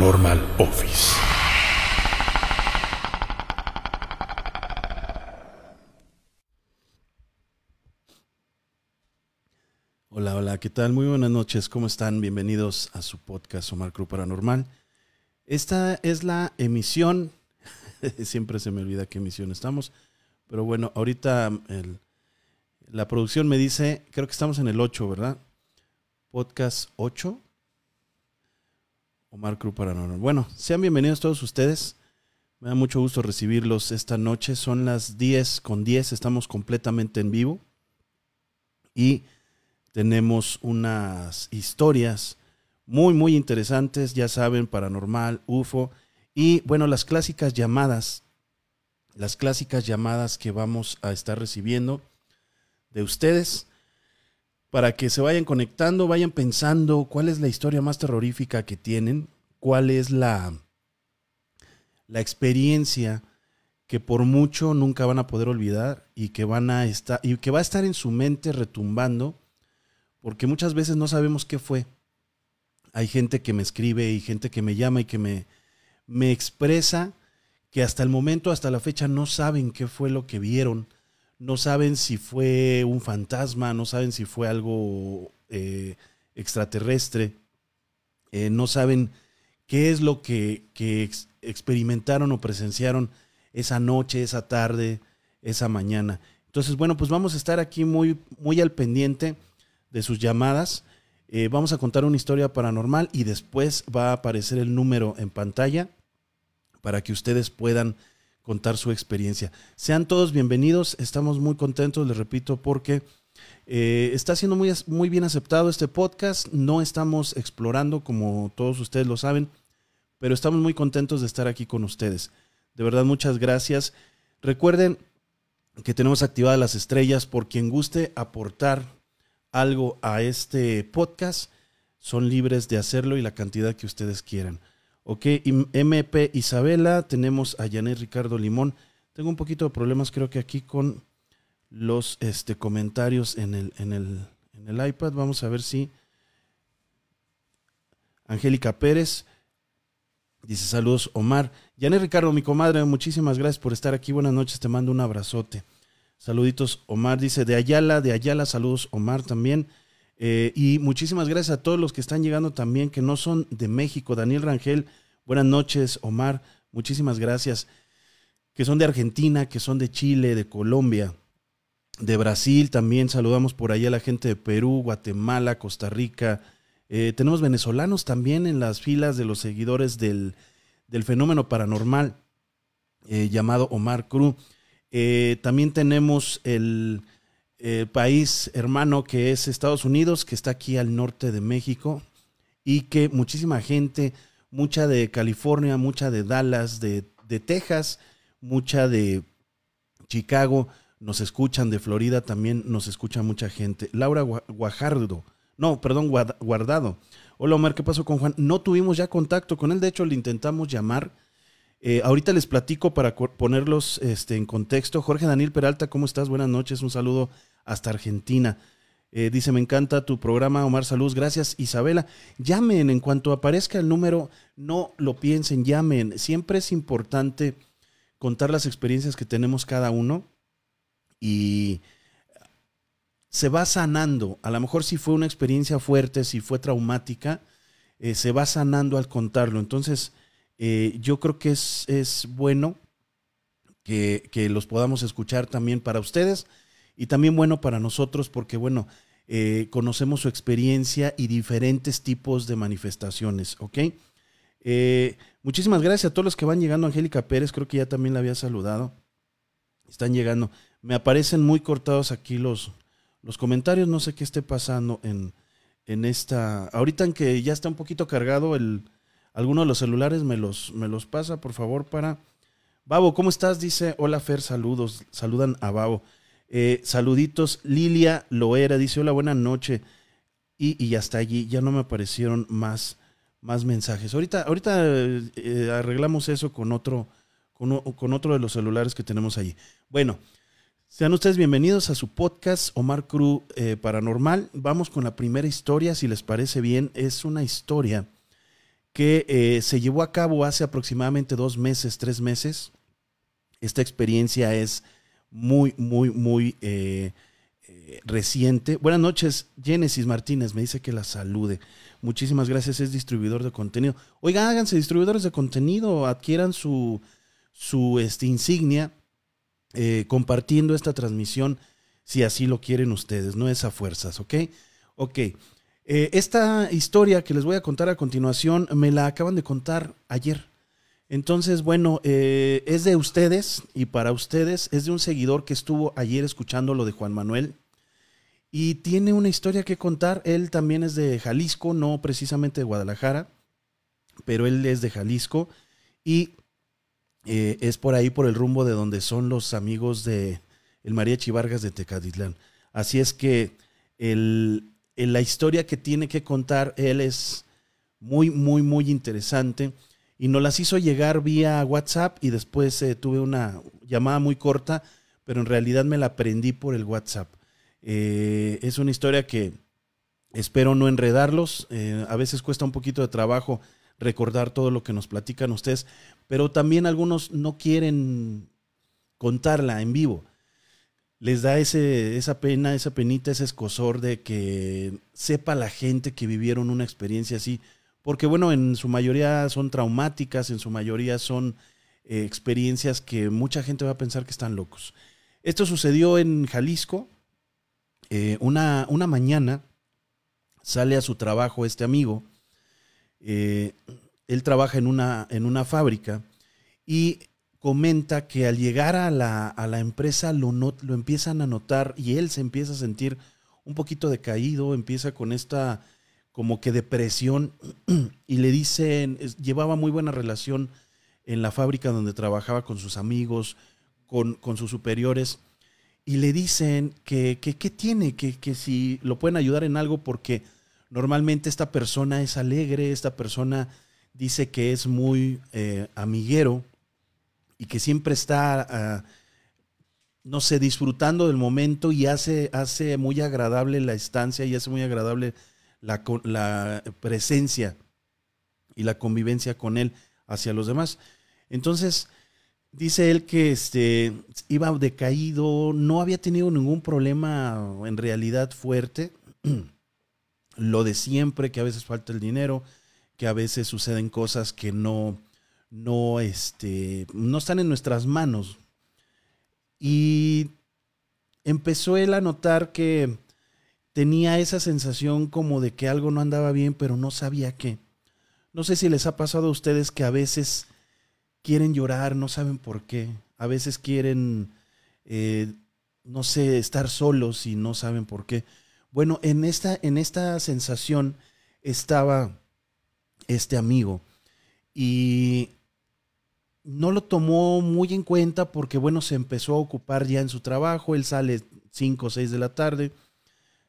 Paranormal Office. Hola, hola, ¿qué tal? Muy buenas noches, ¿cómo están? Bienvenidos a su podcast Omar Cruz Paranormal. Esta es la emisión, siempre se me olvida qué emisión estamos, pero bueno, ahorita el- la producción me dice, creo que estamos en el 8, ¿verdad? Podcast 8. Omar Cruz Paranormal. Bueno, sean bienvenidos todos ustedes. Me da mucho gusto recibirlos esta noche. Son las 10 con 10, estamos completamente en vivo. Y tenemos unas historias muy, muy interesantes, ya saben, paranormal, UFO. Y bueno, las clásicas llamadas, las clásicas llamadas que vamos a estar recibiendo de ustedes para que se vayan conectando, vayan pensando cuál es la historia más terrorífica que tienen, cuál es la, la experiencia que por mucho nunca van a poder olvidar y que van a estar y que va a estar en su mente retumbando porque muchas veces no sabemos qué fue. Hay gente que me escribe y gente que me llama y que me, me expresa que hasta el momento, hasta la fecha, no saben qué fue lo que vieron, no saben si fue un fantasma, no saben si fue algo eh, extraterrestre, eh, no saben qué es lo que, que ex- experimentaron o presenciaron esa noche, esa tarde, esa mañana. Entonces, bueno, pues vamos a estar aquí muy, muy al pendiente de sus llamadas. Eh, vamos a contar una historia paranormal y después va a aparecer el número en pantalla para que ustedes puedan contar su experiencia. Sean todos bienvenidos, estamos muy contentos, les repito, porque eh, está siendo muy, muy bien aceptado este podcast. No estamos explorando, como todos ustedes lo saben, pero estamos muy contentos de estar aquí con ustedes. De verdad, muchas gracias. Recuerden que tenemos activadas las estrellas por quien guste aportar algo a este podcast, son libres de hacerlo y la cantidad que ustedes quieran. Ok, MP Isabela, tenemos a Janet Ricardo Limón. Tengo un poquito de problemas, creo que aquí con los este, comentarios en el, en, el, en el iPad. Vamos a ver si. Angélica Pérez dice: Saludos, Omar. Janet Ricardo, mi comadre, muchísimas gracias por estar aquí. Buenas noches, te mando un abrazote. Saluditos, Omar dice de Ayala, de Ayala, saludos, Omar también. Eh, y muchísimas gracias a todos los que están llegando también, que no son de México. Daniel Rangel, buenas noches, Omar, muchísimas gracias. Que son de Argentina, que son de Chile, de Colombia, de Brasil también. Saludamos por ahí a la gente de Perú, Guatemala, Costa Rica. Eh, tenemos venezolanos también en las filas de los seguidores del, del fenómeno paranormal eh, llamado Omar Cruz. También tenemos el eh, país hermano que es Estados Unidos, que está aquí al norte de México y que muchísima gente, mucha de California, mucha de Dallas, de, de Texas, mucha de Chicago, nos escuchan, de Florida también nos escucha mucha gente. Laura Gua- Guajardo, no, perdón, Guardado. Hola Omar, ¿qué pasó con Juan? No tuvimos ya contacto con él, de hecho le intentamos llamar. Eh, ahorita les platico para ponerlos este, en contexto. Jorge Daniel Peralta, ¿cómo estás? Buenas noches, un saludo hasta Argentina. Eh, dice, me encanta tu programa, Omar Salud. Gracias, Isabela. Llamen en cuanto aparezca el número, no lo piensen, llamen. Siempre es importante contar las experiencias que tenemos cada uno y se va sanando. A lo mejor si fue una experiencia fuerte, si fue traumática, eh, se va sanando al contarlo. Entonces, eh, yo creo que es, es bueno que, que los podamos escuchar también para ustedes y también bueno para nosotros porque, bueno, eh, conocemos su experiencia y diferentes tipos de manifestaciones. Eh, muchísimas gracias a todos los que van llegando. Angélica Pérez, creo que ya también la había saludado. Están llegando. Me aparecen muy cortados aquí los, los comentarios. No sé qué esté pasando en, en esta. Ahorita en que ya está un poquito cargado el. Alguno de los celulares me los, me los pasa, por favor, para. Babo, ¿cómo estás? Dice, hola Fer, saludos. Saludan a Babo. Eh, saluditos, Lilia Loera dice, hola, buena noche. Y, y hasta allí ya no me aparecieron más, más mensajes. Ahorita, ahorita eh, arreglamos eso con otro, con, con otro de los celulares que tenemos allí. Bueno, sean ustedes bienvenidos a su podcast Omar Cruz eh, Paranormal. Vamos con la primera historia, si les parece bien. Es una historia que se llevó a cabo hace aproximadamente dos meses, tres meses. Esta experiencia es muy, muy, muy eh, eh, reciente. Buenas noches, Génesis Martínez, me dice que la salude. Muchísimas gracias, es distribuidor de contenido. Oigan, háganse distribuidores de contenido, adquieran su, su este, insignia compartiendo esta transmisión si así lo quieren ustedes, no es a fuerzas, ¿ok? Ok. Eh, esta historia que les voy a contar a continuación me la acaban de contar ayer. Entonces, bueno, eh, es de ustedes y para ustedes es de un seguidor que estuvo ayer escuchando lo de Juan Manuel y tiene una historia que contar. Él también es de Jalisco, no precisamente de Guadalajara, pero él es de Jalisco y eh, es por ahí, por el rumbo de donde son los amigos de el María Chivargas de Tecaditlán. Así es que la historia que tiene que contar él es muy, muy, muy interesante. Y nos las hizo llegar vía WhatsApp y después eh, tuve una llamada muy corta, pero en realidad me la aprendí por el WhatsApp. Eh, es una historia que espero no enredarlos. Eh, a veces cuesta un poquito de trabajo recordar todo lo que nos platican ustedes, pero también algunos no quieren contarla en vivo les da ese, esa pena, esa penita, ese escosor de que sepa la gente que vivieron una experiencia así. Porque bueno, en su mayoría son traumáticas, en su mayoría son eh, experiencias que mucha gente va a pensar que están locos. Esto sucedió en Jalisco. Eh, una, una, mañana sale a su trabajo este amigo. Eh, él trabaja en una, en una fábrica y comenta que al llegar a la, a la empresa lo, lo empiezan a notar y él se empieza a sentir un poquito decaído, empieza con esta como que depresión. Y le dicen, llevaba muy buena relación en la fábrica donde trabajaba con sus amigos, con, con sus superiores, y le dicen que qué tiene, que, que, si lo pueden ayudar en algo porque normalmente esta persona es alegre, esta persona dice que es muy eh, amiguero, y que siempre está, ah, no sé, disfrutando del momento y hace, hace muy agradable la estancia y hace muy agradable la, presencia y la convivencia con él hacia los demás. Entonces, dice él que este, iba decaído, no había tenido ningún problema en realidad fuerte. Lo de siempre, que a veces falta el dinero, que a veces suceden cosas que no, no, este, no están en nuestras manos. Y empezó él a notar que tenía esa sensación como de que algo no andaba bien, pero no sabía qué. No sé si les ha pasado a ustedes que a veces quieren llorar, no saben por qué. A veces quieren, eh, no sé, estar solos y no saben por qué. Bueno, en esta, en esta sensación estaba este amigo y no lo tomó muy en cuenta porque, bueno, se empezó a ocupar ya en su trabajo. Él sale 5 o 6 de la tarde,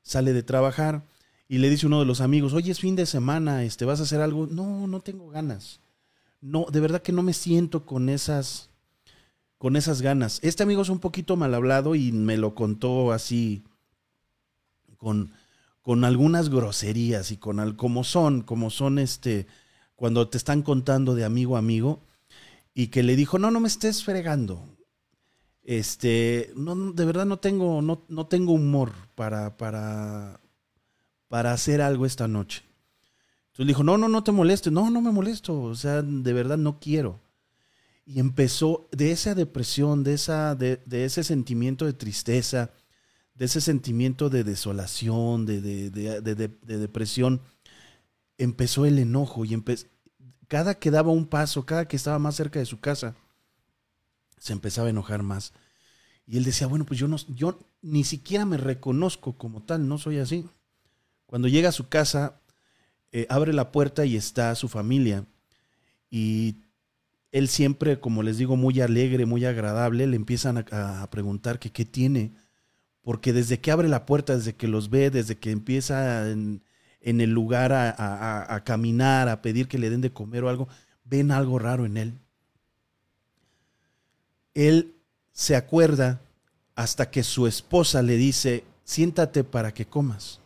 sale de trabajar y le dice uno de los amigos, oye, es fin de semana, este, ¿vas a hacer algo? No, no tengo ganas. No, de verdad que no me siento con esas, con esas ganas. Este amigo es un poquito mal hablado y me lo contó así, con, con algunas groserías y con como son, como son este, cuando te están contando de amigo a amigo y que le dijo, no, no me estés fregando. Este, no, de verdad no tengo, no, no tengo humor para, para, para hacer algo esta noche. Entonces dijo, no, no, no te molestes, no, no me molesto, o sea, de verdad no quiero. Y empezó de esa depresión, de, esa, de, de ese sentimiento de tristeza, de ese sentimiento de desolación, de, de depresión, empezó el enojo y cada que daba un paso, cada que estaba más cerca de su casa, se empezaba a enojar más. Y él decía, bueno, pues yo, no, yo ni siquiera me reconozco como tal, no soy así. Cuando llega a su casa, eh, abre la puerta y está su familia. Y él siempre, como les digo, muy alegre, muy agradable, le empiezan a, preguntar que qué tiene. Porque desde que abre la puerta, desde que los ve, desde que empieza en el lugar a, caminar, a pedir que le den de comer o algo, ven algo raro en él. Él se acuerda hasta que su esposa le dice, siéntate para que comas,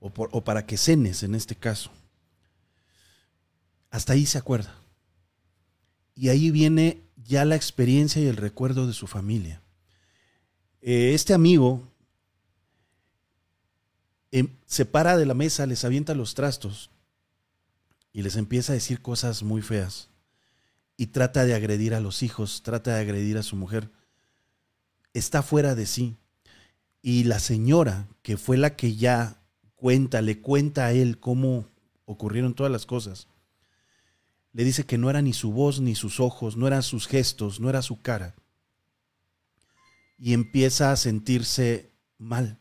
o, para que cenes en este caso. Hasta ahí se acuerda. Y ahí viene ya la experiencia y el recuerdo de su familia. Eh, este amigo em, se para de la mesa, les avienta los trastos y les empieza a decir cosas muy feas. Y trata de agredir a los hijos, trata de agredir a su mujer. Está fuera de sí. Y la señora, que fue la que ya cuenta, le cuenta a él cómo ocurrieron todas las cosas, le dice que no era ni su voz ni sus ojos, no eran sus gestos, no era su cara. Y empieza a sentirse mal,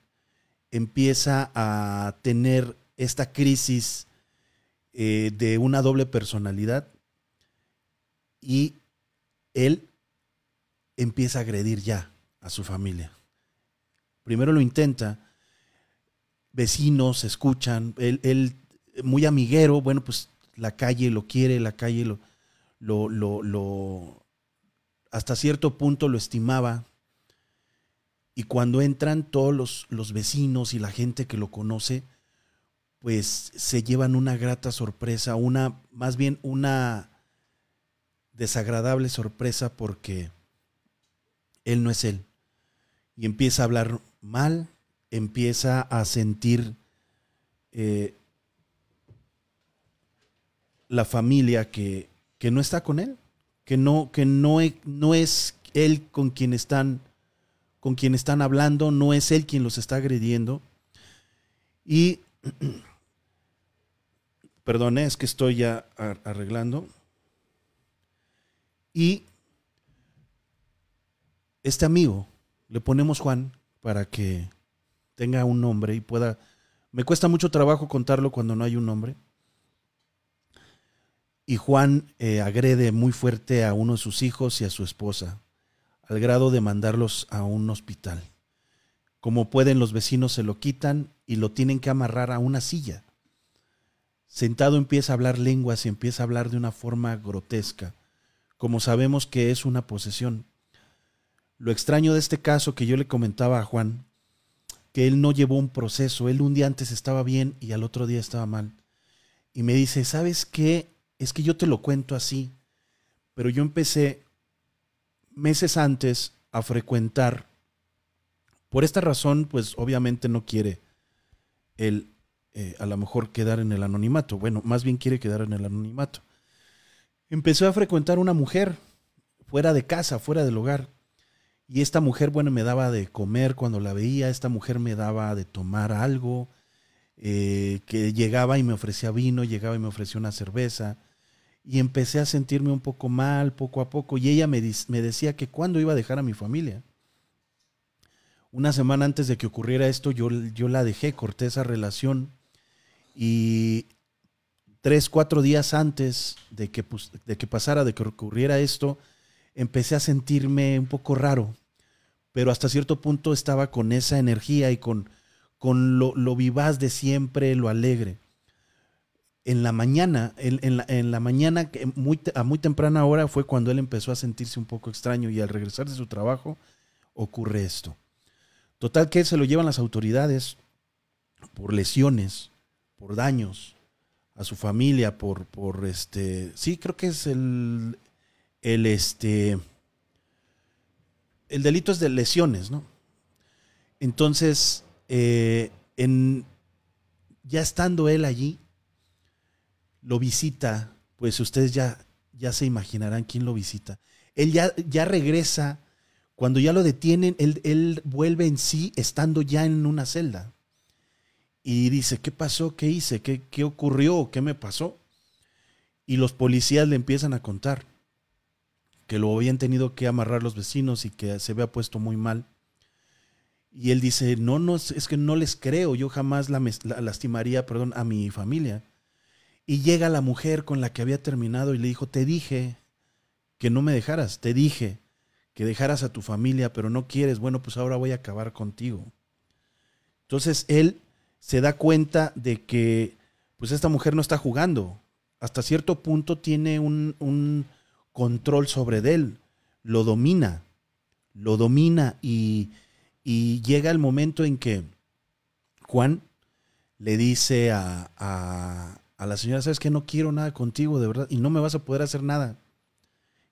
empieza a tener esta crisis eh, de una doble personalidad y él empieza a agredir ya a su familia. Primero lo intenta, vecinos escuchan, él, muy amiguero, bueno, pues la calle lo quiere, la calle lo, lo, lo, lo, hasta cierto punto lo estimaba. Y cuando entran todos los, los vecinos y la gente que lo conoce, pues se llevan una grata sorpresa, una, más bien una desagradable sorpresa porque él no es él. Y empieza a hablar mal, empieza a sentir eh, la familia que, que, no está con él, que no, que no, no es él con quien están con quien están hablando, no es él quien los está agrediendo. Y perdone, es que estoy ya arreglando. Y este amigo, le ponemos Juan para que tenga un nombre y pueda... Me cuesta mucho trabajo contarlo cuando no hay un nombre. Y Juan eh, agrede muy fuerte a uno de sus hijos y a su esposa, al grado de mandarlos a un hospital. Como pueden, los vecinos se lo quitan y lo tienen que amarrar a una silla. Sentado empieza a hablar lenguas y empieza a hablar de una forma grotesca, como sabemos que es una posesión. Lo extraño de este caso que yo le comentaba a Juan, que él no llevó un proceso, él un día antes estaba bien y al otro día estaba mal. Y me dice, ¿sabes qué? es que yo te lo cuento así, pero yo empecé meses antes a frecuentar. Por esta razón, pues obviamente no quiere él eh, a lo mejor quedar en el anonimato. Bueno, más bien quiere quedar en el anonimato. Empezó a frecuentar una mujer fuera de casa, fuera del hogar. Y esta mujer, bueno, me daba de comer cuando la veía, esta mujer me daba de tomar algo, eh, que llegaba y me ofrecía vino, llegaba y me ofrecía una cerveza, y empecé a sentirme un poco mal poco a poco, y ella me, me decía que cuándo iba a dejar a mi familia. Una semana antes de que ocurriera esto, yo, yo la dejé, corté esa relación, y tres, cuatro días antes de que, de que pasara, de que ocurriera esto, empecé a sentirme un poco raro, pero hasta cierto punto estaba con esa energía y con con lo, vivaz de siempre, lo alegre. En la mañana, en, la, mañana, muy, a muy temprana hora fue cuando él empezó a sentirse un poco extraño y al regresar de su trabajo ocurre esto. Total que se lo llevan las autoridades por lesiones, por daños a su familia, por, por este, sí, creo que es el, el este, el delito es de lesiones, ¿no? Entonces, eh, en, ya estando él allí, lo visita, pues ustedes ya, ya se imaginarán quién lo visita. Él ya, ya regresa, cuando ya lo detienen, él, él vuelve en sí estando ya en una celda. Y dice, ¿qué pasó? ¿Qué hice? ¿Qué, qué ocurrió? ¿Qué me pasó? Y los policías le empiezan a contar que lo habían tenido que amarrar los vecinos y que se había puesto muy mal. Y él dice, no, no, es que no les creo, yo jamás la, lastimaría, perdón, a mi familia. Y llega la mujer con la que había terminado y le dijo, te dije que no me dejaras, te dije que dejaras a tu familia, pero no quieres, bueno, pues ahora voy a acabar contigo. Entonces él se da cuenta de que pues esta mujer no está jugando. Hasta cierto punto tiene un, un control sobre él, lo domina, lo domina y y llega el momento en que Juan le dice a, a la señora, sabes que no quiero nada contigo, de verdad, y no me vas a poder hacer nada.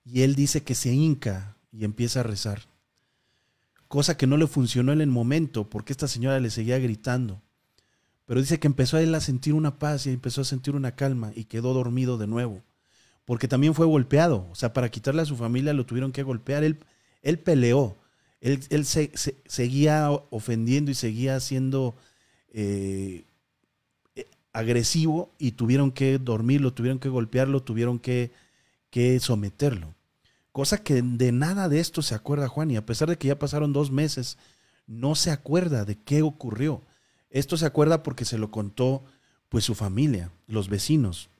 Y él dice que se hinca y empieza a rezar. Cosa que no le funcionó en el momento, porque esta señora le seguía gritando. Pero dice que empezó a él a sentir una paz y empezó a sentir una calma y quedó dormido de nuevo. Porque también fue golpeado. O sea, para quitarle a su familia lo tuvieron que golpear. Él, él peleó. Él, él se, seguía ofendiendo y seguía siendo eh, agresivo y tuvieron que dormirlo, tuvieron que golpearlo, tuvieron que, que someterlo. Cosa que de nada de esto se acuerda Juan y a pesar de que ya pasaron dos meses, no se acuerda de qué ocurrió. Esto se acuerda porque se lo contó pues su familia, los vecinos.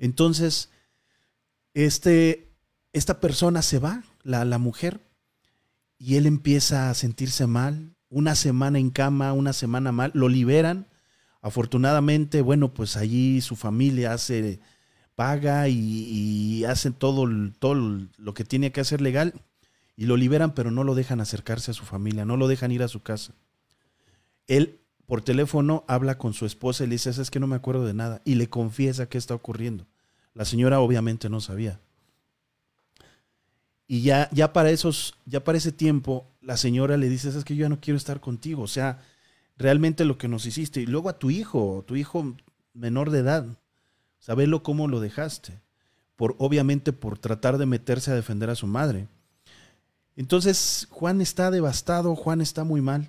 Entonces, este, esta persona se va, la, la mujer, y él empieza a sentirse mal, una semana en cama, una semana mal, lo liberan. Afortunadamente, bueno, pues allí su familia hace, paga y, y hace todo, todo lo que tiene que hacer legal y lo liberan, pero no lo dejan acercarse a su familia, no lo dejan ir a su casa él por teléfono habla con su esposa y le dice, es que no me acuerdo de nada, y le confiesa qué está ocurriendo. La señora obviamente no sabía. Y ya, ya, para esos, ya para ese tiempo, la señora le dice, es que yo ya no quiero estar contigo, o sea, realmente lo que nos hiciste. Y luego a tu hijo, tu hijo menor de edad, sabelo cómo lo dejaste. Por, obviamente por tratar de meterse a defender a su madre. Entonces Juan está devastado, Juan está muy mal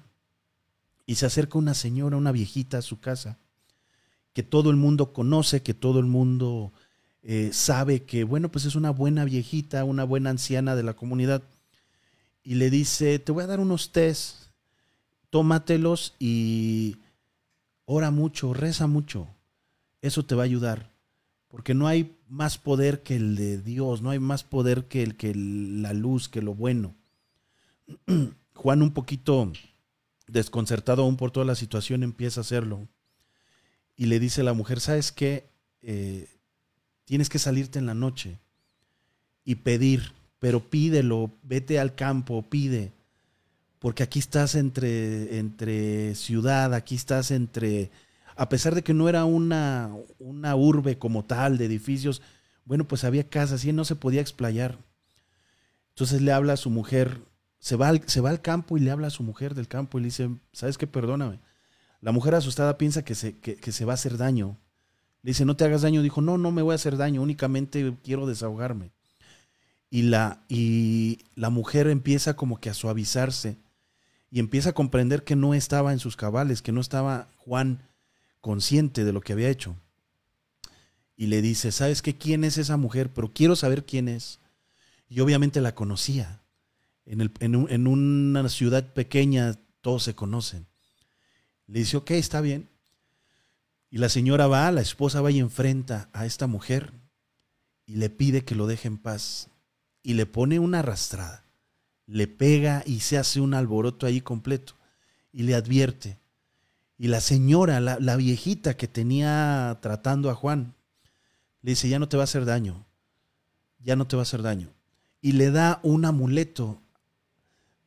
y se acerca una señora, una viejita a su casa, que todo el mundo conoce, que todo el mundo eh, sabe que, bueno, pues es una buena viejita, una buena anciana de la comunidad, y le dice, te voy a dar unos test, tómatelos y ora mucho, reza mucho, eso te va a ayudar, porque no hay más poder que el de Dios, no hay más poder que, el, que la luz, que lo bueno. Juan un poquito desconcertado aún por toda la situación, empieza a hacerlo. Y le dice a la mujer, ¿sabes qué? Eh, tienes que salirte en la noche y pedir, pero pídelo, vete al campo, pide, porque aquí estás entre, entre ciudad, aquí estás entre, a pesar de que no era una, una urbe como tal de edificios, bueno, pues había casas y él no se podía explayar. Entonces le habla a su mujer, se va, al, se va al campo y le habla a su mujer del campo y le dice, ¿sabes qué? Perdóname. La mujer asustada piensa que se, que, se va a hacer daño. Le dice, no te hagas daño. Dijo, no, no me voy a hacer daño, únicamente quiero desahogarme. Y la, y la mujer empieza como que a suavizarse y empieza a comprender que no estaba en sus cabales, que no estaba Juan consciente de lo que había hecho. Y le dice, ¿sabes qué? ¿Quién es esa mujer? Pero quiero saber quién es. Y obviamente la conocía en, una ciudad pequeña todos se conocen. Le dice, ok, está bien. Y la señora va, la esposa va y enfrenta a esta mujer y le pide que lo deje en paz. Y le pone una arrastrada. Le pega y se hace un alboroto ahí completo. Y le advierte. Y la señora, la, la viejita que tenía tratando a Juan, le dice, ya no te va a hacer daño. Ya no te va a hacer daño. Y le da un amuleto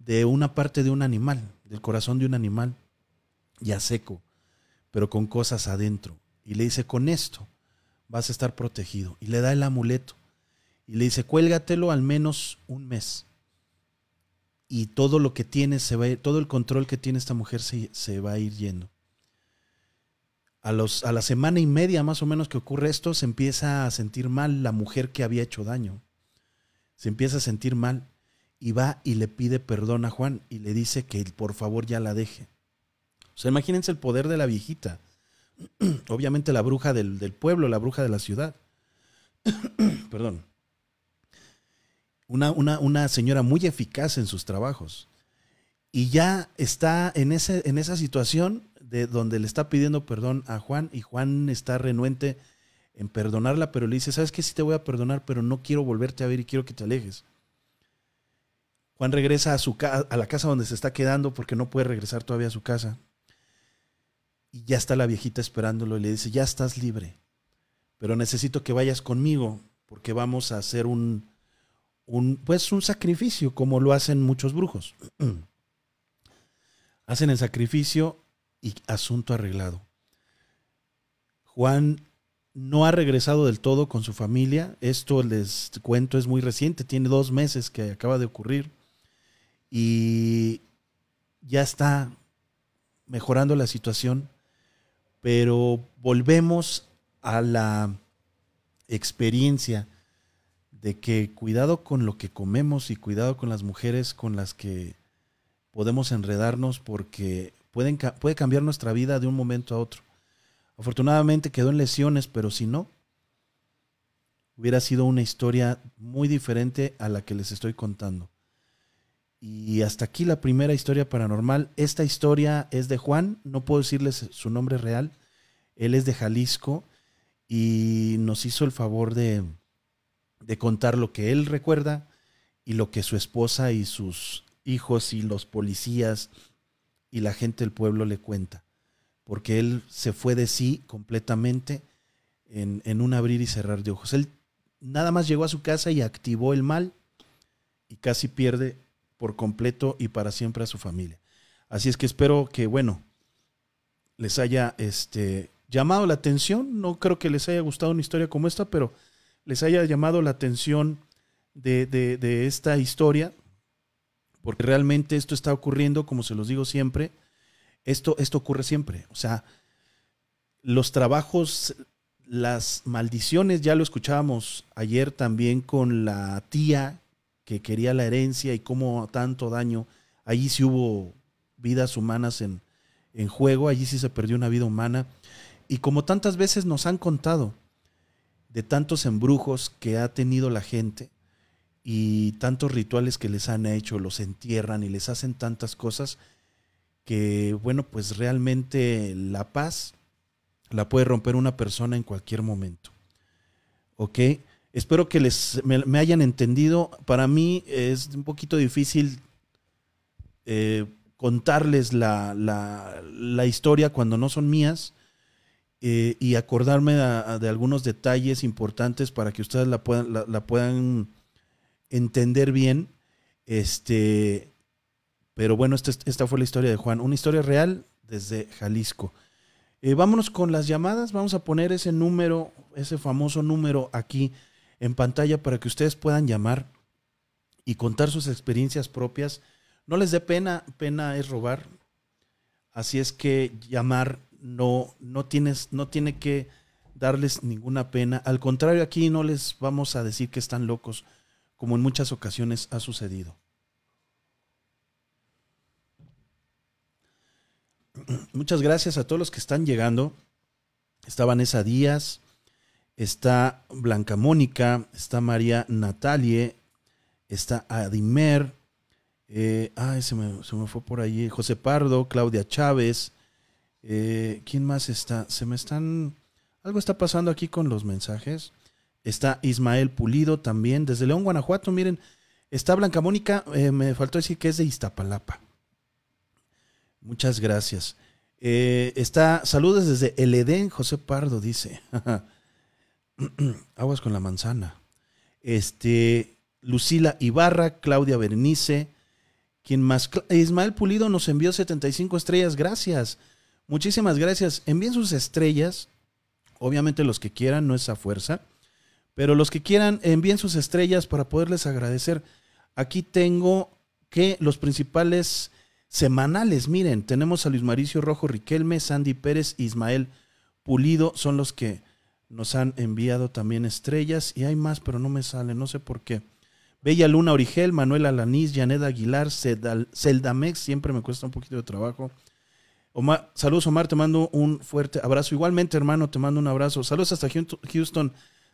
de una parte de un animal, del corazón de un animal, ya seco, pero con cosas adentro. Y le dice, con esto vas a estar protegido. Y le da el amuleto. Y le dice, cuélgatelo al menos un mes. Y todo lo que tiene, se va todo el control que tiene esta mujer se, se va a ir yendo. A, los, a la semana y media más o menos que ocurre esto, se empieza a sentir mal la mujer que había hecho daño. Se empieza a sentir mal y va y le pide perdón a Juan y le dice que por favor ya la deje. O sea, imagínense el poder de la viejita. Obviamente la bruja del, pueblo, la bruja de la ciudad. Perdón. Una, una, una, señora muy eficaz en sus trabajos. Y ya está en, ese, en esa situación de donde le está pidiendo perdón a Juan y Juan está renuente en perdonarla, pero le dice, ¿sabes qué? Sí te voy a perdonar, pero no quiero volverte a ver y quiero que te alejes. Juan regresa a, su a la casa donde se está quedando porque no puede regresar todavía a su casa. Y ya está la viejita esperándolo y le dice, ya estás libre, pero necesito que vayas conmigo porque vamos a hacer un, un pues un sacrificio como lo hacen muchos brujos. hacen el sacrificio y asunto arreglado. Juan no ha regresado del todo con su familia. Esto les cuento es muy reciente, tiene dos meses que acaba de ocurrir. Y ya está mejorando la situación, pero volvemos a la experiencia de que cuidado con lo que comemos y cuidado con las mujeres con las que podemos enredarnos porque pueden, puede cambiar nuestra vida de un momento a otro. Afortunadamente quedó en lesiones, pero si no, hubiera sido una historia muy diferente a la que les estoy contando. Y hasta aquí la primera historia paranormal. Esta historia es de Juan, no puedo decirles su nombre real. Él es de Jalisco y nos hizo el favor de, de contar lo que él recuerda y lo que su esposa y sus hijos y los policías y la gente del pueblo le cuenta. Porque él se fue de sí completamente en, en un abrir y cerrar de ojos. Él nada más llegó a su casa y activó el mal y casi pierde por completo y para siempre a su familia. Así es que espero que, bueno, les haya este, llamado la atención. No creo que les haya gustado una historia como esta, pero les haya llamado la atención de, de esta historia, porque realmente esto está ocurriendo, como se los digo siempre, esto, esto ocurre siempre. O sea, los trabajos, las maldiciones, ya lo escuchábamos ayer también con la tía que quería la herencia y cómo tanto daño. Allí sí hubo vidas humanas en, en juego, allí sí se perdió una vida humana. Y como tantas veces nos han contado de tantos embrujos que ha tenido la gente y tantos rituales que les han hecho, los entierran y les hacen tantas cosas que, bueno, pues realmente la paz la puede romper una persona en cualquier momento. ¿Ok? Espero que les, me, hayan entendido. Para mí es un poquito difícil eh, contarles la, la, historia cuando no son mías eh, y acordarme de algunos detalles importantes para que ustedes la puedan, la, puedan entender bien. Este, pero bueno, esta, esta, fue la historia de Juan, una historia real desde Jalisco. Eh, vámonos con las llamadas, vamos a poner ese número, ese famoso número aquí en pantalla para que ustedes puedan llamar y contar sus experiencias propias. No les dé pena, pena es robar. Así es que llamar no, no, tienes, no tiene que darles ninguna pena. Al contrario, aquí no les vamos a decir que están locos, como en muchas ocasiones ha sucedido. Muchas gracias a todos los que están llegando. Está Vanessa Díaz, está Blanca Mónica, está María Natalie, está Adimer, eh, ay, se me, se me, fue por ahí, José Pardo, Claudia Chávez, eh, ¿quién más está? Se me están, algo está pasando aquí con los mensajes. Está Ismael Pulido también, desde León, Guanajuato, miren, está Blanca Mónica, eh, me faltó decir que es de Iztapalapa. Muchas gracias. está, saludos desde El Edén, José Pardo dice. Aguas con la manzana. Este, Lucila Ibarra, Claudia Berenice, quien más? Ismael Pulido nos envió 75 estrellas, gracias. Muchísimas gracias. Envíen sus estrellas, obviamente los que quieran, no es a fuerza, pero los que quieran, envíen sus estrellas para poderles agradecer. Aquí tengo que los principales semanales, miren, tenemos a Luis Maricio Rojo Riquelme, Sandy Pérez, Ismael Pulido, son los que nos han enviado también estrellas y hay más, pero no me sale, no sé por qué. Bella Luna Origel, Manuel Alanís, Janet Aguilar, Celdamex, siempre me cuesta un poquito de trabajo. Omar, saludos Omar, te mando un fuerte abrazo. Igualmente, hermano, te mando un abrazo. Saludos hasta Houston,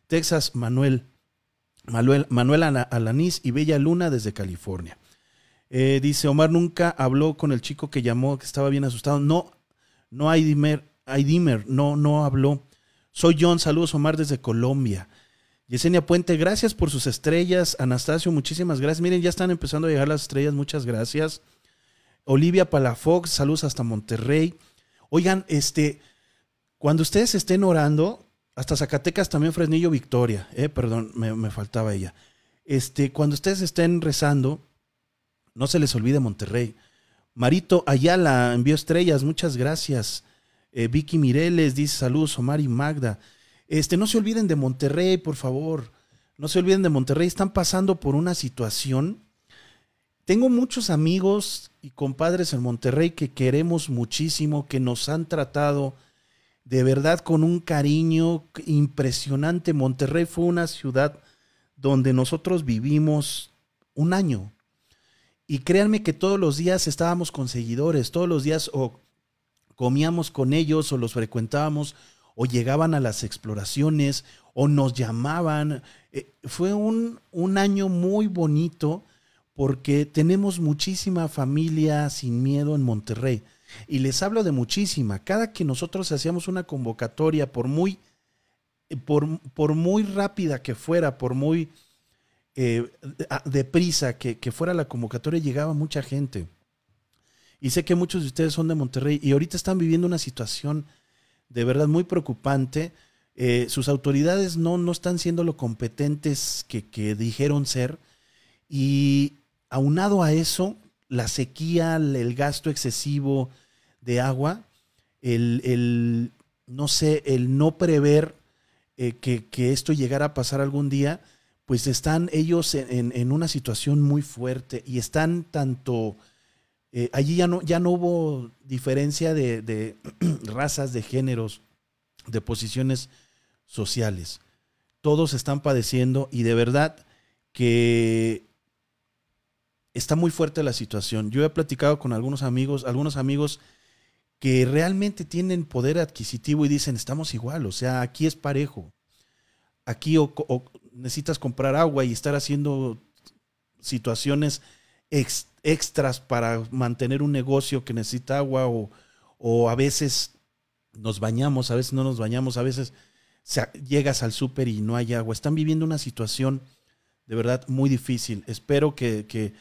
Texas, Manuel. Manuel, Manuel Alanís y Bella Luna desde California. Eh, dice Omar nunca habló con el chico que llamó, que estaba bien asustado. No, no hay Dimer, hay Dimer, no, no habló. Soy John, saludos Omar desde Colombia. Yesenia Puente, gracias por sus estrellas. Anastasio, muchísimas gracias. Miren, ya están empezando a llegar las estrellas, muchas gracias. Olivia Palafox, saludos hasta Monterrey. Oigan, este, cuando ustedes estén orando, hasta Zacatecas también Fresnillo Victoria, eh, perdón, me, me, faltaba ella. Este, cuando ustedes estén rezando, no se les olvide Monterrey. Marito Ayala envió estrellas, muchas gracias. Eh, Vicky Mireles dice saludos, Omar y Magda. Este, no se olviden de Monterrey, por favor. No se olviden de Monterrey. Están pasando por una situación. Tengo muchos amigos y compadres en Monterrey que queremos muchísimo, que nos han tratado de verdad con un cariño impresionante. Monterrey fue una ciudad donde nosotros vivimos un año. Y créanme que todos los días estábamos con seguidores, todos los días comíamos con ellos o los frecuentábamos o llegaban a las exploraciones o nos llamaban. Eh, fue un, un año muy bonito porque tenemos muchísima familia sin miedo en Monterrey. Y les hablo de muchísima. Cada que nosotros hacíamos una convocatoria, por muy, por, por muy rápida que fuera, por muy eh, deprisa que, que fuera la convocatoria, llegaba mucha gente. Y sé que muchos de ustedes son de Monterrey y ahorita están viviendo una situación de verdad muy preocupante. Eh, sus autoridades no, no están siendo lo competentes que, que dijeron ser. Y aunado a eso, la sequía, el gasto excesivo de agua, el, no sé, el no prever eh, que, esto llegara a pasar algún día, pues están ellos en, una situación muy fuerte y están tanto, eh, allí ya no, ya no hubo diferencia de, de razas, de géneros, de posiciones sociales. Todos están padeciendo y de verdad que está muy fuerte la situación. Yo he platicado con algunos amigos, algunos amigos que realmente tienen poder adquisitivo y dicen, estamos igual, o sea, aquí es parejo. Aquí o, necesitas comprar agua y estar haciendo situaciones extras para mantener un negocio que necesita agua o, o a veces nos bañamos, a veces no nos bañamos, a veces llegas al súper y no hay agua. Están viviendo una situación de verdad muy difícil. Espero que, que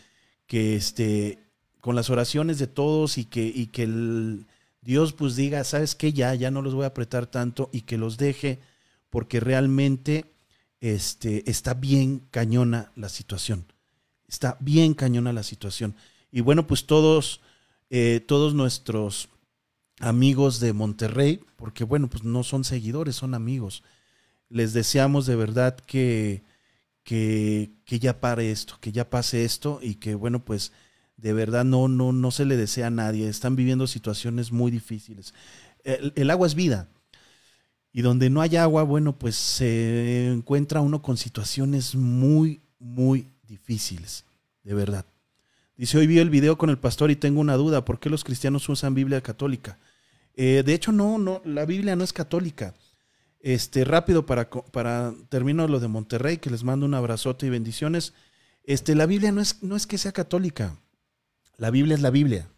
que este, con las oraciones de todos y que, y que el Dios pues diga, ¿sabes qué? Ya, ya no los voy a apretar tanto y que los deje porque realmente este, está bien cañona la situación. Está bien cañona la situación. Y bueno, pues todos, eh, todos nuestros amigos de Monterrey, porque bueno, pues no son seguidores, son amigos. Les deseamos de verdad que, que, ya pare esto, que ya pase esto y que, bueno, pues de verdad no, no, no se le desea a nadie. Están viviendo situaciones muy difíciles. El, agua es vida. Y donde no hay agua, bueno, pues se encuentra uno con situaciones muy, muy difíciles, de verdad. Dice, hoy vi el video con el pastor y tengo una duda, ¿por qué los cristianos usan Biblia católica? Eh, de hecho, no, no, la Biblia no es católica. Este, rápido para, para terminar lo de Monterrey, que les mando un abrazote y bendiciones. Este, la Biblia no es, no es que sea católica. La Biblia es la Biblia.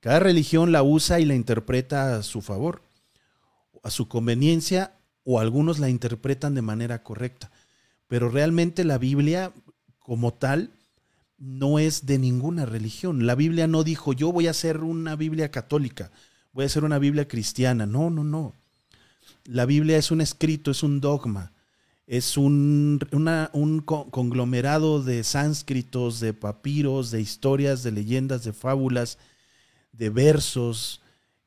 Cada religión la usa y la interpreta a su favor, a su conveniencia, o algunos la interpretan de manera correcta. Pero realmente la Biblia, como tal, no es de ninguna religión. La Biblia no dijo, yo voy a hacer una Biblia católica, voy a hacer una Biblia cristiana. No, no, no. La Biblia es un escrito, es un dogma, es un, un conglomerado de sánscritos, de papiros, de historias, de leyendas, de fábulas, de versos,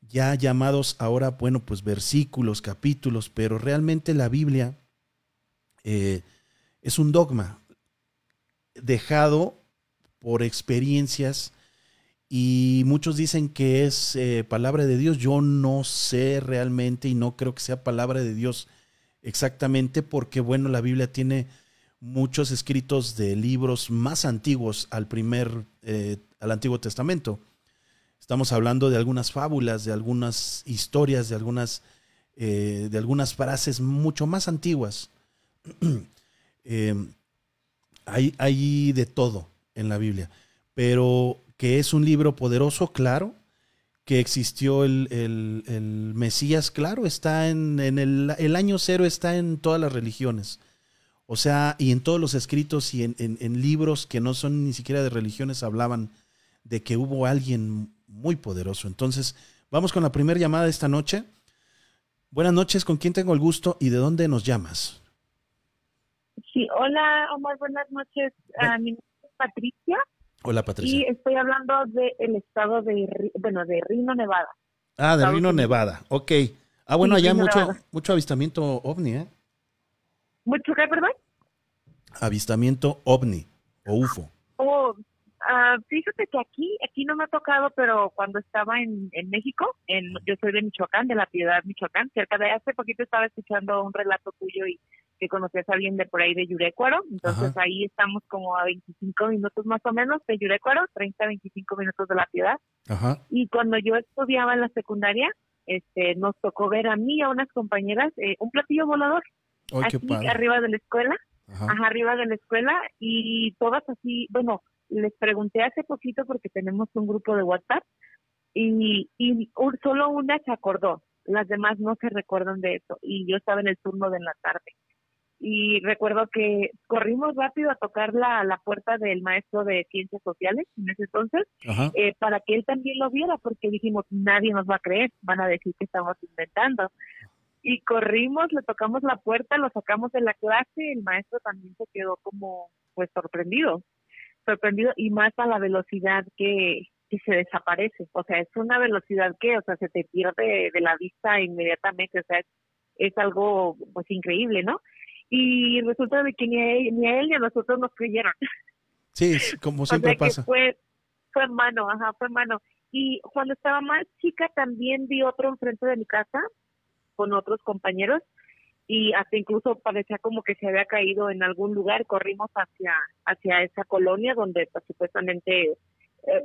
ya llamados ahora, bueno, pues versículos, capítulos, pero realmente la Biblia eh, es un dogma dejado por experiencias y muchos dicen que es eh, palabra de Dios. Yo no sé realmente y no creo que sea palabra de Dios exactamente porque, bueno, la Biblia tiene muchos escritos de libros más antiguos al primer, eh, al Antiguo Testamento. Estamos hablando de algunas fábulas, de algunas historias, de algunas, eh, de algunas frases mucho más antiguas. hay, hay de todo en la Biblia, pero que es un libro poderoso, claro, que existió el, Mesías, claro, está en, el, año cero, está en todas las religiones. O sea, y en todos los escritos y en, libros que no son ni siquiera de religiones hablaban de que hubo alguien muy poderoso. Entonces, vamos con la primera llamada de esta noche. Buenas noches, ¿con quién tengo el gusto y de dónde nos llamas? Sí, hola Omar, buenas noches. Ah, mi nombre es Patricia. Hola, Patricia. Y estoy hablando del estado de, bueno, de Reno, Nevada. Ah, de Unidos. Nevada. Ok. Ah, bueno, Sí, allá mucho, Nevada. mucho avistamiento ovni, ¿eh? ¿Mucho qué, perdón? Avistamiento ovni o UFO. Oh, ah, fíjate que aquí, aquí no me ha tocado, pero cuando estaba en, en México, en, yo soy de Michoacán, de la Piedad, Michoacán, cerca de hace poquito estaba escuchando un relato tuyo y que conocías a alguien de por ahí de Yurecuaro, entonces Ajá. ahí estamos como a 25 minutos más o menos de Yurecuaro, 30, 25 minutos de la Piedad, Ajá. y cuando yo estudiaba en la secundaria, este, nos tocó ver a mí y a unas compañeras eh, un platillo volador aquí padre. arriba de la escuela, Ajá. ajá, arriba de la escuela y todas así, bueno, les pregunté hace poquito porque tenemos un grupo de WhatsApp y, y un- solo una se acordó, las demás no se recuerdan de eso y yo estaba en el turno de la tarde y recuerdo que corrimos rápido a tocar la, la puerta del maestro de ciencias sociales en ese entonces eh, para que él también lo viera, porque dijimos, nadie nos va a creer, van a decir que estamos inventando. Y corrimos, le tocamos la puerta, lo sacamos de la clase, el maestro también se quedó como, pues, sorprendido, sorprendido y más a la velocidad que, que se desaparece. O sea, es una velocidad que, o sea, se te pierde de la vista inmediatamente, o sea, es, es algo, pues, increíble, ¿no? Y resulta de que ni a él, ni a, él ni a nosotros nos creyeron. Sí, como O sea siempre que pasa. Fue, fue en mano, ajá, fue en mano. Y cuando estaba más chica también vi otro enfrente de mi casa con otros compañeros y hasta incluso parecía como que se había caído en algún lugar. Corrimos hacia, hacia esa colonia donde pues, supuestamente eh,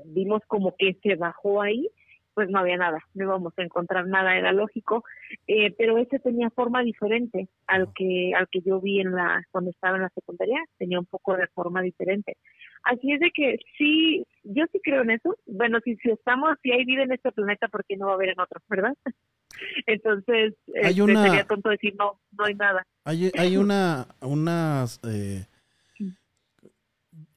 vimos como que se bajó ahí, pues no había nada, no íbamos a encontrar nada, era lógico, eh, pero ese tenía forma diferente al que al que yo vi en la cuando estaba en la secundaria, tenía un poco de forma diferente. Así es de que sí, yo sí creo en eso. Bueno, si, si estamos, si hay vida en este planeta, ¿por qué no va a haber en otro, verdad? Entonces, Hay este, una- sería tonto decir no, no hay nada. Hay, hay una, unas, eh,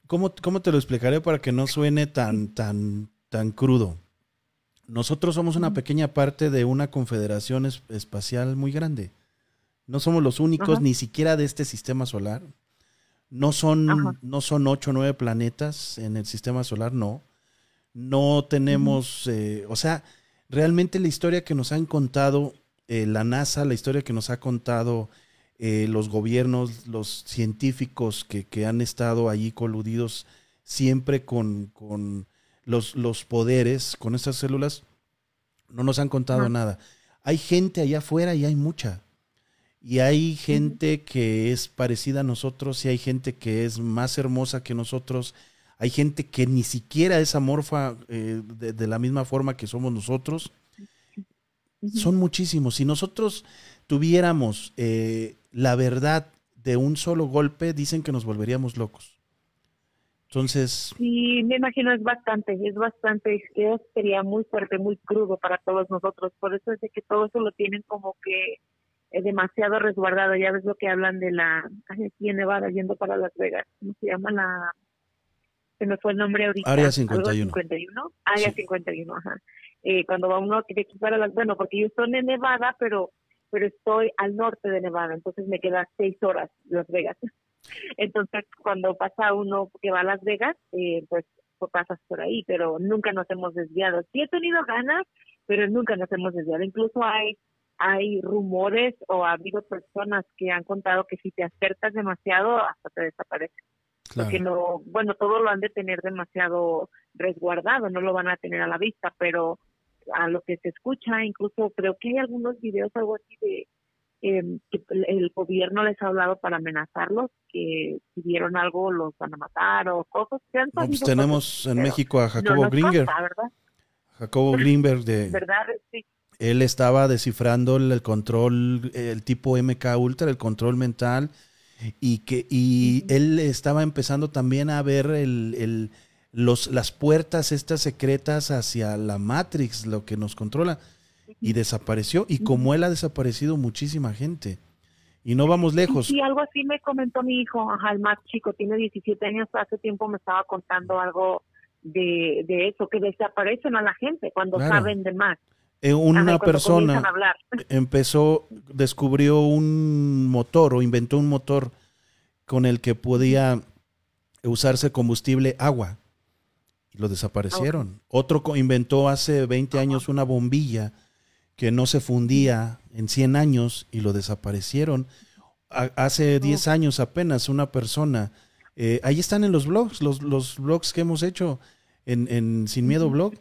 ¿cómo, ¿cómo te lo explicaré para que no suene tan, tan, tan crudo? Nosotros somos una pequeña parte de una confederación es- espacial muy grande. No somos los únicos, Ajá. ni siquiera de este sistema solar. No son, Ajá. no son ocho o nueve planetas en el sistema solar, no. No tenemos, eh, o sea, realmente la historia que nos han contado eh, la NASA, la historia que nos ha contado eh, los gobiernos, los científicos que, que han estado allí coludidos siempre con, con los, los poderes, con estas células, no nos han contado nada. Hay gente allá afuera y hay mucha. Y hay gente que es parecida a nosotros y hay gente que es más hermosa que nosotros. Hay gente que ni siquiera es amorfa eh, de, de la misma forma que somos nosotros. Son muchísimos. Si nosotros tuviéramos eh, la verdad de un solo golpe, dicen que nos volveríamos locos. Entonces, Sí, me imagino es bastante, es bastante, sería muy fuerte, muy crudo para todos nosotros, por eso es de que todo eso lo tienen como que eh, demasiado resguardado, ya ves lo que hablan de la, aquí en Nevada, yendo para Las Vegas, ¿cómo se llama la, se me fue el nombre ahorita. Área algo 51. 51, Área Sí. 51, ajá. Eh, cuando va uno quiere para las, bueno, porque yo estoy en Nevada, pero pero estoy al norte de Nevada, entonces me queda seis horas Las Vegas. Entonces, cuando pasa uno que va a Las Vegas, eh, pues, pues pasas por ahí, pero nunca nos hemos desviado. Sí he tenido ganas, pero nunca nos hemos desviado. Incluso hay hay rumores o ha habido personas que han contado que si te acercas demasiado hasta te desaparece. Porque claro. no, bueno, todo lo han de tener demasiado resguardado, no lo van a tener a la vista, pero a lo que se escucha, incluso creo que hay algunos videos, algo así de eh, que el gobierno les ha hablado para amenazarlos, que si vieron algo los van a matar o cosas. que han No, pues tenemos cosas, en México a no Jacobo Gringer. ¿verdad? Jacobo Greenberg de, ¿Verdad? Sí. él estaba descifrando el, control, el tipo MK Ultra, el control mental, y que y él estaba empezando también a ver el, el- los, las puertas estas secretas hacia la Matrix, lo que nos controla, y desapareció. Y como él ha desaparecido muchísima gente. Y no vamos lejos. Sí, algo así me comentó mi hijo, ajá, el más chico, tiene 17 años, hace tiempo me estaba contando algo de, de eso, que desaparecen a la gente cuando Claro. saben de más. Eh, una persona empezó, descubrió un motor o inventó un motor con el que podía usarse combustible agua. y lo desaparecieron. Otro inventó hace 20 años una bombilla que no se fundía en 100 años y lo desaparecieron. hace 10 años apenas una persona, eh, ahí están en los blogs, los, los blogs que hemos hecho en, en Sin Miedo Blog,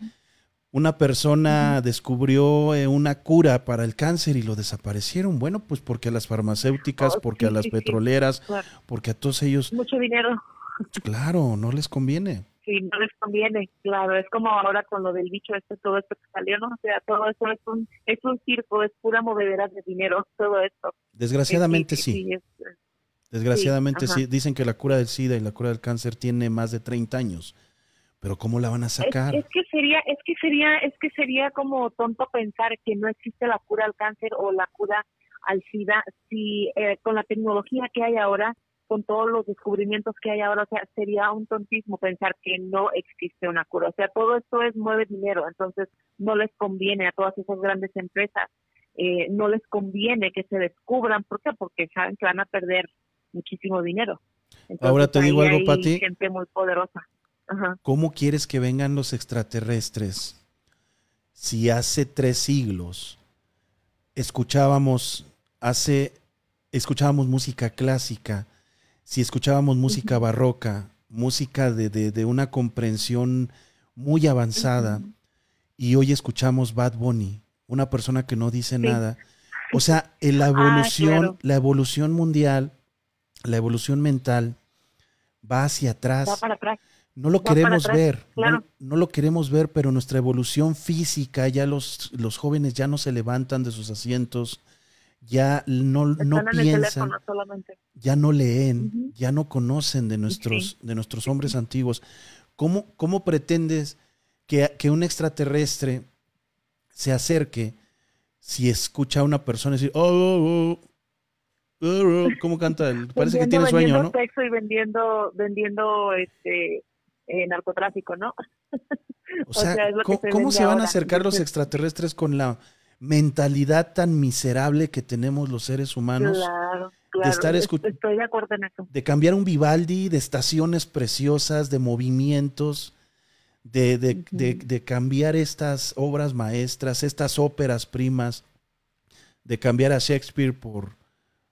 una persona descubrió eh, una cura para el cáncer y lo desaparecieron. Bueno, pues porque a las farmacéuticas, oh, porque a las petroleras, porque a todos ellos... Mucho dinero. Claro, no les conviene. Sí, no les conviene, claro. Es como ahora con lo del bicho este, todo esto que salió, ¿no? O sea, todo eso es un, es un circo, es pura movedera de dinero, todo esto. Desgraciadamente sí. Desgraciadamente sí. Dicen que la cura del SIDA y la cura del cáncer tiene más de 30 años pero ¿cómo la van a sacar? Es, que sería, es que sería, es que sería como tonto pensar que no existe la cura al cáncer o la cura al SIDA si eh, con la tecnología que hay ahora, con todos los descubrimientos que hay ahora, o sea, sería un tontismo pensar que no existe una cura. O sea, todo esto es mueve dinero, entonces no les conviene a todas esas grandes empresas, eh, no les conviene que se descubran, ¿por qué? Porque saben que van a perder muchísimo dinero. Ahora te digo algo, Pati. Gente muy poderosa. ¿Cómo quieres que vengan los extraterrestres si hace tres siglos escuchábamos hace escuchábamos música clásica, si escuchábamos música barroca, música de, de, una comprensión muy avanzada, y hoy escuchamos Bad Bunny, una persona que no dice nada. O sea, la ah, evolución, la evolución mundial, la evolución mental va hacia atrás. Va para atrás. No lo queremos ver, no, lo queremos ver, pero nuestra evolución física, ya los, los jóvenes ya no se levantan de sus asientos, ya no, no piensan, ya no leen, ya no conocen de nuestros, de nuestros hombres antiguos. ¿Cómo, cómo pretendes que, que, un extraterrestre se acerque si escucha a una persona decir, oh, oh, oh, oh ¿cómo canta? Parece que tiene sueño, ¿no? Sexo y vendiendo, vendiendo este, eh, narcotráfico, ¿no? O sea, ¿cómo, se, van a acercar los extraterrestres con la mentalidad tan miserable que tenemos los seres humanos? Claro, claro. De estar Estoy de acuerdo en eso. De cambiar un Vivaldi, de estaciones preciosas, de movimientos, de, de, de cambiar estas obras maestras, estas óperas primas, de cambiar a Shakespeare por,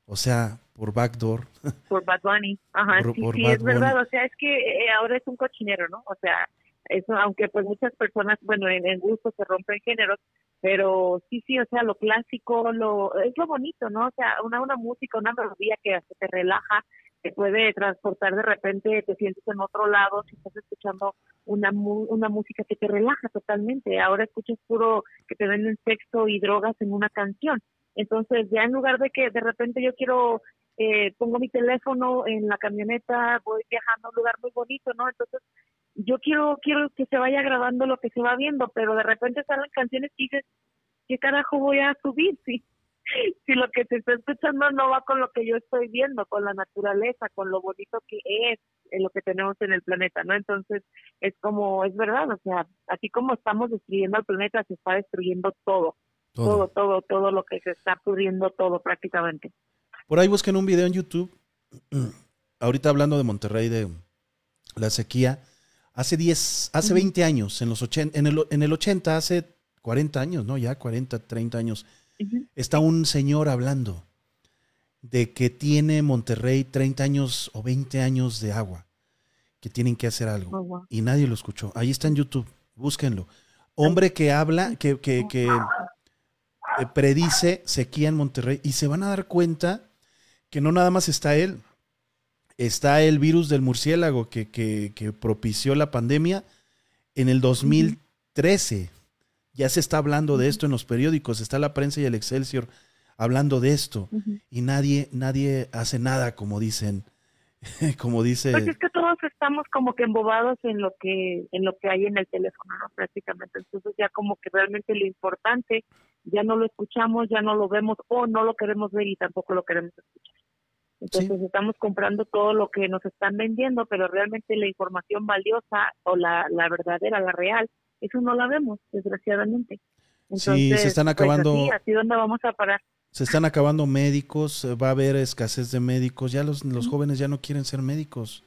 o sea, por Backdoor. Por Bad Bunny. Ajá, sí, sí, es verdad. O sea, es que eh, ahora es un cochinero, ¿no? O sea, eso, aunque pues muchas personas, bueno, en, en gusto se rompen géneros, pero sí, sí, o sea, lo clásico, lo es lo bonito, ¿no? O sea, una, una música, una melodía que te relaja, te puede transportar de repente, te sientes en otro lado, si estás escuchando una, una música que te relaja totalmente. Ahora escuchas puro que te venden sexo y drogas en una canción. Entonces, ya en lugar de que de repente yo quiero eh, pongo mi teléfono en la camioneta, voy viajando a un lugar muy bonito, ¿no? Entonces, yo quiero quiero que se vaya grabando lo que se va viendo, pero de repente salen canciones y dices, ¿qué carajo voy a subir? Si, si lo que se está escuchando no va con lo que yo estoy viendo, con la naturaleza, con lo bonito que es en lo que tenemos en el planeta, ¿no? Entonces, es como, es verdad, o sea, así como estamos destruyendo el planeta, se está destruyendo todo, todo, todo, todo, todo lo que se está pudriendo todo prácticamente. Por ahí busquen un video en YouTube. Ahorita hablando de Monterrey, de la sequía. Hace 10, hace 20 años, en, los 80, en, el, en el 80, hace 40 años, ¿no? Ya 40, 30 años. Está un señor hablando de que tiene Monterrey 30 años o 20 años de agua, que tienen que hacer algo. Oh, y nadie lo escuchó. Ahí está en YouTube, búsquenlo. Hombre que habla, que, que, que eh, predice sequía en Monterrey y se van a dar cuenta que no nada más está él, está el virus del murciélago que, que, propició la pandemia en el 2013. Ya se está hablando de esto en los periódicos, está la prensa y el Excelsior hablando de esto y nadie nadie hace nada como dicen como dice pues es que todos estamos como que embobados en lo que en lo que hay en el teléfono no prácticamente. Entonces ya como que realmente lo importante ya no lo escuchamos ya no lo vemos o no lo queremos ver y tampoco lo queremos escuchar entonces estamos comprando todo lo que nos están vendiendo, pero realmente la información valiosa o la, la verdadera, la real, eso no la vemos, desgraciadamente. sí, se están pues, acabando. así, así dónde vamos a parar. Se están acabando médicos, va a haber escasez de médicos, ya los, los jóvenes ya no quieren ser médicos,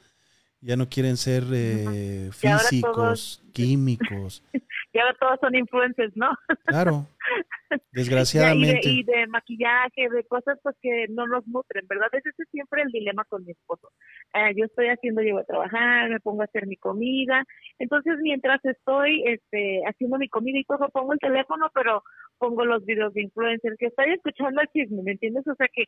Ya no quieren ser eh, físicos, químicos. y ahora todos son influencers, ¿no? Claro. Desgraciadamente. y, de, maquillaje, de cosas pues que no nos nutren, ¿verdad? Ese es siempre el dilema con mi esposo. Eh, yo estoy haciendo, llego a trabajar, me pongo a hacer mi comida. Entonces, mientras estoy este, haciendo mi comida y todo, pongo el teléfono, pero pongo los videos de influencers, que estoy escuchando el chisme, ¿me entiendes? O sea que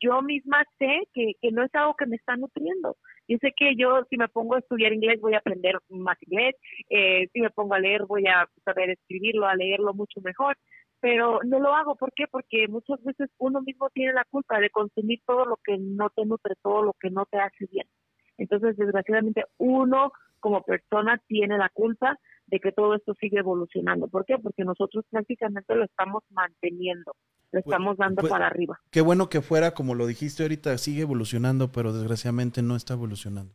yo misma sé que, que no es algo que me está nutriendo. Yo sé que yo si me pongo a estudiar inglés voy a aprender más inglés, eh, si me pongo a leer voy a saber escribirlo, a leerlo mucho mejor, pero no lo hago. ¿Por qué? Porque muchas veces uno mismo tiene la culpa de consumir todo lo que no te nutre, todo lo que no te hace bien. Entonces, desgraciadamente, uno como persona tiene la culpa de que todo esto sigue evolucionando. ¿Por qué? Porque nosotros prácticamente lo estamos manteniendo, lo pues, estamos dando pues, para arriba. Qué bueno que fuera, como lo dijiste ahorita, sigue evolucionando, pero desgraciadamente no está evolucionando.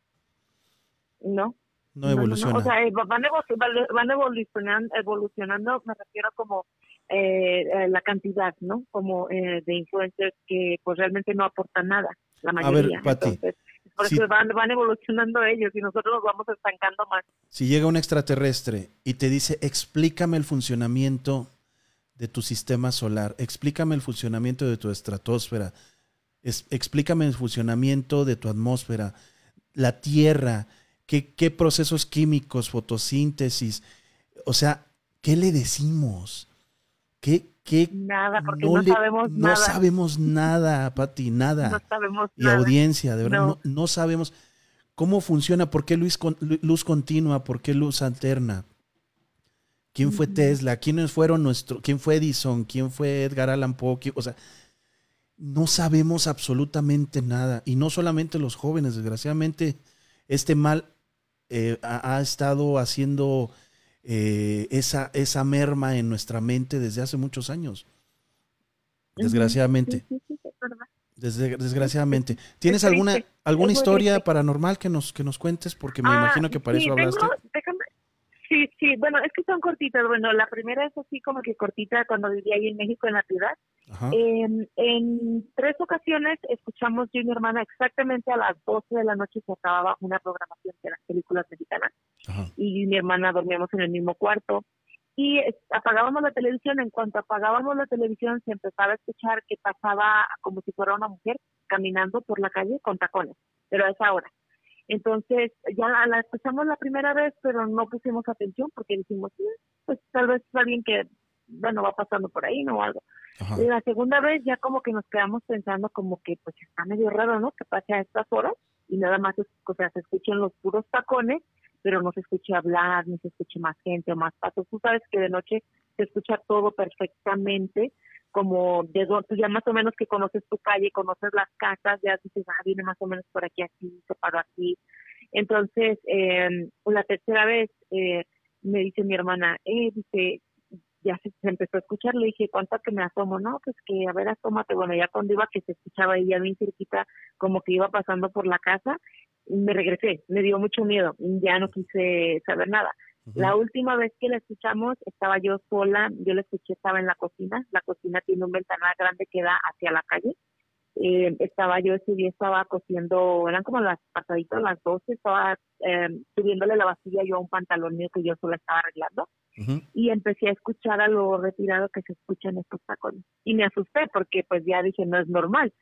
No. No evoluciona. O sea, eh, van, evolucionando, evolucionando, me refiero como eh, eh, la cantidad, ¿no? Como de influencers que pues realmente no aportan nada, la mayoría. A ver, Pati, por eso van, van evolucionando ellos y nosotros nos vamos estancando más. Si llega un extraterrestre y te dice, explícame el funcionamiento de tu sistema solar, explícame el funcionamiento de tu estratosfera, explícame el funcionamiento de tu atmósfera, la Tierra, qué, qué procesos químicos, fotosíntesis, o sea, ¿qué le decimos? ¿Qué, nada, porque no, sabemos nada. No sabemos nada, Pati, nada. No sabemos y audiencia, de verdad, no. sabemos cómo funciona, por qué luz, luz continua, por qué luz alterna. ¿Quién fue Tesla? ¿Quiénes fueron nuestro? ¿Quién fue Edison? ¿Quién fue Edgar Allan Poe? O sea, no sabemos absolutamente nada. Y no solamente los jóvenes, desgraciadamente, este mal eh, ha, estado haciendo eh, esa, esa merma en nuestra mente desde hace muchos años. Desgraciadamente. desgraciadamente. ¿Tienes alguna alguna historia paranormal que nos que nos cuentes? Porque me ah, imagino que para eso hablaste. Sí, sí, bueno, es que son cortitas. Bueno, la primera es así como que cortita cuando vivía ahí en México en la ciudad. Eh, en tres ocasiones escuchamos yo y mi hermana exactamente a las 12 de la noche se acababa una programación de las películas mexicanas. Y mi hermana dormíamos en el mismo cuarto. Y apagábamos la televisión. En cuanto apagábamos la televisión, se empezaba a escuchar que pasaba como si fuera una mujer caminando por la calle con tacones, pero a esa hora. Entonces, ya la escuchamos la primera vez, pero no pusimos atención porque dijimos, pues tal vez es alguien que, bueno, va pasando por ahí, ¿no? O algo. Y la segunda vez ya como que nos quedamos pensando como que, pues está medio raro, ¿no? Que pase a estas horas y nada más, o sea, se escuchan los puros tacones, pero no se escuche hablar, ni se escuche más gente o más pasos. Tú sabes que de noche se escucha todo perfectamente, como de tú ya más o menos que conoces tu calle, conoces las casas, ya dices, ah, viene más o menos por aquí, aquí, se paró aquí. Entonces, eh, la tercera vez eh, me dice mi hermana, eh, dice, ya se, empezó a escuchar, le dije, ¿cuánto que me asomo? No, pues que a ver, asómate. Bueno, ya cuando iba que se escuchaba ella bien cerquita, como que iba pasando por la casa, me regresé, me dio mucho miedo, ya no quise saber nada. La última vez que la escuchamos estaba yo sola, yo la escuché, estaba en la cocina, la cocina tiene un ventanal grande que da hacia la calle. Eh, estaba yo ese día, estaba cociendo, eran como las pasaditas, las 12, estaba eh, subiéndole la vacilla yo a un pantalón mío que yo solo estaba arreglando y empecé a escuchar a lo retirado que se escuchan estos tacones. Y me asusté porque pues ya dije, no es normal.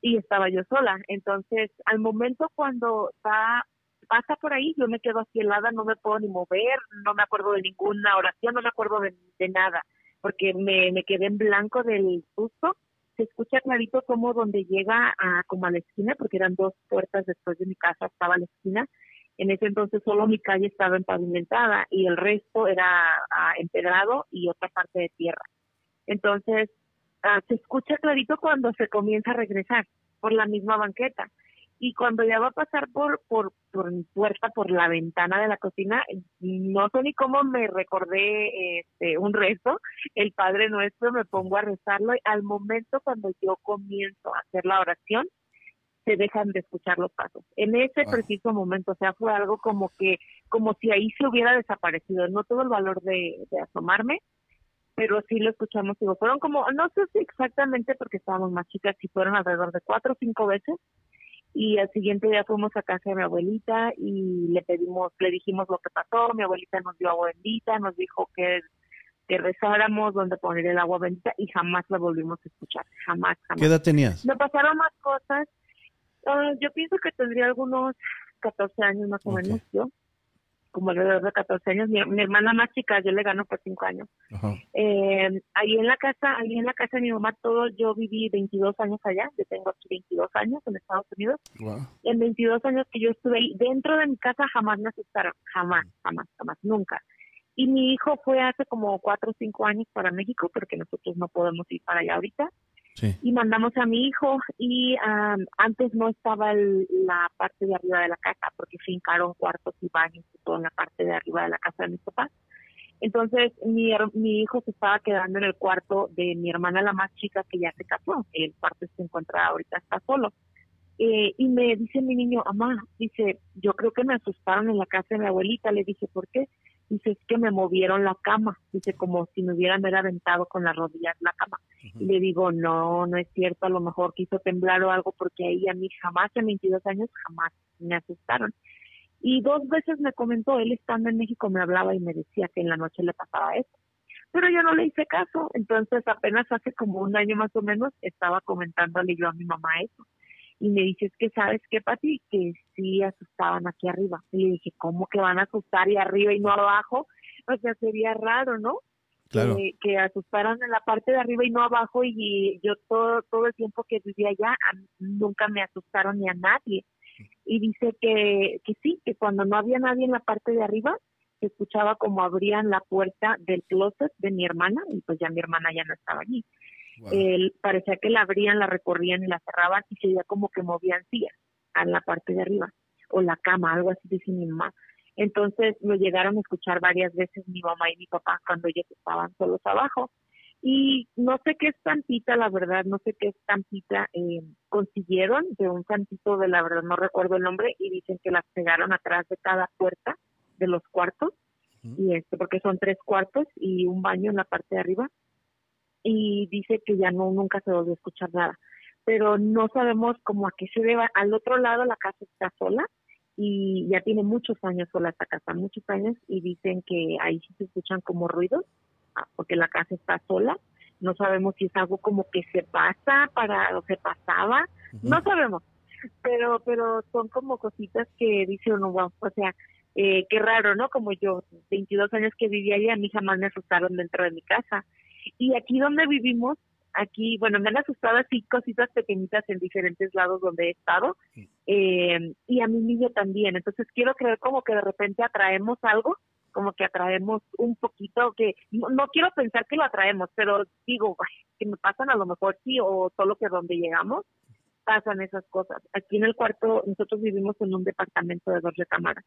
Y estaba yo sola. Entonces, al momento cuando está pasa por ahí, yo me quedo así helada, no me puedo ni mover, no me acuerdo de ninguna oración, no me acuerdo de, nada, porque me, me quedé en blanco del susto. Se escucha clarito como donde llega a, como a la esquina, porque eran dos puertas después de mi casa, estaba a la esquina. En ese entonces solo mi calle estaba empavimentada y el resto era ah, empedrado y otra parte de tierra. Entonces, ah, se escucha clarito cuando se comienza a regresar por la misma banqueta y cuando ya va a pasar por, por, por mi puerta, por la ventana de la cocina, no sé ni cómo me recordé este, un rezo, el Padre Nuestro, me pongo a rezarlo y al momento cuando yo comienzo a hacer la oración, se dejan de escuchar los pasos. En ese preciso momento, o sea, fue algo como que, como si ahí se hubiera desaparecido. No tuve el valor de, de asomarme, pero sí lo escuchamos. Digo, fueron como, no sé si exactamente porque estábamos más chicas, si fueron alrededor de cuatro o cinco veces y al siguiente día fuimos a casa de mi abuelita y le pedimos, le dijimos lo que pasó, mi abuelita nos dio agua bendita, nos dijo que, que rezáramos donde poner el agua bendita y jamás la volvimos a escuchar, jamás, jamás. ¿Qué edad tenías? Me pasaron más cosas, ah, yo pienso que tendría algunos 14 años más o menos yo como alrededor de 14 años. Mi, hermana más chica, yo le gano por 5 años. Eh, ahí en la casa, ahí en la casa de mi mamá, todo, yo viví 22 años allá. Yo tengo aquí 22 años en Estados Unidos. En 22 años que yo estuve ahí, dentro de mi casa jamás me asustaron. Jamás, jamás, jamás, nunca. Y mi hijo fue hace como 4 o 5 años para México, porque nosotros no podemos ir para allá ahorita. Y mandamos a mi hijo y antes no estaba la parte de arriba de la casa porque fincaron cuartos y baños y todo en la parte de arriba de la casa de mis papás. Entonces mi, mi hijo se estaba quedando en el cuarto de mi hermana la más chica que ya se casó. El cuarto se encuentra ahorita, está solo. Eh, y me dice mi niño, mamá, dice, yo creo que me asustaron en la casa de mi abuelita. Le dije, ¿por qué? Dice, es que me movieron la cama. Dice, como si me hubieran aventado con las rodillas la cama. Y le digo, no, no es cierto, a lo mejor quiso temblar o algo, porque ahí a mí jamás, en 22 años, jamás me asustaron. Y dos veces me comentó, él estando en México me hablaba y me decía que en la noche le pasaba eso. Pero yo no le hice caso, entonces apenas hace como un año más o menos estaba comentándole yo a mi mamá eso y me dice, es que sabes qué, Pati, que sí asustaban aquí arriba. Y le dije, ¿cómo que van a asustar y arriba y no abajo? O sea, sería raro, ¿no? Claro. Que, asustaran en la parte de arriba y no abajo y yo todo todo el tiempo que vivía allá nunca me asustaron ni a nadie. Y dice que, que sí, que cuando no había nadie en la parte de arriba, se escuchaba como abrían la puerta del closet de mi hermana y pues ya mi hermana ya no estaba allí parecía que la abrían, la recorrían y la cerraban y se veía como que movían sillas a la parte de arriba o la cama, algo así dice mi mamá. Entonces lo llegaron a escuchar varias veces mi mamá y mi papá cuando ellos estaban solos abajo. Y no sé qué estampita, la verdad, no sé qué estampita eh, consiguieron de un santito de la verdad, no recuerdo el nombre, y dicen que las pegaron atrás de cada puerta de los cuartos, y esto porque son tres cuartos y un baño en la parte de arriba, y dice que ya no nunca se volvió a escuchar nada. Pero no sabemos cómo a qué se deba. Al otro lado la casa está sola y ya tiene muchos años sola esta casa muchos años y dicen que ahí sí se escuchan como ruidos ah, porque la casa está sola. No sabemos si es algo como que se pasa para o se pasaba no sabemos. Pero pero son como cositas que dice uno wow, o sea eh, qué raro no como yo 22 años que vivía ahí a mí jamás me asustaron dentro de mi casa y aquí donde vivimos, aquí, bueno, me han asustado así cositas pequeñitas en diferentes lados donde he estado, eh, y a mi niño también. Entonces quiero creer como que de repente atraemos algo, como que atraemos un poquito, que no, quiero pensar que lo atraemos, pero digo, que me pasan a lo mejor sí, o solo que donde llegamos pasan esas cosas. Aquí en el cuarto, nosotros vivimos en un departamento de dos recámaras.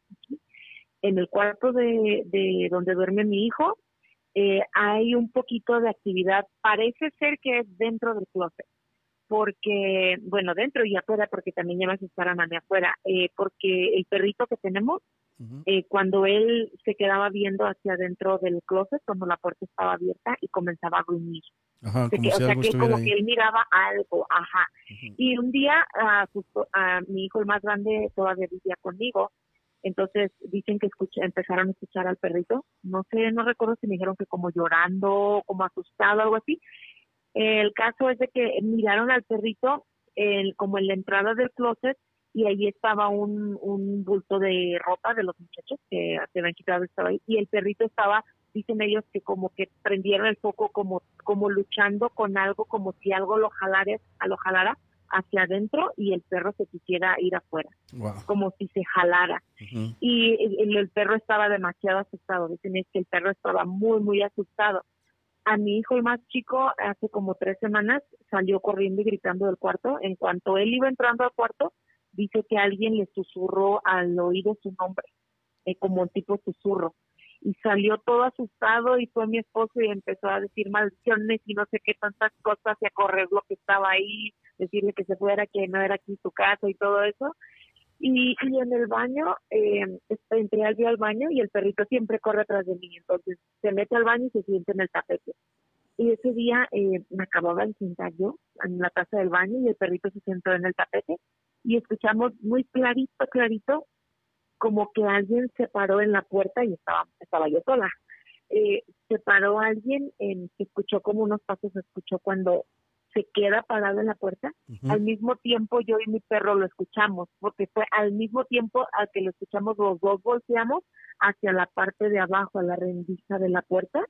En el cuarto de, de donde duerme mi hijo, eh, hay un poquito de actividad, parece ser que es dentro del closet, porque, bueno, dentro y afuera, porque también ya se estarán a mí afuera, eh, porque el perrito que tenemos, eh, cuando él se quedaba viendo hacia adentro del closet, cuando la puerta estaba abierta y comenzaba a gruñir. Ajá, como o sea que como que él miraba algo, ajá. Y un día a, a mi hijo el más grande todavía vivía conmigo entonces dicen que empezaron a escuchar al perrito. No sé, no recuerdo si me dijeron que como llorando, como asustado, algo así. El caso es de que miraron al perrito el, como en la entrada del closet y ahí estaba un, un bulto de ropa de los muchachos que se habían quitado, estaba ahí. Y el perrito estaba, dicen ellos, que como que prendieron el foco como, como luchando con algo, como si algo lo jalara, lo jalara hacia adentro y el perro se quisiera ir afuera, como si se jalara. Y el, perro estaba demasiado asustado, dicen es que el perro estaba muy, muy asustado. A mi hijo, el más chico, hace como tres semanas salió corriendo y gritando del cuarto. En cuanto él iba entrando al cuarto, dice que alguien le susurró al oído su nombre, eh, como un tipo susurro y salió todo asustado y fue mi esposo y empezó a decir maldiciones y no sé qué tantas cosas y a correr lo que estaba ahí decirle que se fuera, que no era aquí su casa y todo eso. Y, y en el baño, eh, entré al, al baño y el perrito siempre corre atrás de mí, entonces se mete al baño y se siente en el tapete. Y ese día eh, me acababa de sentar yo en la taza del baño y el perrito se sentó en el tapete y escuchamos muy clarito, clarito, como que alguien se paró en la puerta y estaba, estaba yo sola. Eh, se paró alguien, en, se escuchó como unos pasos, se escuchó cuando se queda parado en la puerta. Al mismo tiempo yo y mi perro lo escuchamos, porque fue al mismo tiempo al que lo escuchamos los dos volteamos hacia la parte de abajo, a la rendija de la puerta,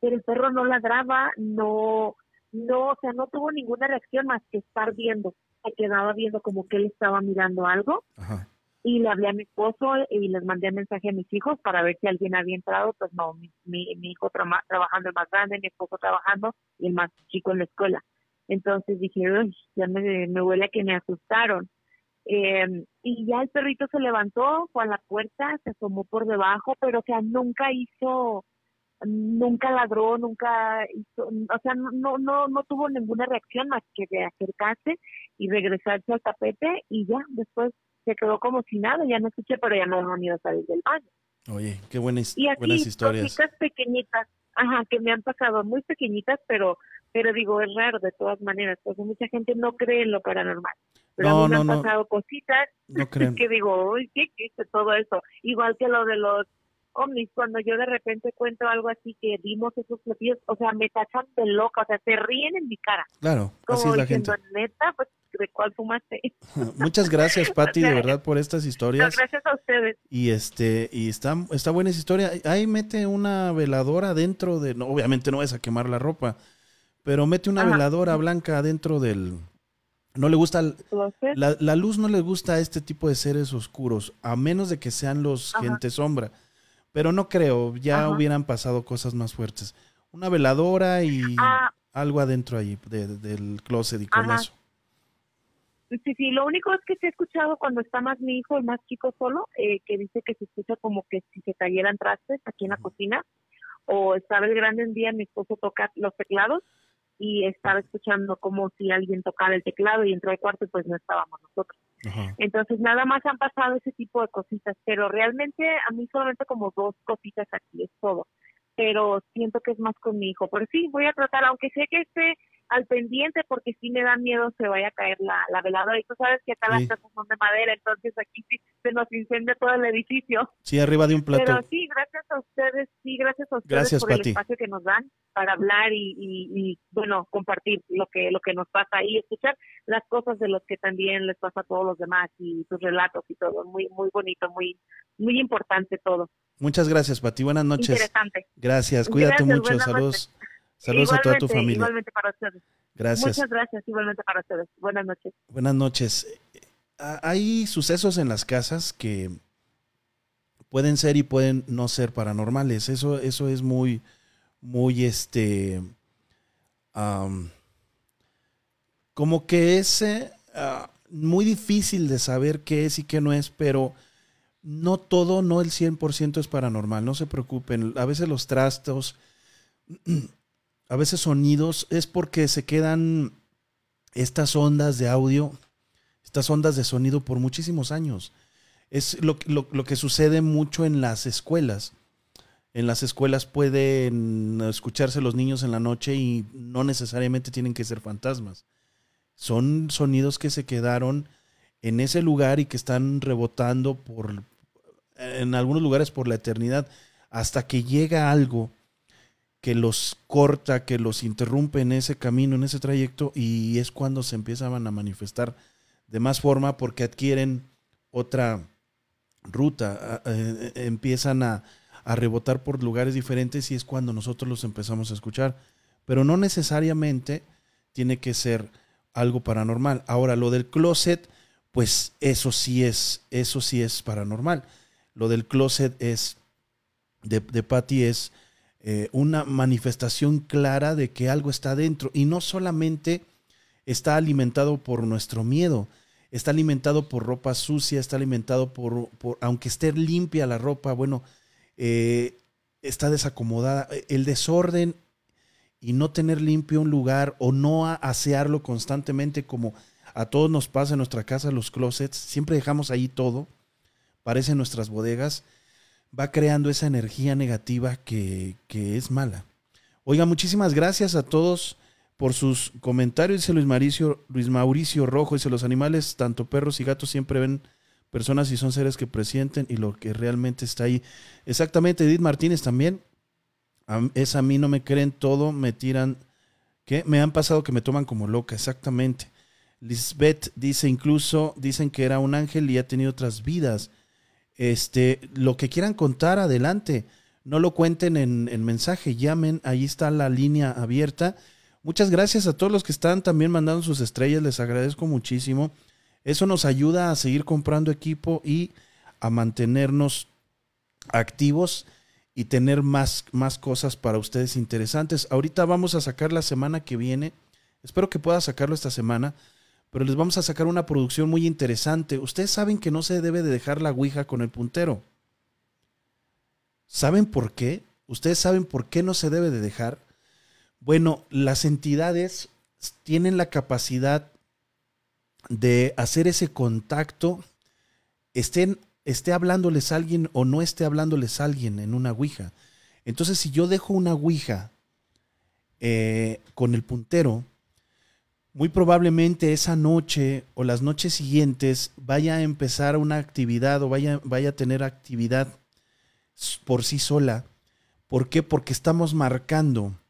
pero el perro no ladraba, no, no, o sea, no tuvo ninguna reacción más que estar viendo. Se quedaba viendo como que él estaba mirando algo. Ajá y le hablé a mi esposo y les mandé mensaje a mis hijos para ver si alguien había entrado, pues no, mi, mi, hijo trabajando el más grande, mi esposo trabajando y el más chico en la escuela. Entonces dije, ya me, me huele a que me asustaron. Eh, y ya el perrito se levantó, fue a la puerta, se asomó por debajo, pero o sea, nunca hizo, nunca ladró, nunca hizo, o sea, no, no, no tuvo ninguna reacción más que de acercarse y regresarse al tapete y ya, después se quedó como si nada, ya no escuché, pero ya no han ido a salir del baño. Oye, qué buenas, y aquí, buenas historias. pequeñitas, ajá, que me han pasado muy pequeñitas, pero pero digo, es raro de todas maneras, porque mucha gente no cree en lo paranormal. Pero a mí me han pasado cositas que digo, uy, ¿qué, ¿qué todo eso? Igual que lo de los ovnis, cuando yo de repente cuento algo así que vimos esos platillos, o sea, me tachan de loca, o sea, se ríen en mi cara. Claro, así es la gente. neta, pues de cuál fumaste. Muchas gracias, Patti, de verdad, por estas historias. gracias a ustedes. Y este, y está, está buena esa historia. Ahí mete una veladora dentro de, no, obviamente no vas a quemar la ropa, pero mete una veladora blanca dentro del. No le gusta. La, la, luz no le gusta a este tipo de seres oscuros, a menos de que sean los gente sombra. Pero no creo, ya hubieran pasado cosas más fuertes. Una veladora y ah. algo adentro ahí del closet y con eso. Sí, sí, lo único es que se ha escuchado cuando está más mi hijo, el más chico solo, eh, que dice que se escucha como que si se cayeran trastes aquí en la cocina, o estaba el grande un día, mi esposo toca los teclados y estaba escuchando como si alguien tocara el teclado y entró al cuarto y pues no estábamos nosotros. Entonces nada más han pasado ese tipo de cositas, pero realmente a mí solamente como dos cositas aquí es todo pero siento que es más con mi hijo. Pero sí, voy a tratar, aunque sé que esté al pendiente, porque sí me da miedo se vaya a caer la, la veladora. Y tú sabes que acá las casas son de madera, entonces aquí sí se nos incendia todo el edificio. Sí, arriba de un plato. Pero sí, gracias a ustedes, sí, gracias a ustedes por el espacio que nos dan para hablar y, y, bueno, compartir lo que lo que nos pasa y escuchar las cosas de los que también les pasa a todos los demás y tus relatos y todo. Muy, muy bonito, muy, muy importante todo. Muchas gracias, Pati. Buenas noches. Interesante. Gracias, cuídate mucho. Saludos. Saludos a toda tu familia. Igualmente para ustedes. Gracias. Muchas gracias, igualmente para ustedes. Buenas noches. Buenas noches. Hay sucesos en las casas que pueden ser y pueden no ser paranormales. Eso, eso es muy, muy este. como que es eh, ah, muy difícil de saber qué es y qué no es, pero no todo, no el 100% es paranormal, no se preocupen. A veces los trastos, a veces sonidos, es porque se quedan estas ondas de audio, estas ondas de sonido por muchísimos años. Es lo, lo que sucede mucho en las escuelas. En las escuelas pueden escucharse los niños en la noche y no necesariamente tienen que ser fantasmas. Son sonidos que se quedaron en ese lugar y que están rebotando por, en algunos lugares por la eternidad, hasta que llega algo que los corta, que los interrumpe en ese camino, en ese trayecto, y es cuando se empiezan a manifestar de más forma porque adquieren otra ruta, eh, empiezan a, a rebotar por lugares diferentes y es cuando nosotros los empezamos a escuchar. Pero no necesariamente tiene que ser algo paranormal. Ahora, lo del closet, pues eso sí es, eso sí es paranormal lo del closet es, de, de Patty es eh, una manifestación clara de que algo está dentro y no solamente está alimentado por nuestro miedo, está alimentado por ropa sucia, está alimentado por, por aunque esté limpia la ropa, bueno, eh, está desacomodada. El desorden y no tener limpio un lugar o no asearlo constantemente como a todos nos pasa en nuestra casa, los closets, siempre dejamos ahí todo parecen nuestras bodegas, va creando esa energía negativa que, es mala. Oiga, muchísimas gracias a todos por sus comentarios, dice Luis Mauricio, Luis Mauricio Rojo, dice los animales, tanto perros y gatos, siempre ven personas y son seres que presienten y lo que realmente está ahí. Exactamente, Edith Martínez también. es a mí no me creen todo, me tiran, ¿qué? Me han pasado que me toman como loca, exactamente. Lisbeth dice incluso, dicen que era un ángel y ha tenido otras vidas. Este, lo que quieran contar, adelante. No lo cuenten en, en mensaje, llamen, ahí está la línea abierta. Muchas gracias a todos los que están también mandando sus estrellas, les agradezco muchísimo. Eso nos ayuda a seguir comprando equipo y a mantenernos activos y tener más, más cosas para ustedes interesantes. Ahorita vamos a sacar la semana que viene. Espero que pueda sacarlo esta semana. Pero les vamos a sacar una producción muy interesante. Ustedes saben que no se debe de dejar la Ouija con el puntero. ¿Saben por qué? ¿Ustedes saben por qué no se debe de dejar? Bueno, las entidades tienen la capacidad de hacer ese contacto, estén, esté hablándoles alguien o no esté hablándoles alguien en una Ouija. Entonces, si yo dejo una Ouija eh, con el puntero, muy probablemente esa noche o las noches siguientes vaya a empezar una actividad o vaya, vaya a tener actividad por sí sola. ¿Por qué? Porque estamos marcando,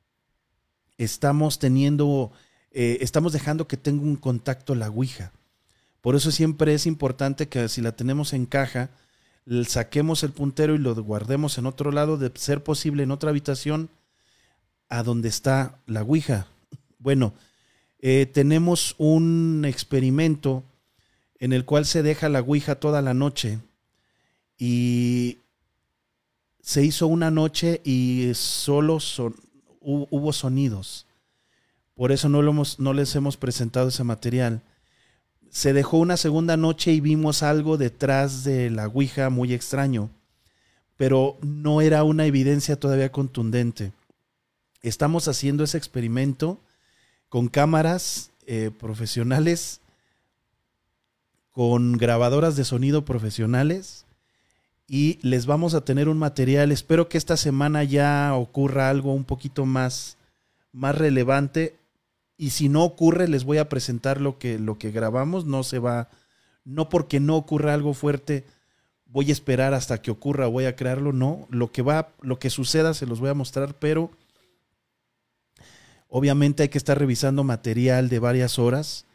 estamos teniendo eh, estamos dejando que tenga un contacto la Ouija. Por eso siempre es importante que si la tenemos en caja, saquemos el puntero y lo guardemos en otro lado, de ser posible en otra habitación, a donde está la Ouija. Bueno, eh, tenemos un experimento en el cual se deja la Ouija toda la noche y se hizo una noche y solo hubo sonidos. Por eso no, no les hemos presentado ese material. Se dejó una segunda noche y vimos algo detrás de la Ouija muy extraño, pero no era una evidencia todavía contundente. Estamos haciendo ese experimento con cámaras eh, profesionales, con grabadoras de sonido profesionales y les vamos a tener un material. Espero que esta semana ya ocurra algo un poquito más, más relevante. Y si no ocurre les voy a presentar lo que, lo que grabamos, no se va, no porque no ocurra algo fuerte, voy a esperar hasta que ocurra, voy a crearlo, no, lo que va, lo que suceda se los voy a mostrar, pero obviamente hay que estar revisando material de varias horas,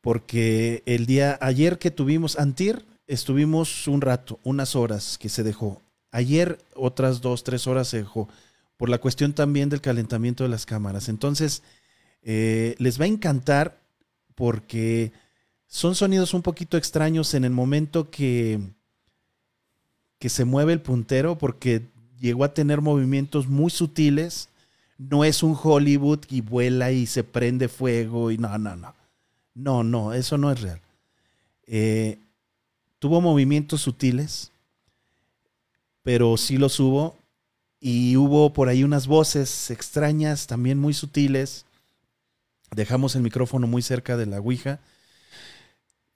porque el día, ayer que tuvimos, antier, estuvimos un rato, unas horas que se dejó, ayer otras dos, tres horas se dejó, por la cuestión también del calentamiento de las cámaras, entonces, eh, les va a encantar porque son sonidos un poquito extraños en el momento que, que se mueve el puntero porque llegó a tener movimientos muy sutiles. No es un Hollywood y vuela y se prende fuego y no, no, no. No, no, eso no es real. Eh, tuvo movimientos sutiles, pero sí los hubo. Y hubo por ahí unas voces extrañas, también muy sutiles. Dejamos el micrófono muy cerca de la Ouija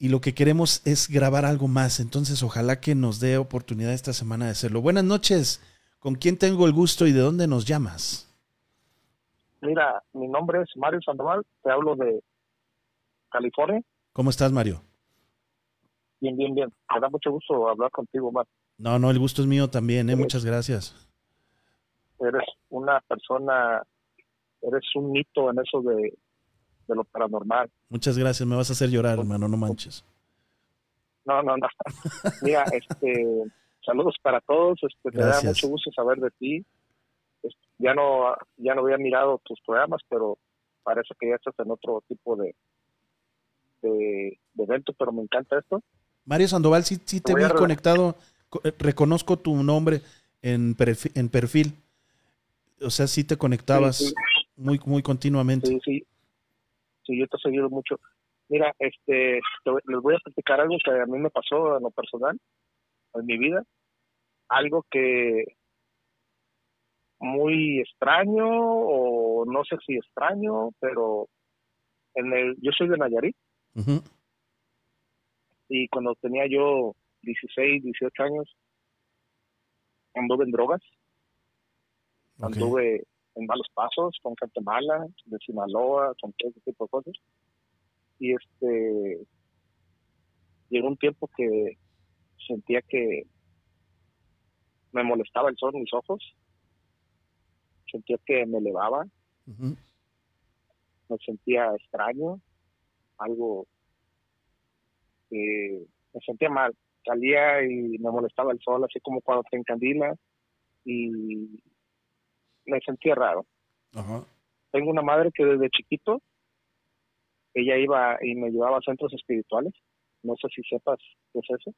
y lo que queremos es grabar algo más. Entonces, ojalá que nos dé oportunidad esta semana de hacerlo. Buenas noches. ¿Con quién tengo el gusto y de dónde nos llamas? Mira, mi nombre es Mario Sandoval. Te hablo de California. ¿Cómo estás, Mario? Bien, bien, bien. Me da mucho gusto hablar contigo, Mar. No, no, el gusto es mío también, ¿eh? Muchas gracias. Eres una persona, eres un mito en eso de, de lo paranormal. Muchas gracias, me vas a hacer llorar, hermano, no manches. No, no, no. Mira, este, saludos para todos, este, me da mucho gusto saber de ti. Ya no, ya no había mirado tus programas, pero parece que ya estás en otro tipo de, de, evento, pero me encanta esto. Mario Sandoval, sí, sí te, vi conectado, eh, reconozco tu nombre en perfil, en perfil. O sea, sí te conectabas muy muy continuamente. Sí, sí yo te he seguido mucho. Mira, este, les voy a platicar algo que a mí me pasó en lo personal, en mi vida. Algo que muy extraño o no sé si extraño, pero en el, yo soy de Nayarit. Y cuando tenía yo 16, 18 años, anduve en drogas. Anduve en malos pasos, con gente mala, de Sinaloa, con todo ese tipo de cosas. Y este llegó un tiempo que sentía que me molestaba el sol en mis ojos, sentía que me elevaba, me sentía extraño, algo que me sentía mal, salía y me molestaba el sol, así como cuando te encandila y me sentía raro. Tengo una madre que desde chiquito, ella iba y me llevaba a centros espirituales, no sé si sepas qué es eso.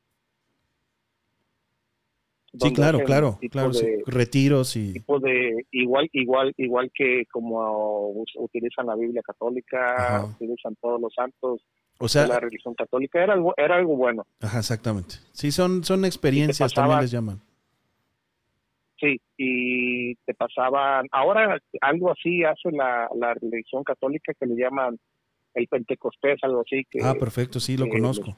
Sí, claro, claro, claro, retiros y tipo de igual igual igual que como utilizan la Biblia católica, utilizan todos los santos o sea, la religión católica era algo era algo bueno. Ajá, exactamente. Sí, son son experiencias también les llaman. Sí, y te pasaban ahora algo así hace la, la religión católica que le llaman el Pentecostés, algo así que Ah, perfecto, sí, lo conozco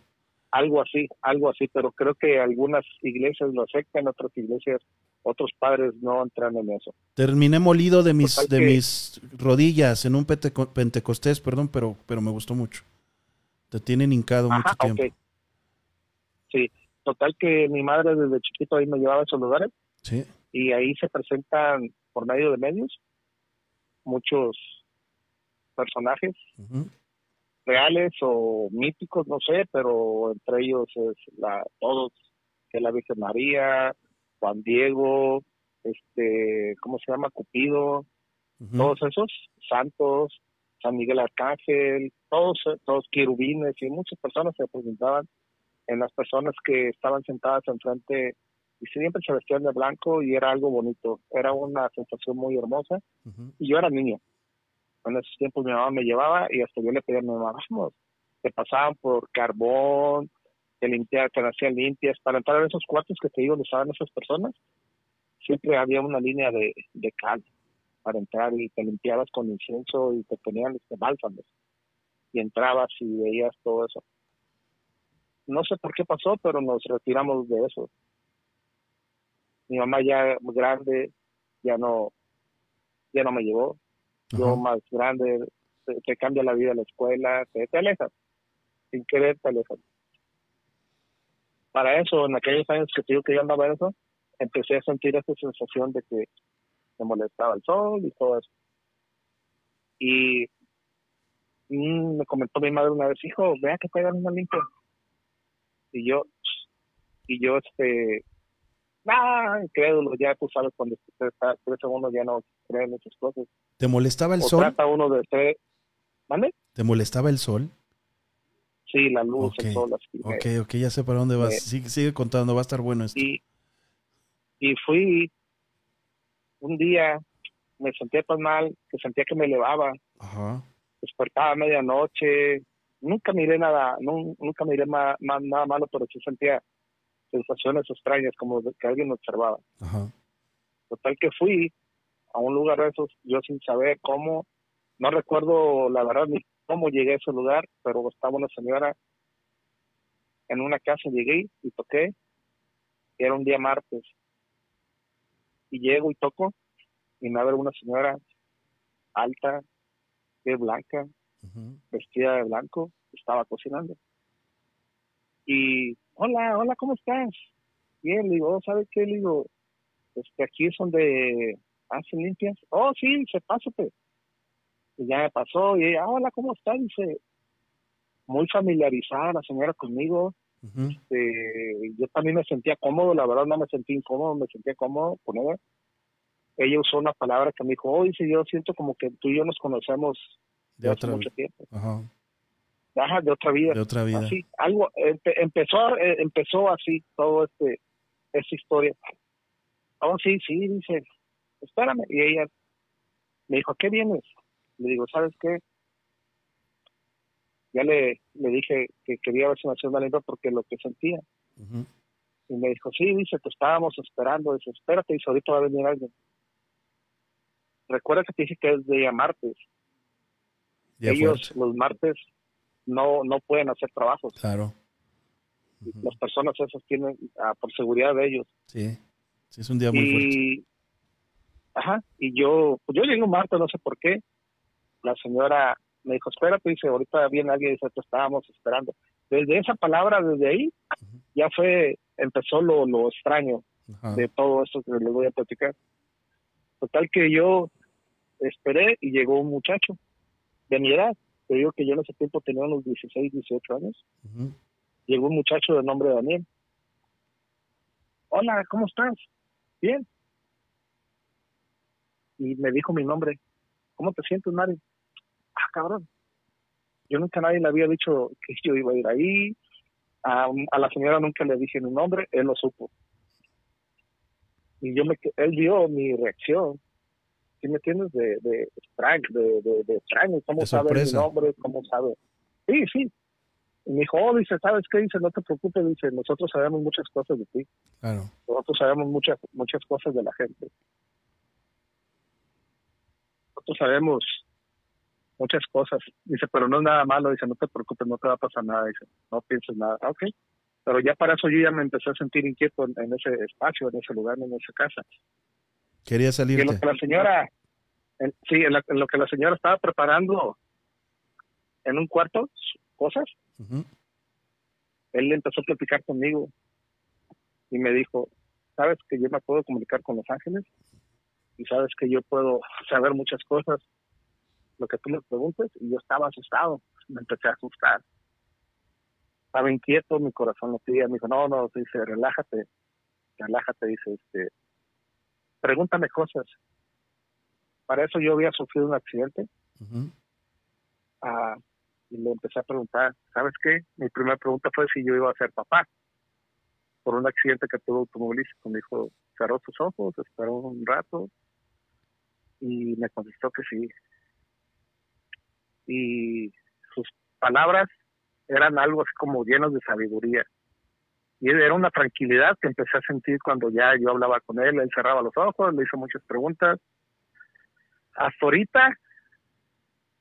algo así, algo así, pero creo que algunas iglesias lo aceptan, otras iglesias, otros padres no entran en eso. Terminé molido de mis, de mis rodillas en un pentecostés, perdón, pero, pero me gustó mucho. Te tienen hincado mucho tiempo. Sí, total que mi madre desde chiquito ahí me llevaba a esos lugares. Sí. Y ahí se presentan por medio de medios muchos personajes reales o míticos, no sé, pero entre ellos es la todos, que la Virgen María, Juan Diego, este, ¿cómo se llama? Cupido, todos esos santos, San Miguel Arcángel, todos, todos querubines y muchas personas se presentaban en las personas que estaban sentadas enfrente y siempre se vestían de blanco y era algo bonito, era una sensación muy hermosa y yo era niño, en esos tiempos mi mamá me llevaba y hasta yo le pedía a mi mamá, vamos, te pasaban por carbón, te limpiaban, te hacían limpias, para entrar en esos cuartos que te digo donde estaban esas personas, siempre había una línea de, de cal para entrar y te limpiabas con incienso y te ponían este bálsamos y entrabas y veías todo eso. No sé por qué pasó, pero nos retiramos de eso. Mi mamá ya grande ya no ya no me llevó, yo más grande, te, cambia la vida la escuela, te, te alejas, sin querer te alejas. Para eso, en aquellos años que digo que yo andaba eso, empecé a sentir esa sensación de que me molestaba el sol y todo eso. Y mm, me comentó mi madre una vez, hijo, vea que pegan una limpia. Y yo, y yo, este, ah, incrédulo, ya tú sabes cuando tres segundos ya no creen esas cosas. ¿Te molestaba el sol? Trata uno de ser, ¿Vale? ¿Te molestaba el sol? Sí, la luz, el sol. Así, ok, ok, ya sé para dónde vas. sigue, sigue, contando, va a estar bueno esto. Y, y fui un día, me sentía tan mal, que sentía que me elevaba. Ajá. Despertaba a medianoche. Nunca miré nada, nunca miré nada malo, pero sí sentía sensaciones extrañas, como que alguien me observaba. Ajá. Total que fui a un lugar de esos, yo sin saber cómo, no recuerdo la verdad ni cómo llegué a ese lugar, pero estaba una señora en una casa, llegué y toqué, era un día martes, y llego y toco, y me abre una señora alta, de blanca, vestida de blanco, estaba cocinando. Y, hola, hola, ¿cómo estás? Bien, le digo, oh, ¿sabes qué? Le digo, este, aquí es donde hacen limpias. Oh, sí, se pásate. Y ya me pasó, y ella, hola, ¿cómo estás? Dice, muy familiarizada la señora conmigo. este, yo también me sentía cómodo, la verdad no me sentí incómodo, me sentía cómodo con ella. Ella usó una palabra que me dijo, oh, dice, yo siento como que tú y yo nos conocemos de, hace mucho tiempo. Ajá de otra vida. De otra vida. Así, algo, empezó, eh, empezó así todo este, esta historia. Oh, sí, sí, dice, espérame. Y ella me dijo, ¿a qué vienes? Le digo, ¿sabes qué? Ya le, le dije que quería ver si me hacía una lengua porque lo que sentía. Y me dijo, sí, dice, te estábamos esperando. Dice, espérate, dice, ahorita va a venir alguien. Recuerda que te dije que es día martes. Ellos los martes no, no pueden hacer trabajos. Claro. Las personas esas tienen, ah, por seguridad de ellos. Sí, sí, es un día muy fuerte. Ajá, y yo, pues yo llegué un martes, no sé por qué. La señora me dijo, espérate, dice, ahorita viene alguien, dice, te estábamos esperando. Desde esa palabra, desde ahí, ya fue, empezó lo, lo extraño de todo esto que les voy a platicar. Total que yo esperé y llegó un muchacho de mi edad. Te digo que yo en ese tiempo tenía unos 16, 18 años. Llegó un muchacho de nombre Daniel. Hola, ¿cómo estás? Bien. Y me dijo mi nombre. ¿Cómo te sientes, Mari? Ah, cabrón. Yo nunca a nadie le había dicho que yo iba a ir ahí. A, a la señora nunca le dije mi nombre. Él lo supo. Y yo me, él vio mi reacción ¿sí me entiendes? De, de, de, de, de extraño, ¿cómo sabe mi nombre? ¿Cómo sabe? Sí, sí. Y me dijo, oh, dice, ¿sabes qué? Dice, no te preocupes, dice, nosotros sabemos muchas cosas de ti. Claro. Nosotros sabemos muchas, muchas cosas de la gente. Nosotros sabemos muchas cosas. Dice, pero no es nada malo. Dice, no te preocupes, no te va a pasar nada. Dice, no pienses nada. Ah, ok. Pero ya para eso yo ya me empecé a sentir inquieto en, ese espacio, en ese lugar, en esa casa. Quería salir. lo que la señora, sí, en, lo que la señora estaba preparando en un cuarto cosas, él empezó a platicar conmigo y me dijo, sabes que yo me puedo comunicar con los ángeles y sabes que yo puedo saber muchas cosas, lo que tú me preguntes, y yo estaba asustado, me empecé a asustar. Estaba inquieto, mi corazón lo pedía, me dijo, no, no, dice, relájate, relájate, dice, este, pregúntame cosas. Para eso yo había sufrido un accidente. Ah, y le empecé a preguntar, ¿sabes qué? Mi primera pregunta fue si yo iba a ser papá por un accidente que tuvo automovilístico. Me dijo, cerró sus ojos, esperó un rato y me contestó que sí. Y sus palabras eran algo así como llenos de sabiduría y era una tranquilidad que empecé a sentir cuando ya yo hablaba con él, él cerraba los ojos, le hizo muchas preguntas. Hasta ahorita,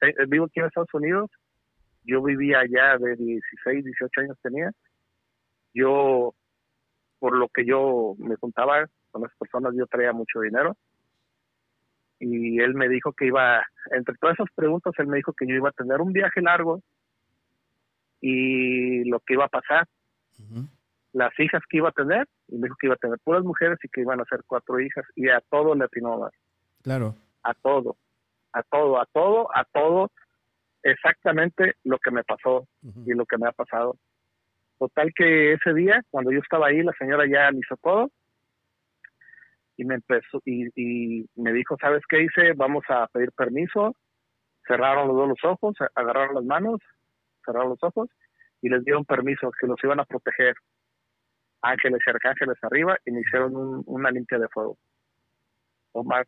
eh, eh, vivo aquí en Estados Unidos, yo vivía allá de 16, 18 años tenía, yo, por lo que yo me juntaba con las personas, yo traía mucho dinero, y él me dijo que iba, entre todas esas preguntas, él me dijo que yo iba a tener un viaje largo y lo que iba a pasar las hijas que iba a tener, y me dijo que iba a tener puras mujeres y que iban a ser cuatro hijas, y a todo le atinó Claro. A todo, a todo, a todo, a todo, exactamente lo que me pasó y lo que me ha pasado. Total que ese día, cuando yo estaba ahí, la señora ya me hizo todo, y me empezó, y, y me dijo, ¿sabes qué hice? Vamos a pedir permiso, cerraron los dos los ojos, agarraron las manos, cerraron los ojos, y les dieron permiso que los iban a proteger ángeles y arcángeles arriba y me hicieron una limpia de fuego. O más,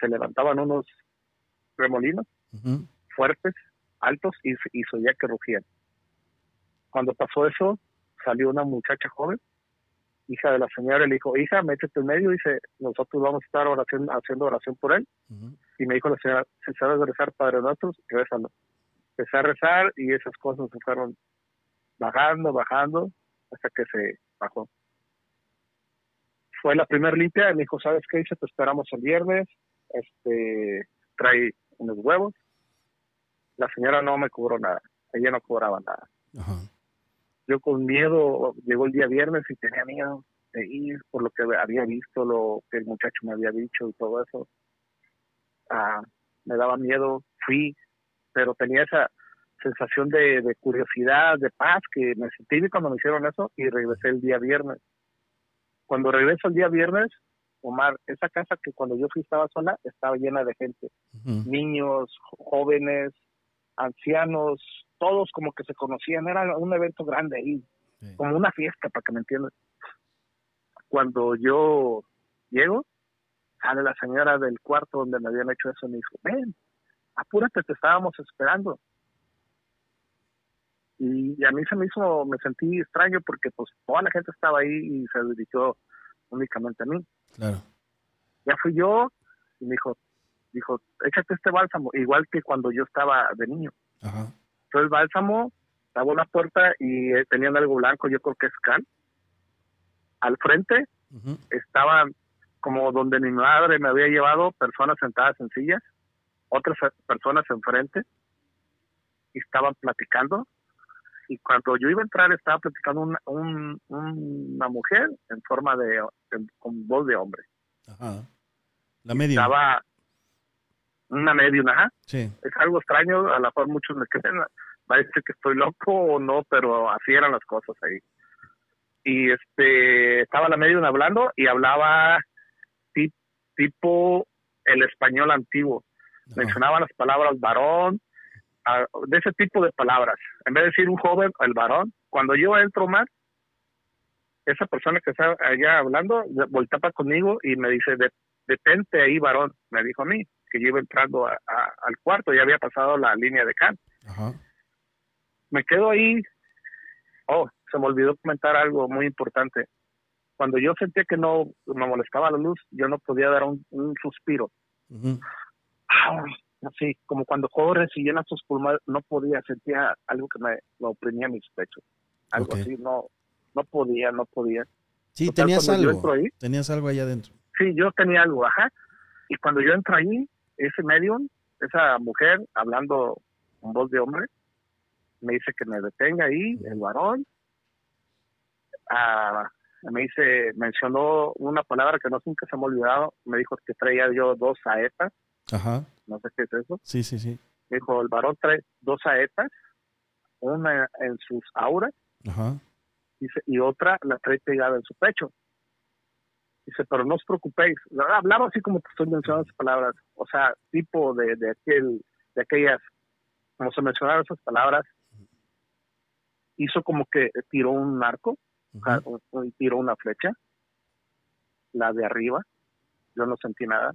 se levantaban unos remolinos fuertes, altos y, y ya que rugían. Cuando pasó eso, salió una muchacha joven, hija de la señora, le dijo, hija, métete en medio, dice, nosotros vamos a estar oración, haciendo oración por él. Y me dijo la señora, si sabes rezar, Padre Nuestro, rezando. Empecé a rezar y esas cosas se fueron bajando, bajando, hasta que se bajó. Fue la primera limpia, me dijo, ¿sabes qué? Dice, te esperamos el viernes, este, trae unos huevos. La señora no me cobró nada, ella no cobraba nada. Yo con miedo, llegó el día viernes y tenía miedo de ir por lo que había visto, lo que el muchacho me había dicho y todo eso. Ah, me daba miedo, fui, pero tenía esa, sensación de, curiosidad, de paz que me sentí cuando me hicieron eso y regresé el día viernes. Cuando regreso el día viernes, Omar, esa casa que cuando yo fui estaba sola, estaba llena de gente, niños, jóvenes, ancianos, todos como que se conocían, era un evento grande ahí, como una fiesta, para que me entiendan. Cuando yo llego, sale la señora del cuarto donde me habían hecho eso y me dijo, ven, apúrate, te estábamos esperando y, a mí se me hizo, me sentí extraño porque pues toda la gente estaba ahí y se dirigió únicamente a mí. Claro. Ya fui yo y me dijo, dijo, échate este bálsamo, igual que cuando yo estaba de niño. Ajá. Entonces el bálsamo, estaba la puerta y eh, tenían algo blanco, yo creo que es cal. Al frente estaban como donde mi madre me había llevado, personas sentadas en sillas, otras personas enfrente, y estaban platicando. Y cuando yo iba a entrar, estaba platicando una, una mujer en forma de, con voz de hombre. Ajá. La media. Estaba una media, ajá. Sí. Es algo extraño, a lo mejor muchos me creen, va a decir que estoy loco o no, pero así eran las cosas ahí. Y este, estaba la medium hablando y hablaba tipo el español antiguo. Mencionaba las palabras varón, de ese tipo de palabras. En vez de decir un joven, el varón. Cuando yo entro más, esa persona que está allá hablando voltaba conmigo y me dice, detente ahí, varón, me dijo a mí, que yo iba entrando al cuarto, ya había pasado la línea de can. Me quedo ahí. Oh, se me olvidó comentar algo muy importante. Cuando yo sentía que no me molestaba la luz, yo no podía dar un, suspiro. así, como cuando corres y llenas tus pulmones, no podía, sentía algo que me, oprimía mis pechos. Algo así, no, no podía, no podía. Sí, tenías algo. tenías algo allá adentro. Sí, yo tenía algo, ajá. Y cuando yo entro ahí, ese medium, esa mujer hablando con voz de hombre, me dice que me detenga ahí, el varón. Ah, me dice, mencionó una palabra que no nunca se me ha olvidado, me dijo que traía yo dos saetas. Ajá. No sé qué es eso. Sí, sí, sí. Me dijo, el varón trae dos saetas, una en sus auras Ajá. Dice, y otra la trae pegada en su pecho. Dice, pero no os preocupéis. Hablaba así como te estoy mencionando esas palabras, o sea, tipo de, de, aquel, de aquellas, como se mencionaron esas palabras, hizo como que tiró un arco, y tiró una flecha, la de arriba, yo no sentí nada.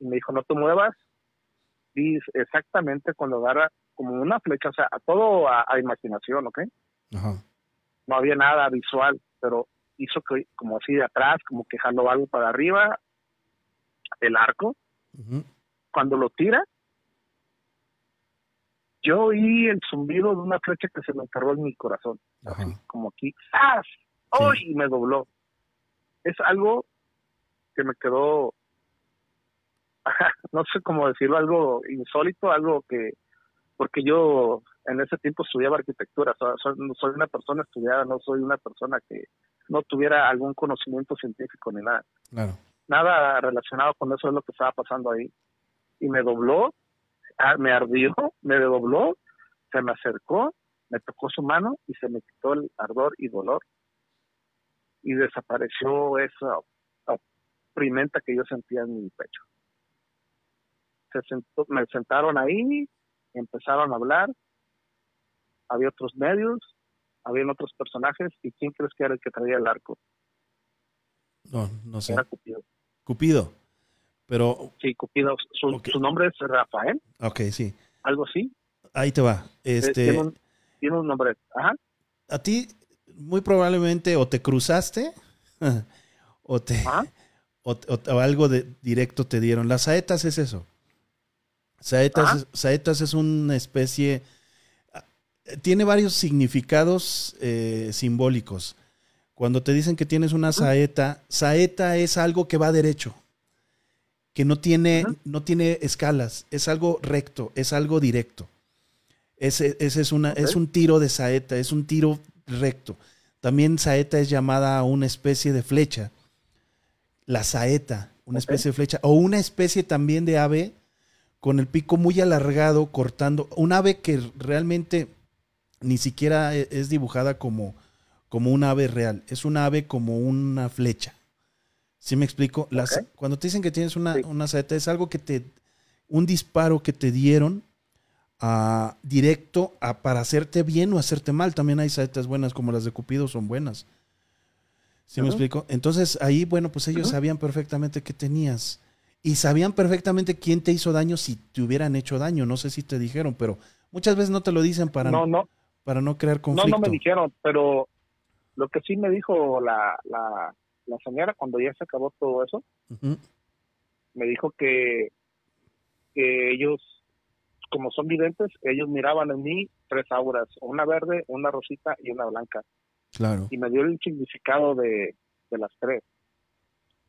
Y me dijo, no te muevas, y exactamente cuando agarra como una flecha, o sea, a todo a, imaginación, ¿ok? No había nada visual, pero hizo que como así de atrás, como que jaló algo para arriba, el arco. Cuando lo tira, yo oí el zumbido de una flecha que se me enterró en mi corazón, así como aquí, ¡zas! ¡Ay! Y me dobló. Es algo que me quedó, no sé cómo decirlo, algo insólito, algo que, porque yo en ese tiempo estudiaba arquitectura, soy, soy una persona estudiada, no soy una persona que no tuviera algún conocimiento científico ni nada. Nada relacionado con eso es lo que estaba pasando ahí. Y me dobló Ah, me ardió, me dobló, se me acercó, me tocó su mano y se me quitó el ardor y dolor. Y desapareció esa oprimenta que yo sentía en mi pecho. Se me sentaron ahí, empezaron a hablar, había otros medios, había otros personajes, ¿y quién crees que era el que traía el arco? No, no sé. Era Cupido. Cupido. Pero. Sí, Cupido. Su, nombre es Rafael. Ok, sí. Algo así. Ahí te va. Este, tiene, un, nombre. Ajá. A ti, muy probablemente, o te cruzaste, o te. O, algo de directo te dieron. Las saetas es eso. Saetas, saetas es una especie. Tiene varios significados eh, simbólicos. Cuando te dicen que tienes una saeta, saeta es algo que va derecho que no tiene, no tiene escalas, es algo recto, es algo directo. Ese, es, una, es un tiro de saeta, es un tiro recto. También saeta es llamada una especie de flecha. La saeta, una especie de flecha. O una especie también de ave con el pico muy alargado, cortando. Un ave que realmente ni siquiera e, es dibujada como, como un ave real. Es un ave como una flecha. ¿Sí me explico? Las, Cuando te dicen que tienes una, una, saeta, es algo que te. un disparo que te dieron a, directo a, para hacerte bien o hacerte mal. También hay saetas buenas, como las de Cupido, son buenas. ¿Sí me explico? Entonces ahí, bueno, pues ellos sabían perfectamente qué tenías. Y sabían perfectamente quién te hizo daño si te hubieran hecho daño. No sé si te dijeron, pero muchas veces no te lo dicen para no, no. Para no crear conflicto. No, no me dijeron, pero lo que sí me dijo la, la señora, cuando ya se acabó todo eso, me dijo que, que ellos, como son videntes, ellos miraban en mí tres auras, una verde, una rosita y una blanca. Claro. Y me dio el significado de, las tres.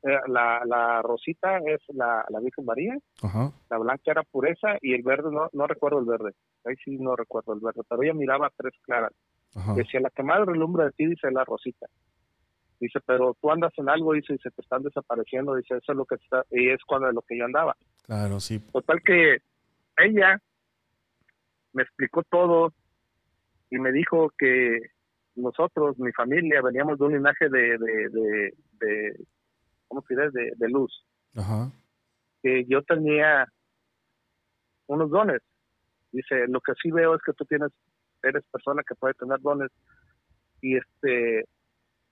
Eh, la, la rosita es la, la Virgen María, la blanca era pureza y el verde, no, no recuerdo el verde, ahí sí no recuerdo el verde, pero ella miraba tres claras. Decía, la que más relumbra de ti, dice la rosita. Dice, pero tú andas en algo, dice, y se te están desapareciendo, dice, eso es lo que está, y es cuando lo que yo andaba. Claro, sí. Total que ella me explicó todo y me dijo que nosotros, mi familia, veníamos de un linaje de, de, de, de ¿cómo se dice? De, luz. Ajá. Que yo tenía unos dones. Dice, lo que sí veo es que tú tienes, eres persona que puede tener dones. Y este,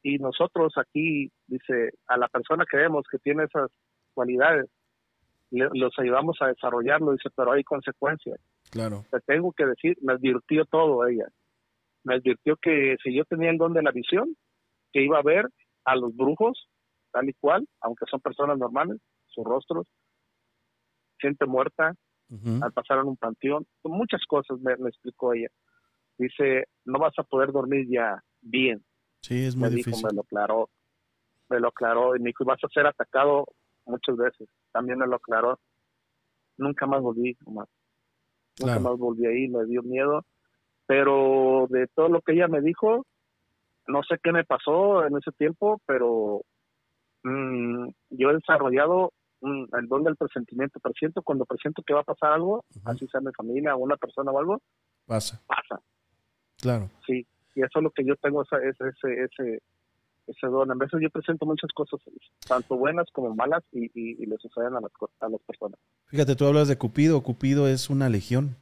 y nosotros aquí, dice, a la persona que vemos que tiene esas cualidades, los ayudamos a desarrollarlo, dice, pero hay consecuencias. Claro. Te tengo que decir, me advirtió todo ella. Me advirtió que si yo tenía el don de la visión, que iba a ver a los brujos tal y cual, aunque son personas normales, sus rostros, gente muerta, al pasar en un panteón, muchas cosas me, me, explicó ella. Dice, no vas a poder dormir ya bien, Sí, es muy me difícil. Dijo, me lo aclaró, me lo aclaró y me dijo, vas a ser atacado muchas veces. También me lo aclaró. Nunca más volví, Nunca más volví ahí, me dio miedo. Pero de todo lo que ella me dijo, no sé qué me pasó en ese tiempo, pero mm, yo he desarrollado el don del presentimiento. Presiento cuando presiento que va a pasar algo, así sea mi familia o una persona o algo, pasa. Pasa. Claro. Sí, y eso es lo que yo tengo, ese, ese, ese, ese don. A veces yo presento muchas cosas, tanto buenas como malas, y, y, le suceden a las, a las personas. Fíjate, tú hablas de Cupido. Cupido es una legión,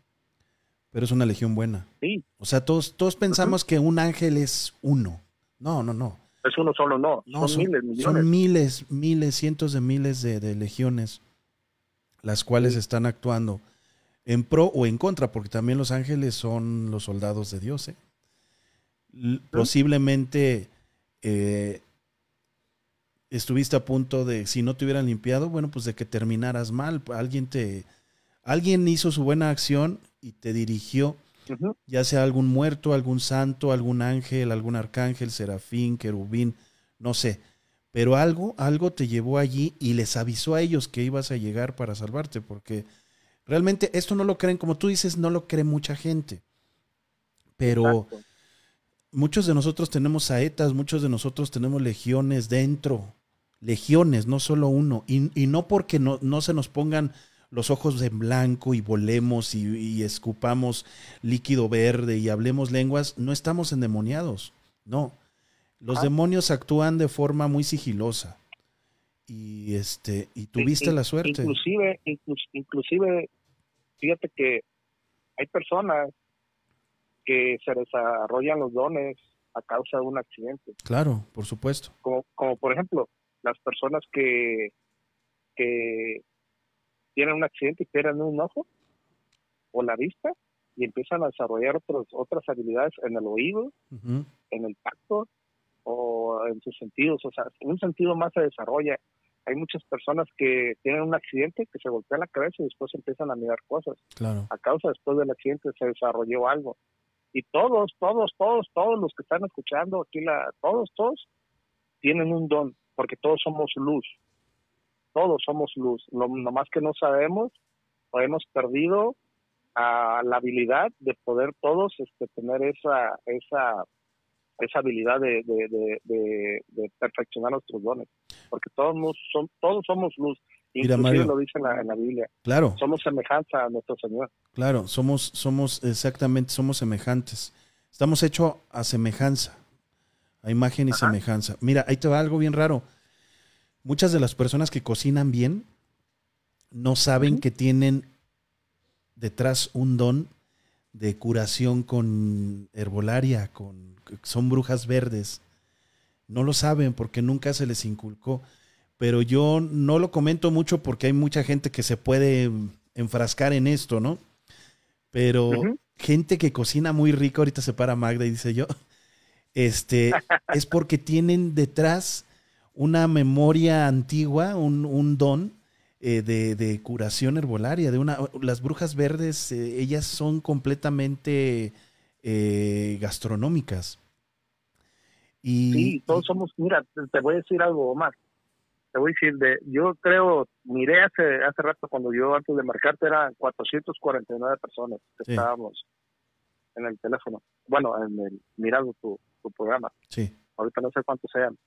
pero es una legión buena. Sí. O sea, todos, todos pensamos que un ángel es uno. No, no, no. Es uno solo, no. son, miles, millones. Son miles, miles, cientos de miles de, legiones, las cuales están actuando en pro o en contra, porque también los ángeles son los soldados de Dios, ¿eh? posiblemente eh, estuviste a punto de, si no te hubieran limpiado, bueno, pues de que terminaras mal. Alguien te, alguien hizo su buena acción y te dirigió, ya sea algún muerto, algún santo, algún ángel, algún arcángel, serafín, querubín, no sé. Pero algo, algo te llevó allí y les avisó a ellos que ibas a llegar para salvarte, porque realmente esto no lo creen, como tú dices, no lo cree mucha gente. Pero muchos de nosotros tenemos saetas, muchos de nosotros tenemos legiones dentro, legiones, no solo uno, y, no porque no, no, se nos pongan los ojos en blanco y volemos y, escupamos líquido verde y hablemos lenguas, no estamos endemoniados, no. Los ah. demonios actúan de forma muy sigilosa. Y este, y tuviste la suerte. Inclusive, inclusive, fíjate que hay personas que se desarrollan los dones a causa de un accidente. Claro, por supuesto. Como, como por ejemplo, las personas que, que tienen un accidente y pierden un ojo o la vista y empiezan a desarrollar otros, otras habilidades en el oído, en el tacto o en sus sentidos. O sea, un sentido más se desarrolla. Hay muchas personas que tienen un accidente, que se golpean la cabeza y después empiezan a mirar cosas. Claro. A causa después del accidente se desarrolló algo y todos, todos, todos, todos los que están escuchando aquí, la, todos, todos tienen un don, porque todos somos luz, todos somos luz, lo más que no sabemos o hemos perdido a la habilidad de poder todos este, tener esa, esa, esa habilidad de, de, perfeccionar nuestros dones, porque todos, son, todos somos luz Mira, Mario, lo dice en la, Biblia. Claro. Somos semejanza a nuestro Señor. Claro, somos, somos exactamente, somos semejantes. Estamos hechos a semejanza, a imagen y semejanza. Mira, ahí te va algo bien raro. Muchas de las personas que cocinan bien no saben que tienen detrás un don de curación con herbolaria, con son brujas verdes. No lo saben porque nunca se les inculcó pero yo no lo comento mucho porque hay mucha gente que se puede enfrascar en esto, ¿no? Pero gente que cocina muy rico, ahorita se para Magda y dice yo, este, es porque tienen detrás una memoria antigua, un, don eh, de, curación herbolaria, de una, las brujas verdes, eh, ellas son completamente eh, gastronómicas. Y, sí, todos somos, mira, te voy a decir algo, Omar te voy a decir, de, yo creo, miré hace, hace rato cuando yo antes de marcarte eran 449 personas que estábamos en el teléfono, bueno, en el, mirando tu, tu programa. Sí. Ahorita no sé cuántos sean,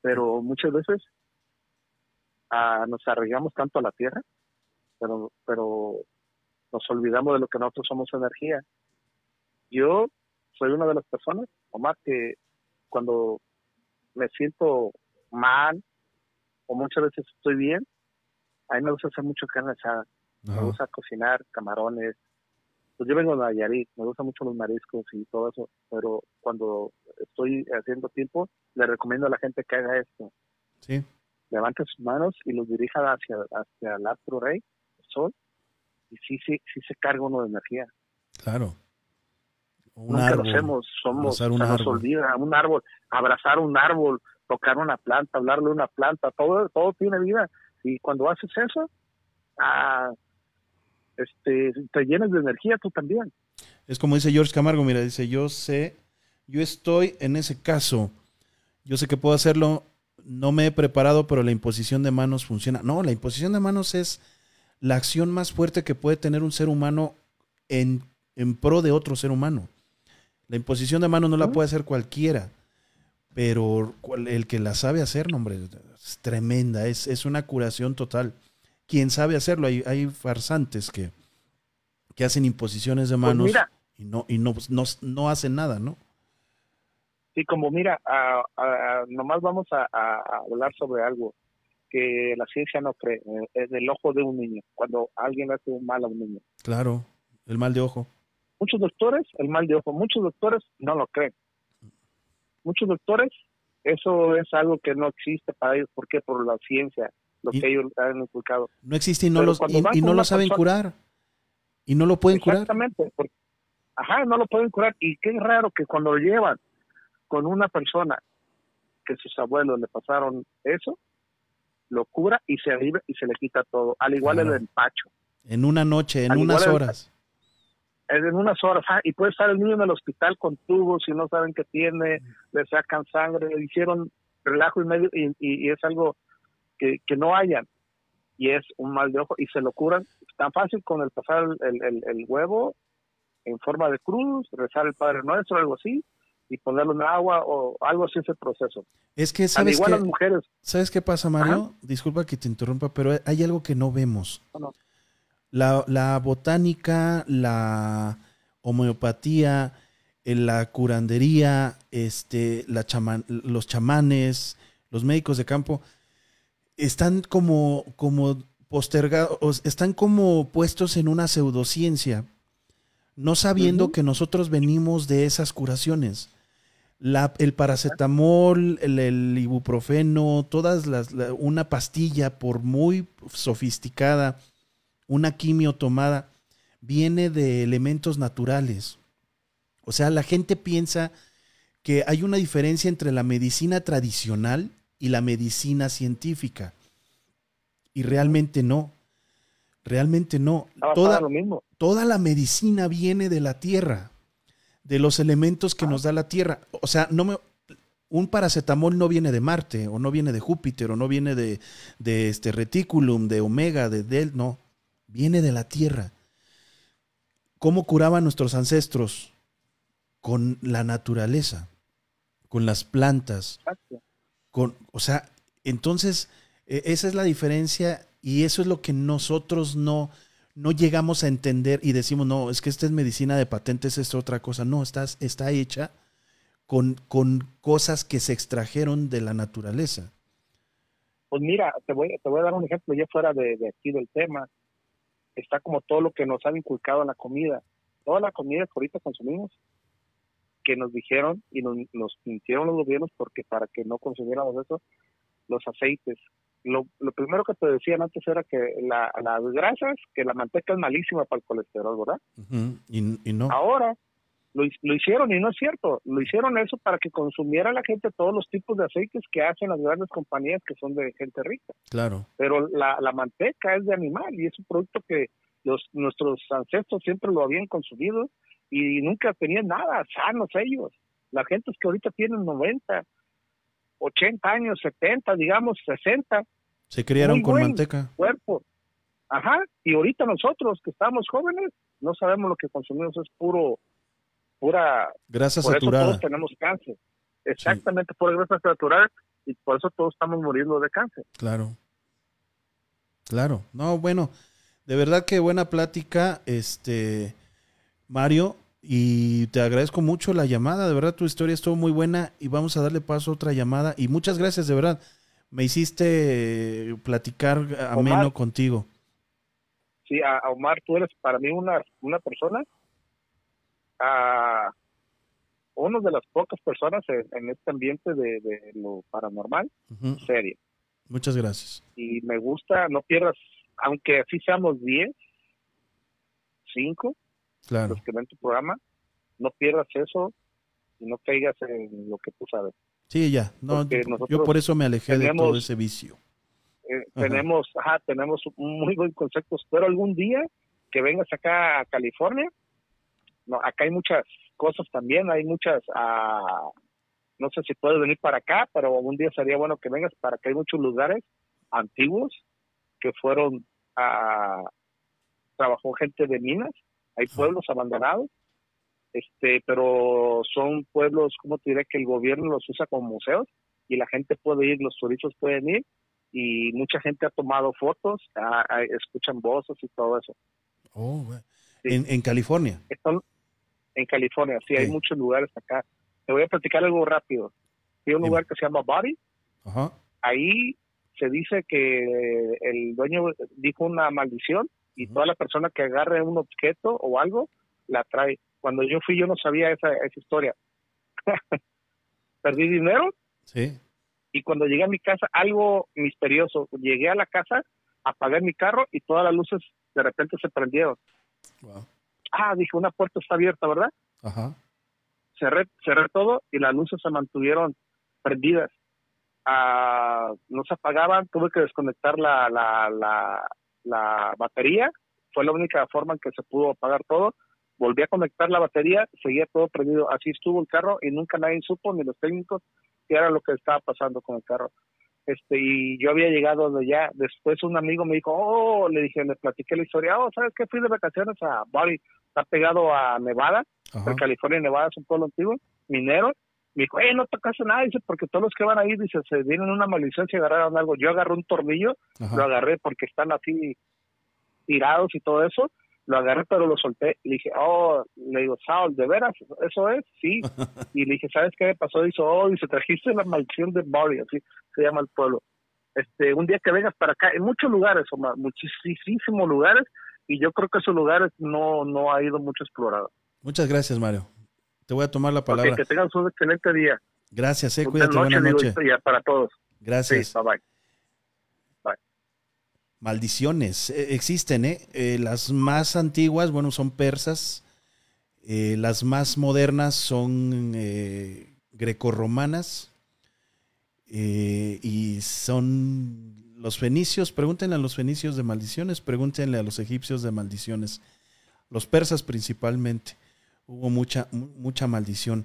pero muchas veces ah, nos arreglamos tanto a la tierra, pero, pero nos olvidamos de lo que nosotros somos energía. Yo soy una de las personas, o más que cuando me siento mal o muchas veces estoy bien, a mí me gusta hacer mucho carne asada. Me gusta cocinar camarones. Pues yo vengo de Nayarit, me gustan mucho los mariscos y todo eso, pero cuando estoy haciendo tiempo, le recomiendo a la gente que haga esto. Sí. Levante sus manos y los dirija hacia, hacia el astro rey, el sol, y sí, sí, sí se carga uno de energía. Claro. Un Nunca lo hacemos, somos, un nos olvida, un árbol, abrazar un árbol, tocar una planta, hablarle a una planta, todo, todo tiene vida. Y cuando haces eso, ah, este, te llenas de energía tú también. Es como dice George Camargo, mira, dice, yo sé, yo estoy en ese caso, yo sé que puedo hacerlo, no me he preparado, pero la imposición de manos funciona. No, la imposición de manos es la acción más fuerte que puede tener un ser humano en, en pro de otro ser humano. La imposición de manos no la puede hacer cualquiera pero el que la sabe hacer, no, hombre, es tremenda, es, es una curación total. Quien sabe hacerlo, hay, hay farsantes que, que hacen imposiciones de pues manos y no y no, no, no, hacen nada, ¿no? Sí, como mira, nomás vamos a, hablar sobre algo que la ciencia no cree, eh, es el ojo de un niño, cuando alguien hace un mal a un niño. Claro, el mal de ojo. Muchos doctores, el mal de ojo, muchos doctores no lo creen muchos doctores, eso es algo que no existe para ellos. ¿Por qué? Por la ciencia, lo que ellos han inculcado. No existe y no, los, y, no lo saben curar. Y no lo pueden curar. Exactamente. Ajá, no lo pueden curar. Y qué raro que cuando lo llevan con una persona que sus abuelos le pasaron eso, lo cura y se vive y se le quita todo. Al igual el empacho. En una noche, en unas horas en unas horas, y puede estar el niño en el hospital con tubos y no saben qué tiene, le sacan sangre, le hicieron relajo y medio y, es algo que, no hayan y es un mal de ojo y se lo curan tan fácil con el pasar el, el, huevo en forma de cruz, rezar el Padre Nuestro, algo así, y ponerlo en agua o algo así es el proceso. Es que sabes igual las mujeres. ¿Sabes qué pasa, Mario? Disculpa que te interrumpa, pero hay algo que no vemos. La, botánica, la homeopatía, eh, la curandería, este, la los chamanes, los médicos de campo, están como, como postergados, están como puestos en una pseudociencia, no sabiendo que nosotros venimos de esas curaciones. La, el paracetamol, el, ibuprofeno, todas las, una pastilla, por muy sofisticada una quimio tomada, viene de elementos naturales. O sea, la gente piensa que hay una diferencia entre la medicina tradicional y la medicina científica. Y realmente no. Realmente no. Toda, toda la medicina viene de la tierra, de los elementos que nos da la tierra. O sea, no me, un paracetamol no viene de Marte, o no viene de Júpiter, o no viene de, de este reticulum, de Omega, de Del, no viene de la tierra. ¿Cómo curaban nuestros ancestros? Con la naturaleza, con las plantas, o sea, entonces e, esa es la diferencia y eso es lo que nosotros no, no llegamos a entender y decimos, no, es que esta es medicina de patentes, esta es otra cosa. No, está, está hecha con, con cosas que se extrajeron de la naturaleza. Pues mira, te voy, te voy a dar un ejemplo ya fuera de, de aquí del tema está como todo lo que nos han inculcado en la comida. Toda la comida que ahorita consumimos, que nos dijeron y nos, nos mintieron los gobiernos porque para que no consumiéramos eso, los aceites. Lo, lo primero que te decían antes era que la, las grasas, que la manteca es malísima para el colesterol, ¿verdad? y, no. Ahora lo, lo, hicieron y no es cierto. Lo hicieron eso para que consumiera la gente todos los tipos de aceites que hacen las grandes compañías que son de gente rica. Claro. Pero la, la manteca es de animal y es un producto que los, nuestros ancestros siempre lo habían consumido y nunca tenían nada, sanos ellos. La gente es que ahorita tienen 90, 80 años, 70, digamos, 60. Se criaron con manteca. Cuerpo. Ajá, y ahorita nosotros que estamos jóvenes, no sabemos lo que consumimos, es puro, pura... Grasa por saturada. Eso todos tenemos cáncer. Exactamente, por grasa saturada, y por eso todos estamos muriendo de cáncer. Claro. Claro. No, bueno, de verdad que buena plática, este, Mario, y te agradezco mucho la llamada, de verdad tu historia estuvo muy buena y vamos a darle paso a otra llamada y muchas gracias, de verdad. Me hiciste platicar ameno contigo. Sí, a, Omar, tú eres para mí una, una persona, a, una de las pocas personas en, este ambiente de, lo paranormal, serio. Muchas gracias. Y me gusta, no pierdas, aunque así seamos 10, 5, claro. los que ven tu programa, no pierdas eso y no caigas en lo que tú sabes. Sí, ya. No, yo por eso me alejé de todo ese vicio. Eh, tenemos, ajá, tenemos muy buen concepto. Espero algún día que vengas acá a California. No, acá hay muchas cosas también, hay muchas, uh, no sé si puedes venir para acá, pero algún día sería bueno que vengas para que hay muchos lugares antiguos que fueron a, trabajó gente de minas, hay pueblos abandonados, este, pero son pueblos, como te diré, que el gobierno los usa como museos y la gente puede ir, los turistas pueden ir y mucha gente ha tomado fotos, escuchan voces y todo eso. Oh, ¿En, ¿En, California? en California, sí, hay muchos lugares acá. Te voy a platicar algo rápido. Hay un lugar que se llama Body. Ahí se dice que el dueño dijo una maldición y toda la persona que agarre un objeto o algo la trae. Cuando yo fui yo no sabía esa, esa historia. Perdí dinero. Sí. Y cuando llegué a mi casa, algo misterioso. Llegué a la casa, apagué mi carro y todas las luces de repente se prendieron. Ah, dije, una puerta está abierta, ¿verdad? Ajá. Cerré, cerré todo y las luces se mantuvieron prendidas. Ah, no se apagaban, tuve que desconectar la, la, la, la batería. Fue la única forma en que se pudo apagar todo volví a conectar la batería, seguía todo prendido. Así estuvo el carro y nunca nadie supo, ni los técnicos, qué era lo que estaba pasando con el carro. Este, y yo había llegado de allá. Después un amigo me dijo, oh, le dije, le platiqué la historia, oh, ¿sabes qué? Fui de vacaciones a Bali, está pegado a Nevada, California y Nevada es un pueblo antiguo, minero. Me dijo, eh, no tocaste nada, dice, porque todos los que van ahí, dice, se vienen una maldición y agarraron algo. Yo agarré un tornillo, lo agarré porque están así tirados y todo eso lo agarré pero lo solté le dije, oh, le digo, Saul, ¿de veras? ¿Eso es? Sí. y le dije, ¿sabes qué me pasó? Dice, oh, dice, trajiste la maldición de Barry, así se llama el pueblo. Este, un día que vengas para acá, en muchos lugares, Omar, muchísimos lugares, y yo creo que esos lugares no, no ha ido mucho explorado. Muchas gracias, Mario. Te voy a tomar la palabra. que tengan un excelente día. Gracias, eh, cuídate, buenas noches. para todos. Gracias. bye bye maldiciones. E, existen, ¿eh? ¿eh? Las más antiguas, bueno, son persas. Eh, las más modernas son eh, grecorromanas. Eh, y son los fenicios. Pregúntenle a los fenicios de maldiciones, pregúntenle a los egipcios de maldiciones. Los persas principalmente. Hubo mucha, mucha maldición.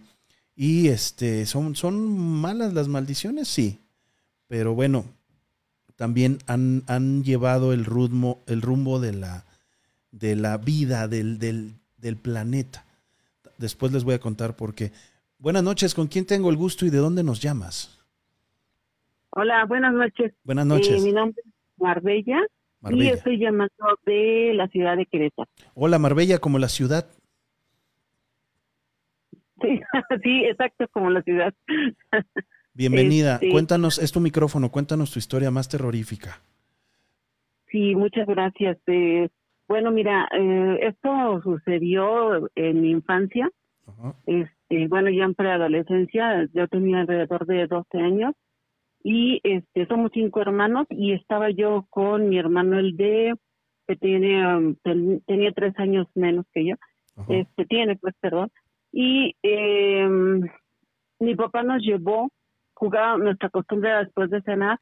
Y este, ¿son, ¿son malas las maldiciones? Sí. Pero bueno, también han, han llevado el rumbo, el rumbo de, la, de la vida del, del, del, planeta. Después les voy a contar por qué. Buenas noches, ¿con quién tengo el gusto y de dónde nos llamas? Hola, buenas noches. Buenas noches. Eh, mi nombre es Marbella, y estoy llamando de la ciudad de Querétaro. Hola, Marbella, como la ciudad. Sí, sí, exacto, como la ciudad. Bienvenida. Este, cuéntanos, es tu micrófono, cuéntanos tu historia más terrorífica. Sí, muchas gracias. Eh, bueno, mira, eh, esto sucedió en mi infancia. Este, bueno, ya en preadolescencia, yo tenía alrededor de 12 años y este somos cinco hermanos y estaba yo con mi hermano el de que tiene um, tenía tres años menos que yo este tiene pues perdón y eh, mi papá nos llevó jugaba, nuestra costumbre después de cenar,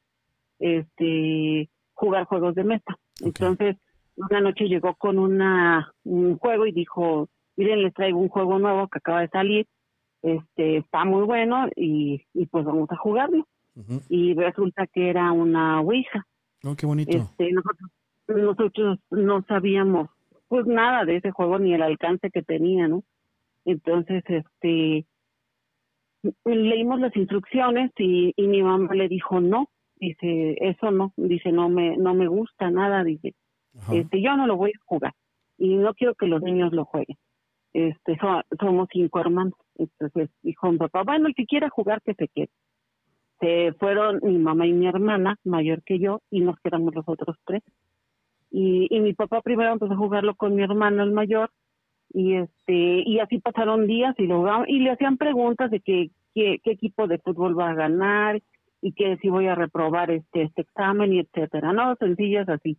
este, jugar juegos de mesa. Entonces, una noche llegó con una, un juego y dijo, miren, les traigo un juego nuevo que acaba de salir, este, está muy bueno y, y pues vamos a jugarlo. y resulta que era una ouija. Oh, qué bonito. Este, nosotros, nosotros no sabíamos pues nada de ese juego ni el alcance que tenía, ¿no? Entonces, este, leímos las instrucciones y, y mi mamá le dijo no, dice eso no, dice no me no me gusta nada, dice este yo no lo voy a jugar y no quiero que los niños lo jueguen. Este somos cinco hermanos, entonces dijo mi papá bueno el que quiera jugar que se quede. Se fueron mi mamá y mi hermana mayor que yo y nos quedamos los otros tres. Y, y mi papá primero empezó a jugarlo con mi hermano el mayor y este y así pasaron días y lo y le hacían preguntas de que, qué equipo de fútbol va a ganar y que si voy a reprobar este este examen y etcétera no sencillas así.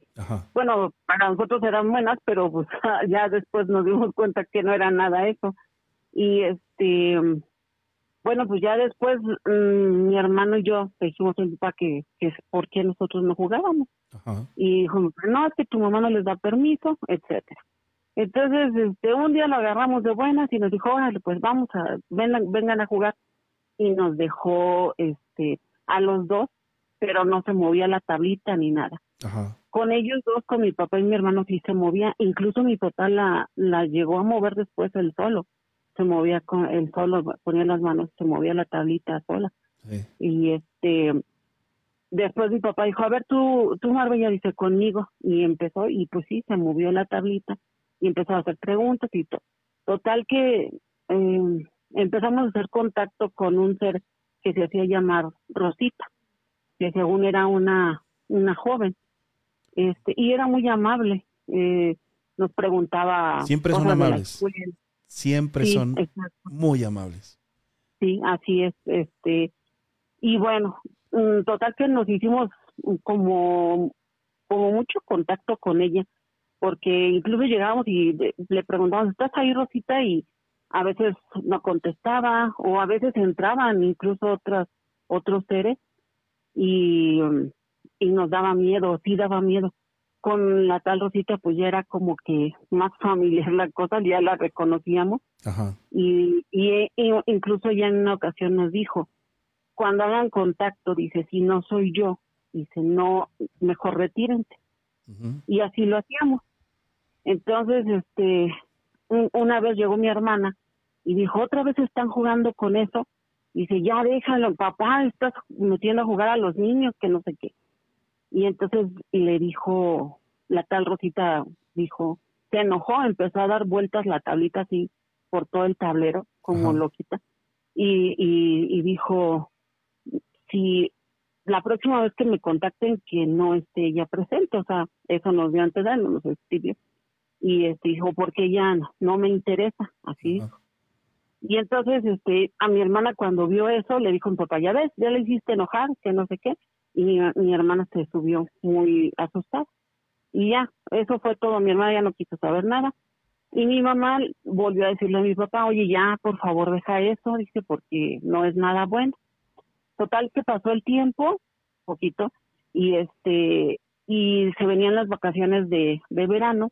Bueno para nosotros eran buenas pero pues ya después nos dimos cuenta que no era nada eso. Y este bueno pues ya después mm, mi hermano y yo dijimos a mi papá que, que por qué nosotros no jugábamos. Y dijo no es que tu mamá no les da permiso etcétera entonces, este, un día lo agarramos de buenas y nos dijo, órale, pues vamos a, vengan, vengan a jugar. Y nos dejó, este, a los dos, pero no se movía la tablita ni nada. Con ellos dos, con mi papá y mi hermano sí se movía. Incluso mi papá la, la llegó a mover después él solo. Se movía con él solo, ponía las manos, se movía la tablita sola. Y este, después mi papá dijo, a ver, tú, tú Marbella, dice, conmigo. Y empezó, y pues sí, se movió la tablita y empezó a hacer preguntas y todo. Total que em, empezamos a hacer contacto con un ser que se hacía llamar Rosita, que según era una, una joven, este, y era muy amable, eh, nos preguntaba... Siempre son amables. Siempre son muy amables. Sí, así es, este, y bueno, mm, total que nos hicimos como, como mucho contacto con ella porque incluso llegábamos y le preguntábamos, ¿estás ahí, Rosita? Y a veces no contestaba o a veces entraban incluso otras otros seres y, y nos daba miedo, sí daba miedo. Con la tal Rosita pues ya era como que más familiar la cosa, ya la reconocíamos. Y, y, incluso ya en una ocasión nos dijo, cuando hagan contacto, dice, si no soy yo, dice, no, mejor retírense. Y así lo hacíamos. Entonces, este, una vez llegó mi hermana y dijo, otra vez están jugando con eso. Dice, ya déjalo, papá, estás metiendo a jugar a los niños, que no sé qué. Y entonces le dijo, la tal Rosita dijo, se enojó, empezó a dar vueltas la tablita así por todo el tablero, como loquita. Y, y, y dijo, si la próxima vez que me contacten, que no esté ella presente, o sea, eso nos dio antes de nos escribió y este dijo porque ya no, me interesa así y entonces este a mi hermana cuando vio eso le dijo mi papá ya ves ya le hiciste enojar que no sé qué y mi, hermana se subió muy asustada. Y ya eso fue todo mi hermana ya no quiso saber nada. Y mi mamá volvió a decirle a mi papá oye ya por favor deja eso dice porque no es nada bueno total que pasó el tiempo poquito y este y se venían las vacaciones de, de verano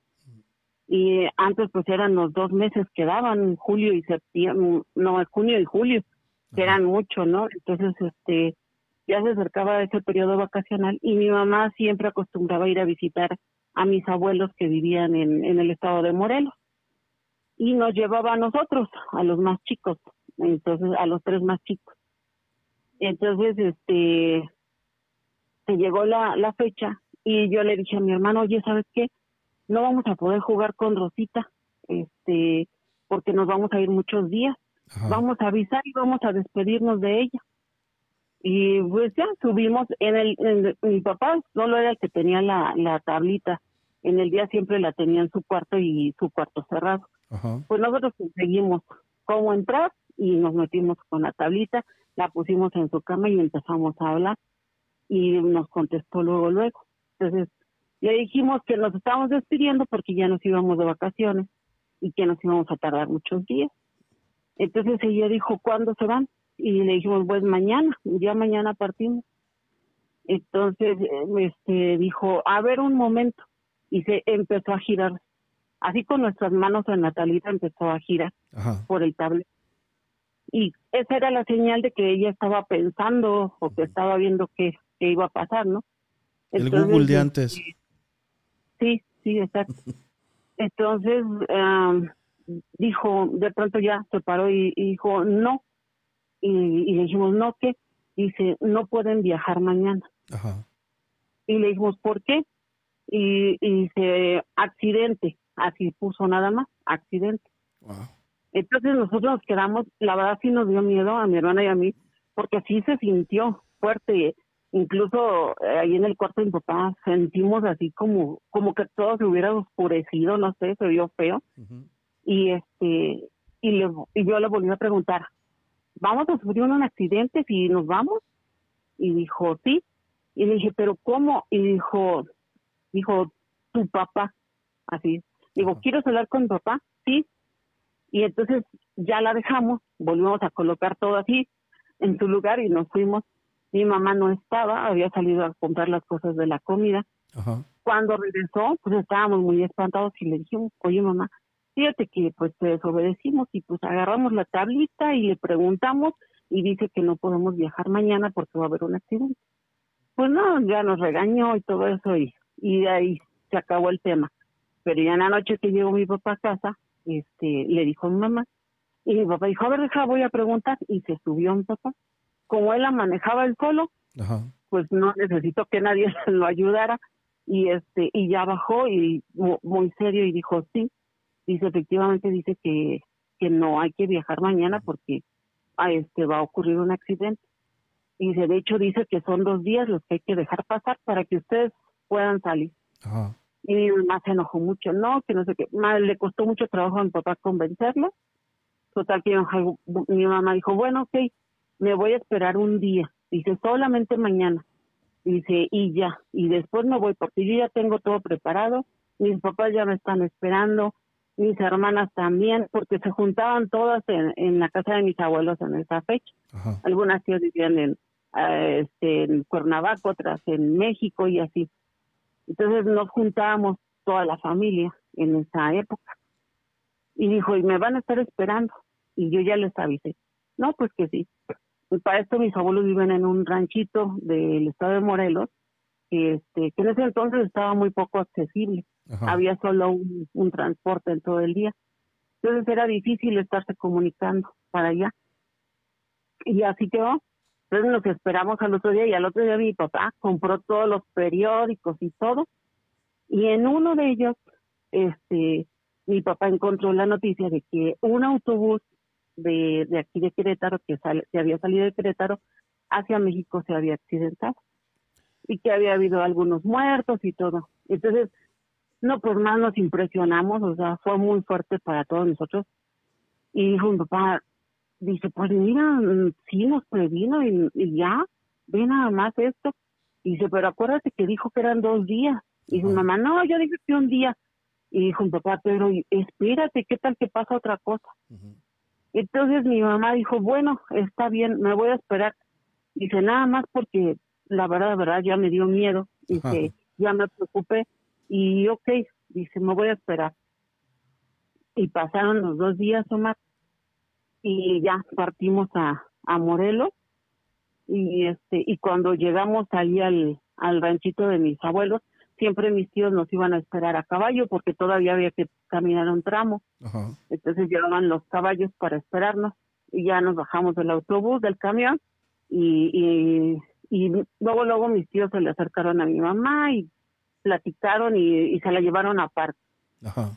y antes pues eran los dos meses que daban, julio y septiembre, no, junio y julio, que eran mucho, ¿no? Entonces, este, ya se acercaba ese periodo vacacional y mi mamá siempre acostumbraba ir a visitar a mis abuelos que vivían en, en el estado de Morelos y nos llevaba a nosotros, a los más chicos, entonces a los tres más chicos. Entonces, este, se llegó la, la fecha y yo le dije a mi hermano, oye, ¿sabes qué? No vamos a poder jugar con Rosita, este, porque nos vamos a ir muchos días. Vamos a avisar y vamos a despedirnos de ella. Y pues ya subimos, en el, mi papá solo era el que tenía la, la tablita, en el día siempre la tenía en su cuarto y su cuarto cerrado. Pues nosotros conseguimos cómo entrar y nos metimos con la tablita, la pusimos en su cama y empezamos a hablar y nos contestó luego, luego. Entonces, le dijimos que nos estábamos despidiendo porque ya nos íbamos de vacaciones y que nos íbamos a tardar muchos días. Entonces ella dijo, ¿cuándo se van? Y le dijimos, pues mañana, ya mañana partimos. Entonces este, dijo, a ver un momento. Y se empezó a girar. Así con nuestras manos en la talita empezó a girar por el tablet. y esa era la señal de que ella estaba pensando o que estaba viendo qué, iba a pasar, ¿no? el Google de antes. Sí, sí, exacto. Entonces, dijo, de pronto ya se paró y, dijo, no. Y, y, le dijimos, no, ¿qué? Dice, no pueden viajar mañana. Ajá. Y le dijimos, ¿por qué? Y, y dice, accidente. Así puso nada más, accidente. Entonces nosotros nos quedamos, la verdad sí nos dio miedo a mi hermana y a mí, porque así se sintió fuerte. Incluso eh, ahí en el cuarto de mi papá sentimos así como, como que todo se hubiera oscurecido, no sé, se vio feo. Y este, y, le, y yo le volví a preguntar, ¿vamos a sufrir un accidente si nos vamos? Y dijo, sí. Y le dije, ¿pero cómo? Y dijo, dijo, tu papá, así. Digo, ¿quieres hablar con papá? Sí. Y entonces ya la dejamos, volvimos a colocar todo así en su lugar y nos fuimos. Mi mamá no estaba, había salido a comprar las cosas de la comida. Cuando regresó, pues estábamos muy espantados y le dijimos, oye mamá, fíjate que pues te desobedecimos y pues agarramos la tablita y le preguntamos y dice que no podemos viajar mañana porque va a haber un accidente. Pues no, ya nos regañó y todo eso y, y de ahí se acabó el tema. Pero ya en la noche que llegó mi papá a casa, este, le dijo a mi mamá, y mi papá dijo, a ver, deja, voy a preguntar, y se subió mi papá. Como él la manejaba él solo, pues no necesitó que nadie lo ayudara, y este, y ya bajó y muy serio y dijo, sí, dice, efectivamente dice que, que no hay que viajar mañana porque a ah, este va a ocurrir un accidente. Y dice, de hecho dice que son dos días los que hay que dejar pasar para que ustedes puedan salir. Ajá. Y mi mamá se enojó mucho, no, que no sé qué. le costó mucho trabajo a mi papá convencerlo. Total que mi mamá dijo, bueno, ok, me voy a esperar un día. Dice, solamente mañana. Dice, y ya. Y después me voy porque yo ya tengo todo preparado. Mis papás ya me están esperando. Mis hermanas también, porque se juntaban todas en, en la casa de mis abuelos en esa fecha. Algunas tías vivían en, eh, este, en Cuernavaca, otras en México y así. Entonces nos juntábamos toda la familia en esa época. Y dijo, y me van a estar esperando. Y yo ya les avisé. No, pues que sí. Y para esto mis abuelos viven en un ranchito del estado de Morelos, que, este, que en ese entonces estaba muy poco accesible. Había solo un, un transporte en todo el día. Entonces era difícil estarse comunicando para allá. Y así quedó. Entonces nos esperamos al otro día y al otro día mi papá compró todos los periódicos y todo. Y en uno de ellos, este, mi papá encontró la noticia de que un autobús de, de aquí de Querétaro, que, sale, que había salido de Querétaro hacia México, se había accidentado. Y que había habido algunos muertos y todo. Entonces, no, pues más nos impresionamos, o sea, fue muy fuerte para todos nosotros. Y dijo mi papá, dice, pues mira, sí nos previno y, ya, ve nada más esto. Dice, pero acuérdate que dijo que eran dos días. Y su mamá, no, yo dije que un día. Y dijo mi papá, pero espérate, ¿qué tal que pasa otra cosa? Entonces mi mamá dijo, bueno, está bien, me voy a esperar. Dice, nada más porque la verdad, la verdad, ya me dio miedo. Dice, ya me preocupé. Y ok, dice, me voy a esperar. Y pasaron los dos días, Omar, y ya partimos a, a Morelos y este y cuando llegamos ahí al, al ranchito de mis abuelos siempre mis tíos nos iban a esperar a caballo porque todavía había que caminar un tramo entonces llevaban los caballos para esperarnos y ya nos bajamos del autobús del camión y, y, y luego luego mis tíos se le acercaron a mi mamá y platicaron y, y se la llevaron aparte Ajá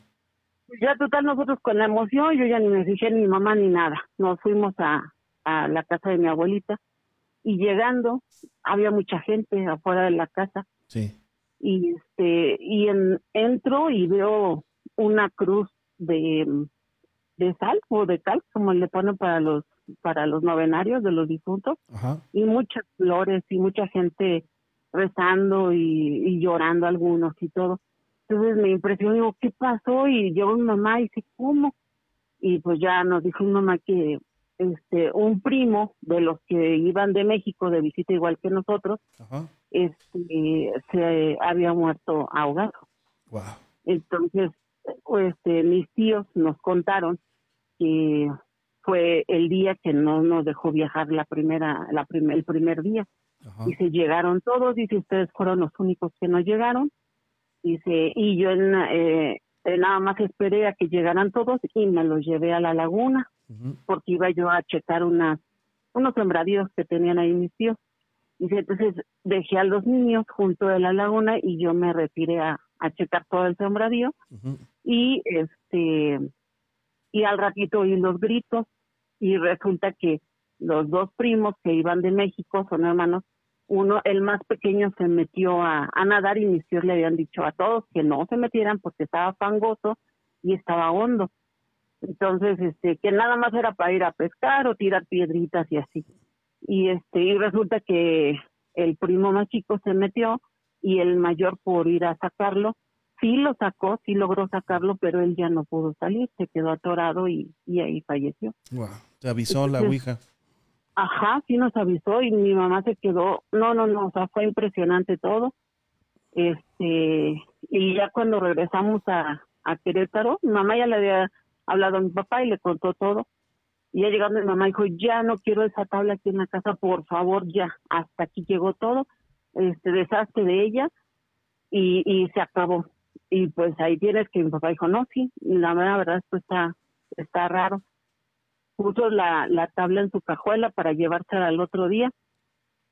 ya total nosotros con la emoción, yo ya ni me fijé ni mi mamá ni nada. Nos fuimos a, a la casa de mi abuelita y llegando había mucha gente afuera de la casa. Sí. Y este y en, entro y veo una cruz de de sal o de cal, como le ponen para los para los novenarios de los difuntos, y muchas flores y mucha gente rezando y, y llorando algunos y todo. Entonces me impresionó, digo, ¿qué pasó? Y llegó mi mamá y dice, ¿cómo? Y pues ya nos dijo mi mamá que este un primo de los que iban de México de visita igual que nosotros, este se había muerto ahogado. Wow. Entonces, este, mis tíos nos contaron que fue el día que no nos dejó viajar la primera, la el primer día. Y se llegaron todos, dice, ustedes fueron los únicos que no llegaron. Dice, y yo en, eh, nada más esperé a que llegaran todos y me los llevé a la laguna, porque iba yo a checar unas, unos sembradíos que tenían ahí mis tíos. Dice, entonces dejé a los niños junto a la laguna y yo me retiré a, a checar todo el sembradío. Y este y al ratito oí los gritos y resulta que los dos primos que iban de México son hermanos. Uno, el más pequeño, se metió a, nadar y mis tíos le habían dicho a todos que no se metieran porque estaba fangoso y estaba hondo. Entonces, este, que nada más era para ir a pescar o tirar piedritas y así. Y este, y resulta que el primo más chico se metió y el mayor por ir a sacarlo sí lo sacó, sí logró sacarlo, pero él ya no pudo salir, se quedó atorado y, ahí falleció. ¿Te avisó la Ouija? Ajá, sí nos avisó y mi mamá se quedó, no, no, no, o sea, fue impresionante todo. Este, y ya cuando regresamos a, a Querétaro, mi mamá ya le había hablado a mi papá y le contó todo. Y ya llegando mi mamá dijo, ya no quiero esa tabla aquí en la casa, por favor, ya, hasta aquí llegó todo, este desastre de ella y, se acabó y pues ahí tienes que mi papá dijo, no, sí, la verdad esto está, está raro. Puso la, la tabla en su cajuela para llevársela al otro día.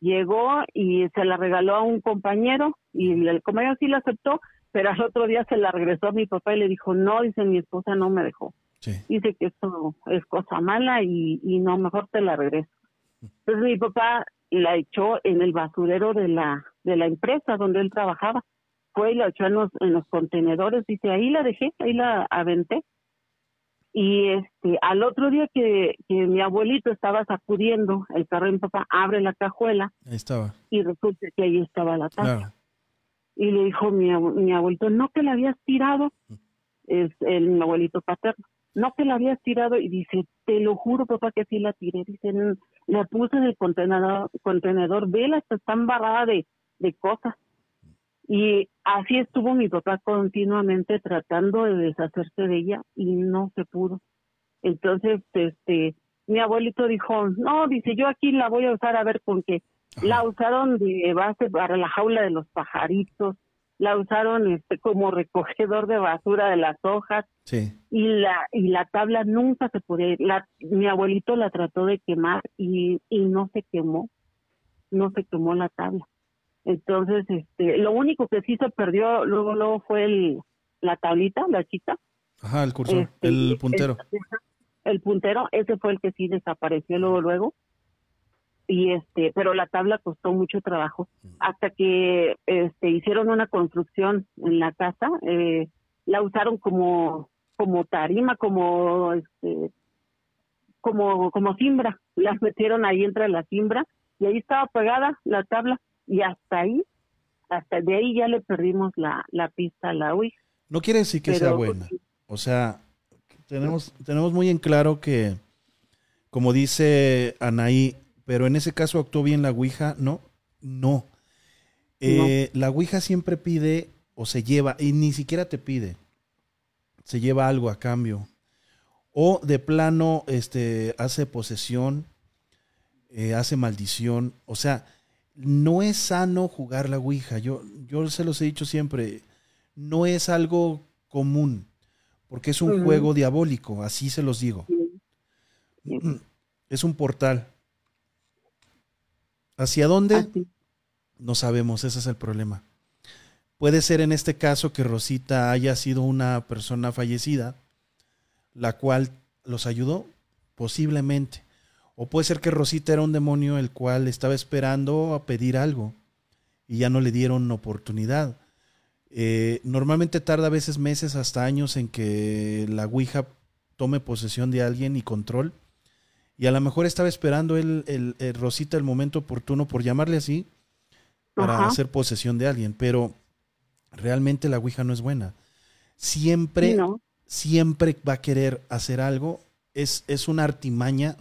Llegó y se la regaló a un compañero y el compañero sí la aceptó, pero al otro día se la regresó a mi papá y le dijo, no, dice mi esposa no me dejó. Dice que esto es cosa mala y, y no, mejor te la regreso. Entonces mi papá la echó en el basurero de la, de la empresa donde él trabajaba fue y la echó en los, en los contenedores, dice, ahí la dejé, ahí la aventé. Y este, al otro día que, que mi abuelito estaba sacudiendo el carro de mi papá, abre la cajuela. Ahí estaba. Y resulta que ahí estaba la taza. Y le dijo mi, mi abuelito, no que la habías tirado, es el mi abuelito paterno, no que la habías tirado. Y dice, te lo juro, papá, que sí la tiré. Dice, la puse en el contenedor, contenedor vela, está embarrada de, de cosas. Y así estuvo mi papá continuamente tratando de deshacerse de ella y no se pudo. Entonces, este, mi abuelito dijo, no, dice, yo aquí la voy a usar a ver con qué. La usaron de base para la jaula de los pajaritos, la usaron este como recogedor de basura de las hojas sí. y la y la tabla nunca se podía la mi abuelito la trató de quemar y, y no se quemó no se quemó la tabla entonces, este, lo único que sí se perdió luego, luego fue el, la tablita, la chica. Ajá, el cursor, este, el puntero. El, puntero, ese fue el que sí desapareció luego, luego. Y este, pero la tabla costó mucho trabajo. Hasta que este, hicieron una construcción en la casa, eh, la usaron como, como tarima, como, este, como, como cimbra. Las metieron ahí entre la cimbra y ahí estaba pegada la tabla y hasta ahí, hasta de ahí ya le perdimos la, la pista a la UI. No quiere decir que sea buena. O sea, tenemos, tenemos muy en claro que, como dice Anaí, pero en ese caso actuó bien la Ouija, ¿no? No. Eh, la Ouija siempre pide o se lleva, y ni siquiera te pide, se lleva algo a cambio. O de plano este, hace posesión, eh, hace maldición. O sea, no es sano jugar la Ouija. Yo, yo se los he dicho siempre, no es algo común, porque es un juego diabólico, así se los digo. Es un portal. ¿Hacia dónde? No sabemos, ese es el problema. Puede ser en este caso que Rosita haya sido una persona fallecida, la cual los ayudó, posiblemente. O puede ser que Rosita era un demonio el cual estaba esperando a pedir algo y ya no le dieron oportunidad. Eh, normalmente tarda a veces meses hasta años en que la Ouija tome posesión de alguien y control. Y a lo mejor estaba esperando el, el, Rosita el momento oportuno, por llamarle así, para hacer posesión de alguien. Pero realmente la Ouija no es buena. Siempre, siempre va a querer hacer algo. Es, es una artimaña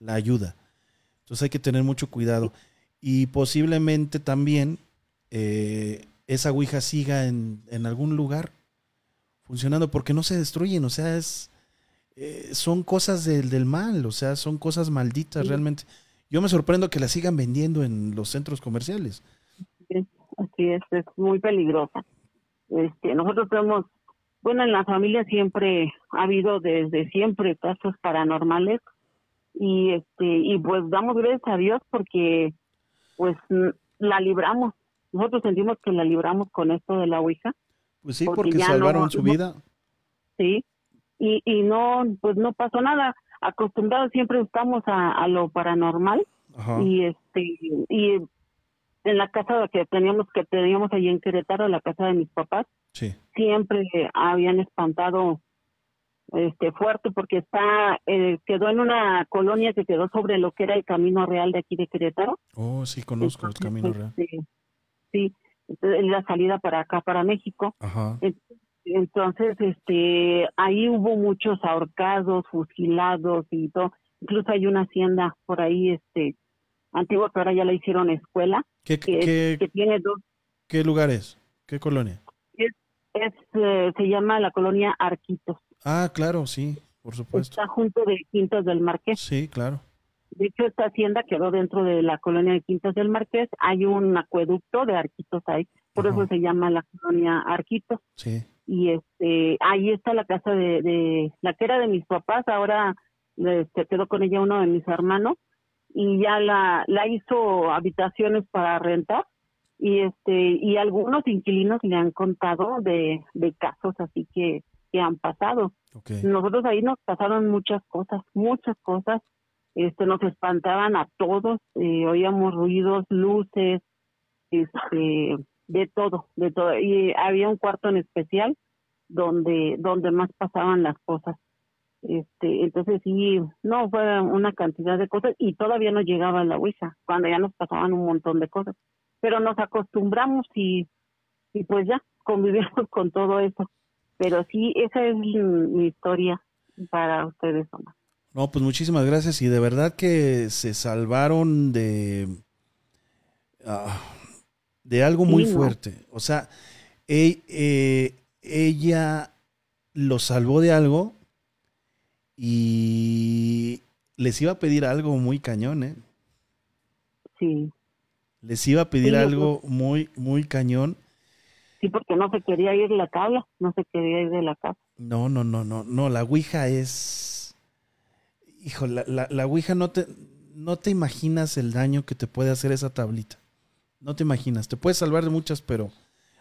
la ayuda. Entonces hay que tener mucho cuidado. Y posiblemente también eh, esa Ouija siga en, algún lugar funcionando porque no se destruyen. O sea, es, eh, son cosas del, del, mal, o sea, son cosas malditas realmente. Yo me sorprendo que las sigan vendiendo en los centros comerciales. así es, es muy peligrosa. Este, nosotros tenemos, bueno, en la familia siempre ha habido desde siempre casos paranormales y este y pues damos gracias a Dios porque pues la libramos. Nosotros sentimos que la libramos con esto de la Ouija. Pues sí, porque, salvaron su vida. sí, y, y no, pues no pasó nada. Acostumbrados siempre estamos a, lo paranormal y este y en la casa que teníamos que teníamos allí en Querétaro, la casa de mis papás, siempre habían espantado este fuerte porque está eh, quedó en una colonia que quedó sobre lo que era el camino real de aquí de Querétaro. Oh, sí conozco el camino real. Sí, sí, la salida para acá para México. Ajá. Entonces, este, ahí hubo muchos ahorcados, fusilados y todo. Incluso hay una hacienda por ahí, este, antigua que ahora ya la hicieron escuela. ¿Qué, que, tiene dos. ¿Qué lugar es? ¿Qué colonia? Es, eh, se llama la colonia Arquitos. Ah, claro, sí, por supuesto. Está junto de Quintas del Marqués. Sí, claro. De hecho, esta hacienda quedó dentro de la colonia de Quintas del Marqués. Hay un acueducto de Arquitos ahí, por eso se llama la colonia Arquitos. Sí y este ahí está la casa de, de la que era de mis papás ahora se este, quedó con ella uno de mis hermanos y ya la la hizo habitaciones para rentar y este y algunos inquilinos le han contado de, de casos así que, que han pasado. Nosotros ahí nos pasaron muchas cosas muchas cosas este nos espantaban a todos eh, oíamos ruidos luces este de todo, de todo. Y había un cuarto en especial donde, donde más pasaban las cosas. Este, entonces sí, no, fue una cantidad de cosas y todavía no llegaba la Ouija, cuando ya nos pasaban un montón de cosas. Pero nos acostumbramos y, y pues ya, convivimos con todo eso. Pero sí, esa es mi, historia para ustedes, Omar. No, pues muchísimas gracias y de verdad que se salvaron de... Ah, de algo muy fuerte. O sea, eh, ella lo salvó de algo y les iba a pedir algo muy cañón, ¿eh? Sí. Les iba a pedir algo muy, muy cañón. Sí, porque no se quería ir de la tabla, no se quería ir de la casa. No, no, no, no, no, la Ouija es... Hijo, la, la, la Ouija no te, no te imaginas el daño que te puede hacer esa tablita. No te imaginas. Te puedes salvar de muchas, pero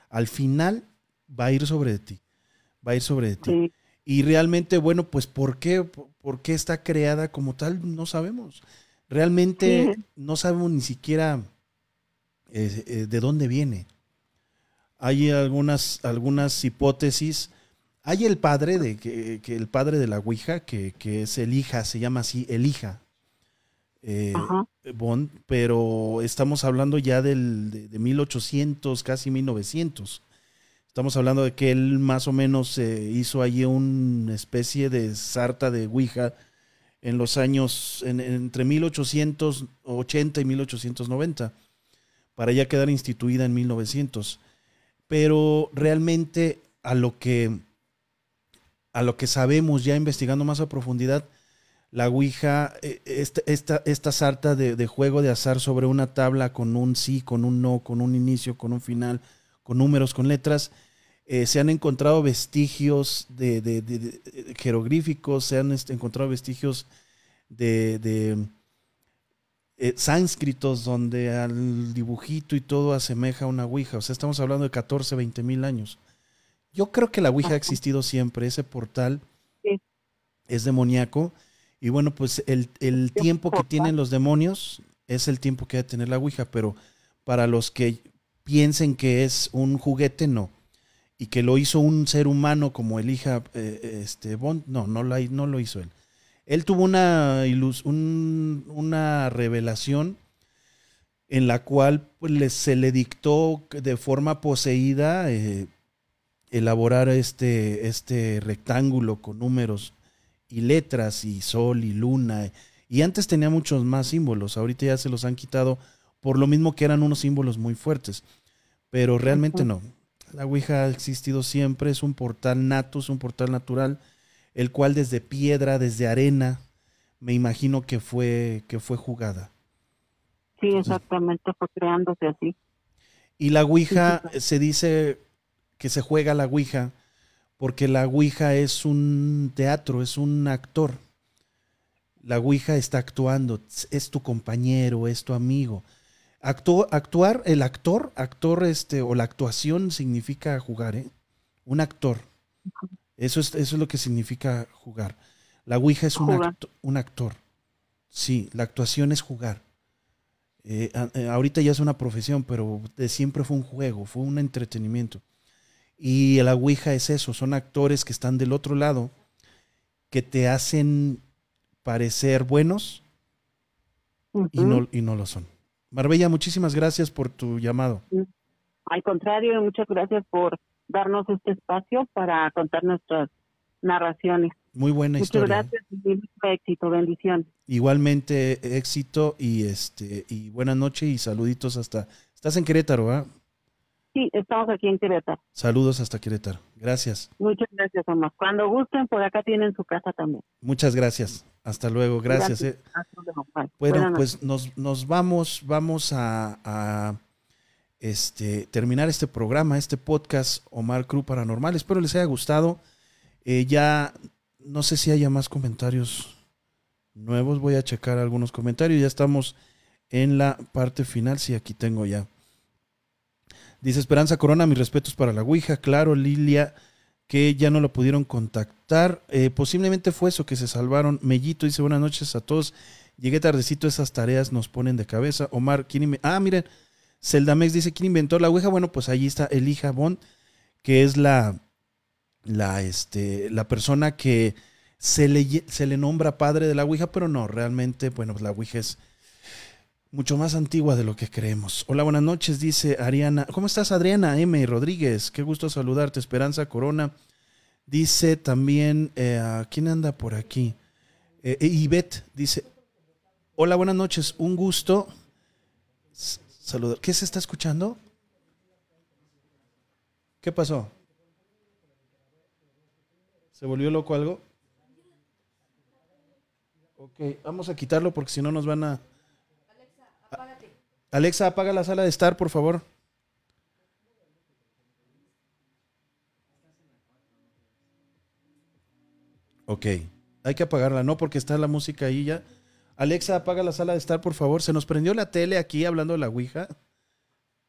al final va a ir sobre de ti. Va a ir sobre de ti. Y realmente, bueno, pues ¿por qué, ¿por qué está creada como tal? No sabemos. Realmente no sabemos ni siquiera eh, eh, de dónde viene. Hay algunas, algunas hipótesis. Hay el padre de que, el padre de la Ouija, que, que, es Elija, se llama así, Elija, eh, Bond, pero estamos hablando ya del, de, 1800, casi 1900. Estamos hablando de que él más o menos eh, hizo allí una especie de sarta de Ouija en los años entre 1880 y 1890, para ya quedar instituida en 1900. Pero realmente a lo que a lo que sabemos ya investigando más a profundidad, la Ouija, eh, esta, esta, esta sarta de, juego de azar sobre una tabla con un sí, con un no, con un inicio, con un final, con números, con letras, eh, se han encontrado vestigios de, jeroglíficos, se han este, encontrado vestigios de, eh, sánscritos donde al dibujito y todo asemeja a una Ouija. O sea, estamos hablando de 14, 20 mil años. Yo creo que la Ouija ha existido siempre, ese portal es demoníaco y bueno, pues el, tiempo que tienen los demonios es el tiempo que ha de tener la Ouija, pero para los que piensen que es un juguete, no. Y que lo hizo un ser humano como elija eh, este Bond, no, no, la, no lo hizo él. Él tuvo una, una revelación en la cual pues, se le dictó de forma poseída eh, elaborar este, este rectángulo con números y letras y sol y luna. Y antes tenía muchos más símbolos, ahorita ya se los han quitado por lo mismo que eran unos símbolos muy fuertes. Pero realmente no. La Ouija ha existido siempre, es un portal nato, es un portal natural. el cual desde piedra, desde arena, me imagino que fue, que fue jugada. Sí, exactamente, fue creándose así. Y la Ouija, se dice que se juega la Ouija porque la Ouija es un teatro, es un actor. La Ouija está actuando, es tu compañero, es tu amigo. actuar, el actor, actor este, o la actuación significa jugar, ¿eh? Un actor. Eso es, eso es lo que significa jugar. La Ouija es un, un actor. Sí, la actuación es jugar. Eh, eh, ahorita ya es una profesión, pero de siempre fue un juego, fue un entretenimiento. Y la Ouija es eso, son actores que están del otro lado, que te hacen parecer buenos y, no, y no lo son. Marbella, muchísimas gracias por tu llamado. Al contrario, muchas gracias por darnos este espacio para contar nuestras narraciones. Muy buena Muchas historia. gracias y éxito, bendición. Igualmente éxito y este y buena noche y saluditos hasta. Estás en Querétaro, ¿ah? Sí, estamos aquí en Querétaro. Saludos hasta Querétaro. Gracias. Muchas gracias, Omar. Cuando gusten, por acá tienen su casa también. Muchas gracias. Hasta luego. Gracias. Eh. Bueno, pues nos, nos, vamos, vamos a, a, este, terminar este programa, este podcast Omar Cruz Paranormal. Espero les haya gustado. Eh, ya no sé si haya más comentarios nuevos. Voy a checar algunos comentarios. Ya estamos en la parte final. Sí, aquí tengo ya. Dice Esperanza Corona, mis respetos para la Ouija. Claro, Lilia, que ya no lo pudieron contactar. Eh, posiblemente fue eso, que se salvaron. Mellito dice buenas noches a todos. Llegué tardecito, esas tareas nos ponen de cabeza. Omar, ¿quién Ah, miren, Zeldamex dice, ¿quién inventó la Ouija? Bueno, pues allí está Elija Bond, que es la la, este, la persona que se le, se le nombra padre de la Ouija, pero no, realmente, bueno, pues la Ouija es mucho más antigua de lo que creemos. Hola, buenas noches, dice Ariana. ¿Cómo estás, Adriana M. Rodríguez? Qué gusto saludarte, Esperanza Corona. Dice también, eh, ¿quién anda por aquí? Eh, Ivette dice, hola, buenas noches, un gusto saludar. ¿Qué se está escuchando? ¿Qué pasó? ¿Se volvió loco algo? Ok, vamos a quitarlo porque si no nos van a... Alexa, apaga la sala de estar, por favor. Ok, hay que apagarla, ¿no? Porque está la música ahí ya. Alexa, apaga la sala de estar, por favor. Se nos prendió la tele aquí hablando de la Ouija.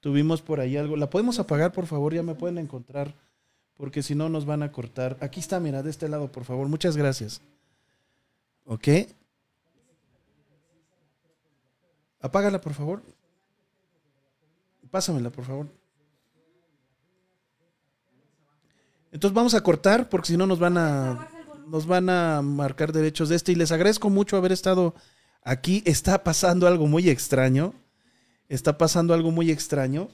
Tuvimos por ahí algo. ¿La podemos apagar, por favor? Ya me pueden encontrar porque si no nos van a cortar. Aquí está, mira, de este lado, por favor. Muchas gracias. ¿Ok? Apágala, por favor. Pásamela, por favor. Entonces vamos a cortar porque si no nos van a nos van a marcar derechos de este y les agradezco mucho haber estado aquí. Está pasando algo muy extraño. Está pasando algo muy extraño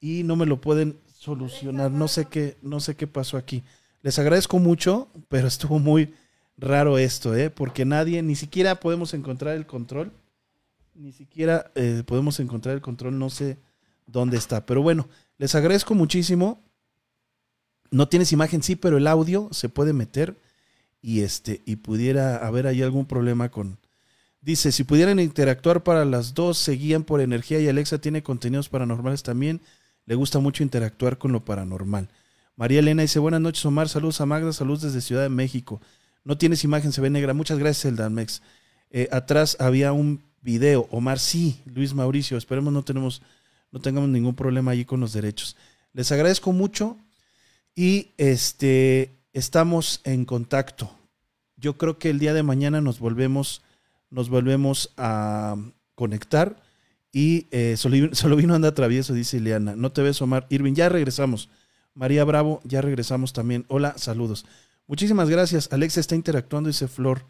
y no me lo pueden solucionar. No sé qué, no sé qué pasó aquí. Les agradezco mucho, pero estuvo muy raro esto, ¿eh? Porque nadie, ni siquiera podemos encontrar el control. Ni siquiera eh, podemos encontrar el control, no sé dónde está. Pero bueno, les agradezco muchísimo. No tienes imagen, sí, pero el audio se puede meter y este y pudiera haber ahí algún problema con. Dice, si pudieran interactuar para las dos, seguían por energía y Alexa tiene contenidos paranormales también le gusta mucho interactuar con lo paranormal. María Elena dice, buenas noches Omar, saludos a Magda, saludos desde Ciudad de México. No tienes imagen, se ve negra. Muchas gracias, el Danmex. Eh, atrás había un video. Omar, sí, Luis Mauricio, esperemos no, tenemos, no tengamos ningún problema allí con los derechos. Les agradezco mucho y este, estamos en contacto. Yo creo que el día de mañana nos volvemos, nos volvemos a conectar y eh, solo, vino anda travieso, dice Ileana. No te ves, Omar. Irving, ya regresamos. María Bravo, ya regresamos también. Hola, saludos. Muchísimas gracias. Alexa está interactuando, dice Flor.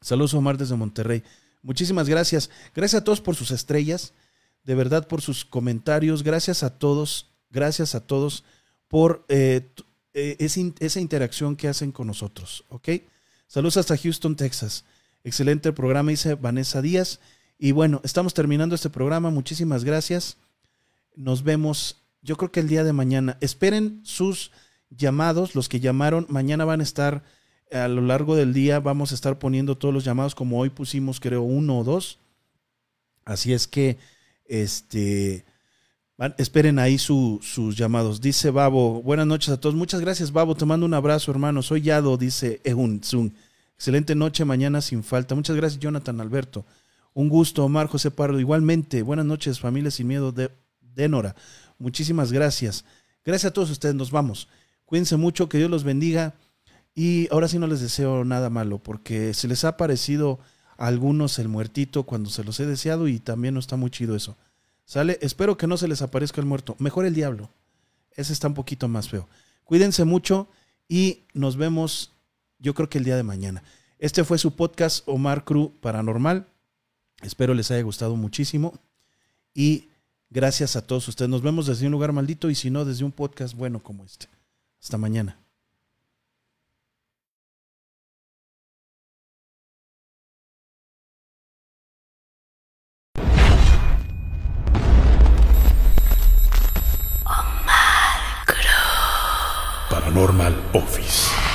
Saludos, Omar, desde Monterrey. Muchísimas gracias. Gracias a todos por sus estrellas. De verdad, por sus comentarios. Gracias a todos. Gracias a todos por eh, eh, esa interacción que hacen con nosotros. ¿Ok? Saludos hasta Houston, Texas. Excelente programa, dice Vanessa Díaz. Y bueno, estamos terminando este programa. Muchísimas gracias. Nos vemos, yo creo que el día de mañana. Esperen sus llamados. Los que llamaron, mañana van a estar a lo largo del día vamos a estar poniendo todos los llamados, como hoy pusimos, creo, uno o dos. Así es que, este, esperen ahí sus llamados. Dice Babo, buenas noches a todos. Muchas gracias, Babo. Te mando un abrazo, hermano. Soy Yado, dice Ehun Zun. Excelente noche, mañana sin falta. Muchas gracias, Jonathan Alberto. Un gusto, Omar José Pardo. Igualmente, buenas noches, familia sin miedo de Denora. Muchísimas gracias. Gracias a todos ustedes. Nos vamos. Cuídense mucho, que Dios los bendiga. Y ahora sí no les deseo nada malo, porque se les ha parecido algunos el muertito cuando se los he deseado y también no está muy chido eso. ¿Sale? Espero que no se les aparezca el muerto. Mejor el diablo. Ese está un poquito más feo. Cuídense mucho y nos vemos yo creo que el día de mañana. Este fue su podcast Omar Cruz Paranormal. Espero les haya gustado muchísimo y gracias a todos ustedes. Nos vemos desde un lugar maldito y si no, desde un podcast bueno como este. Hasta mañana. Paranormal Office.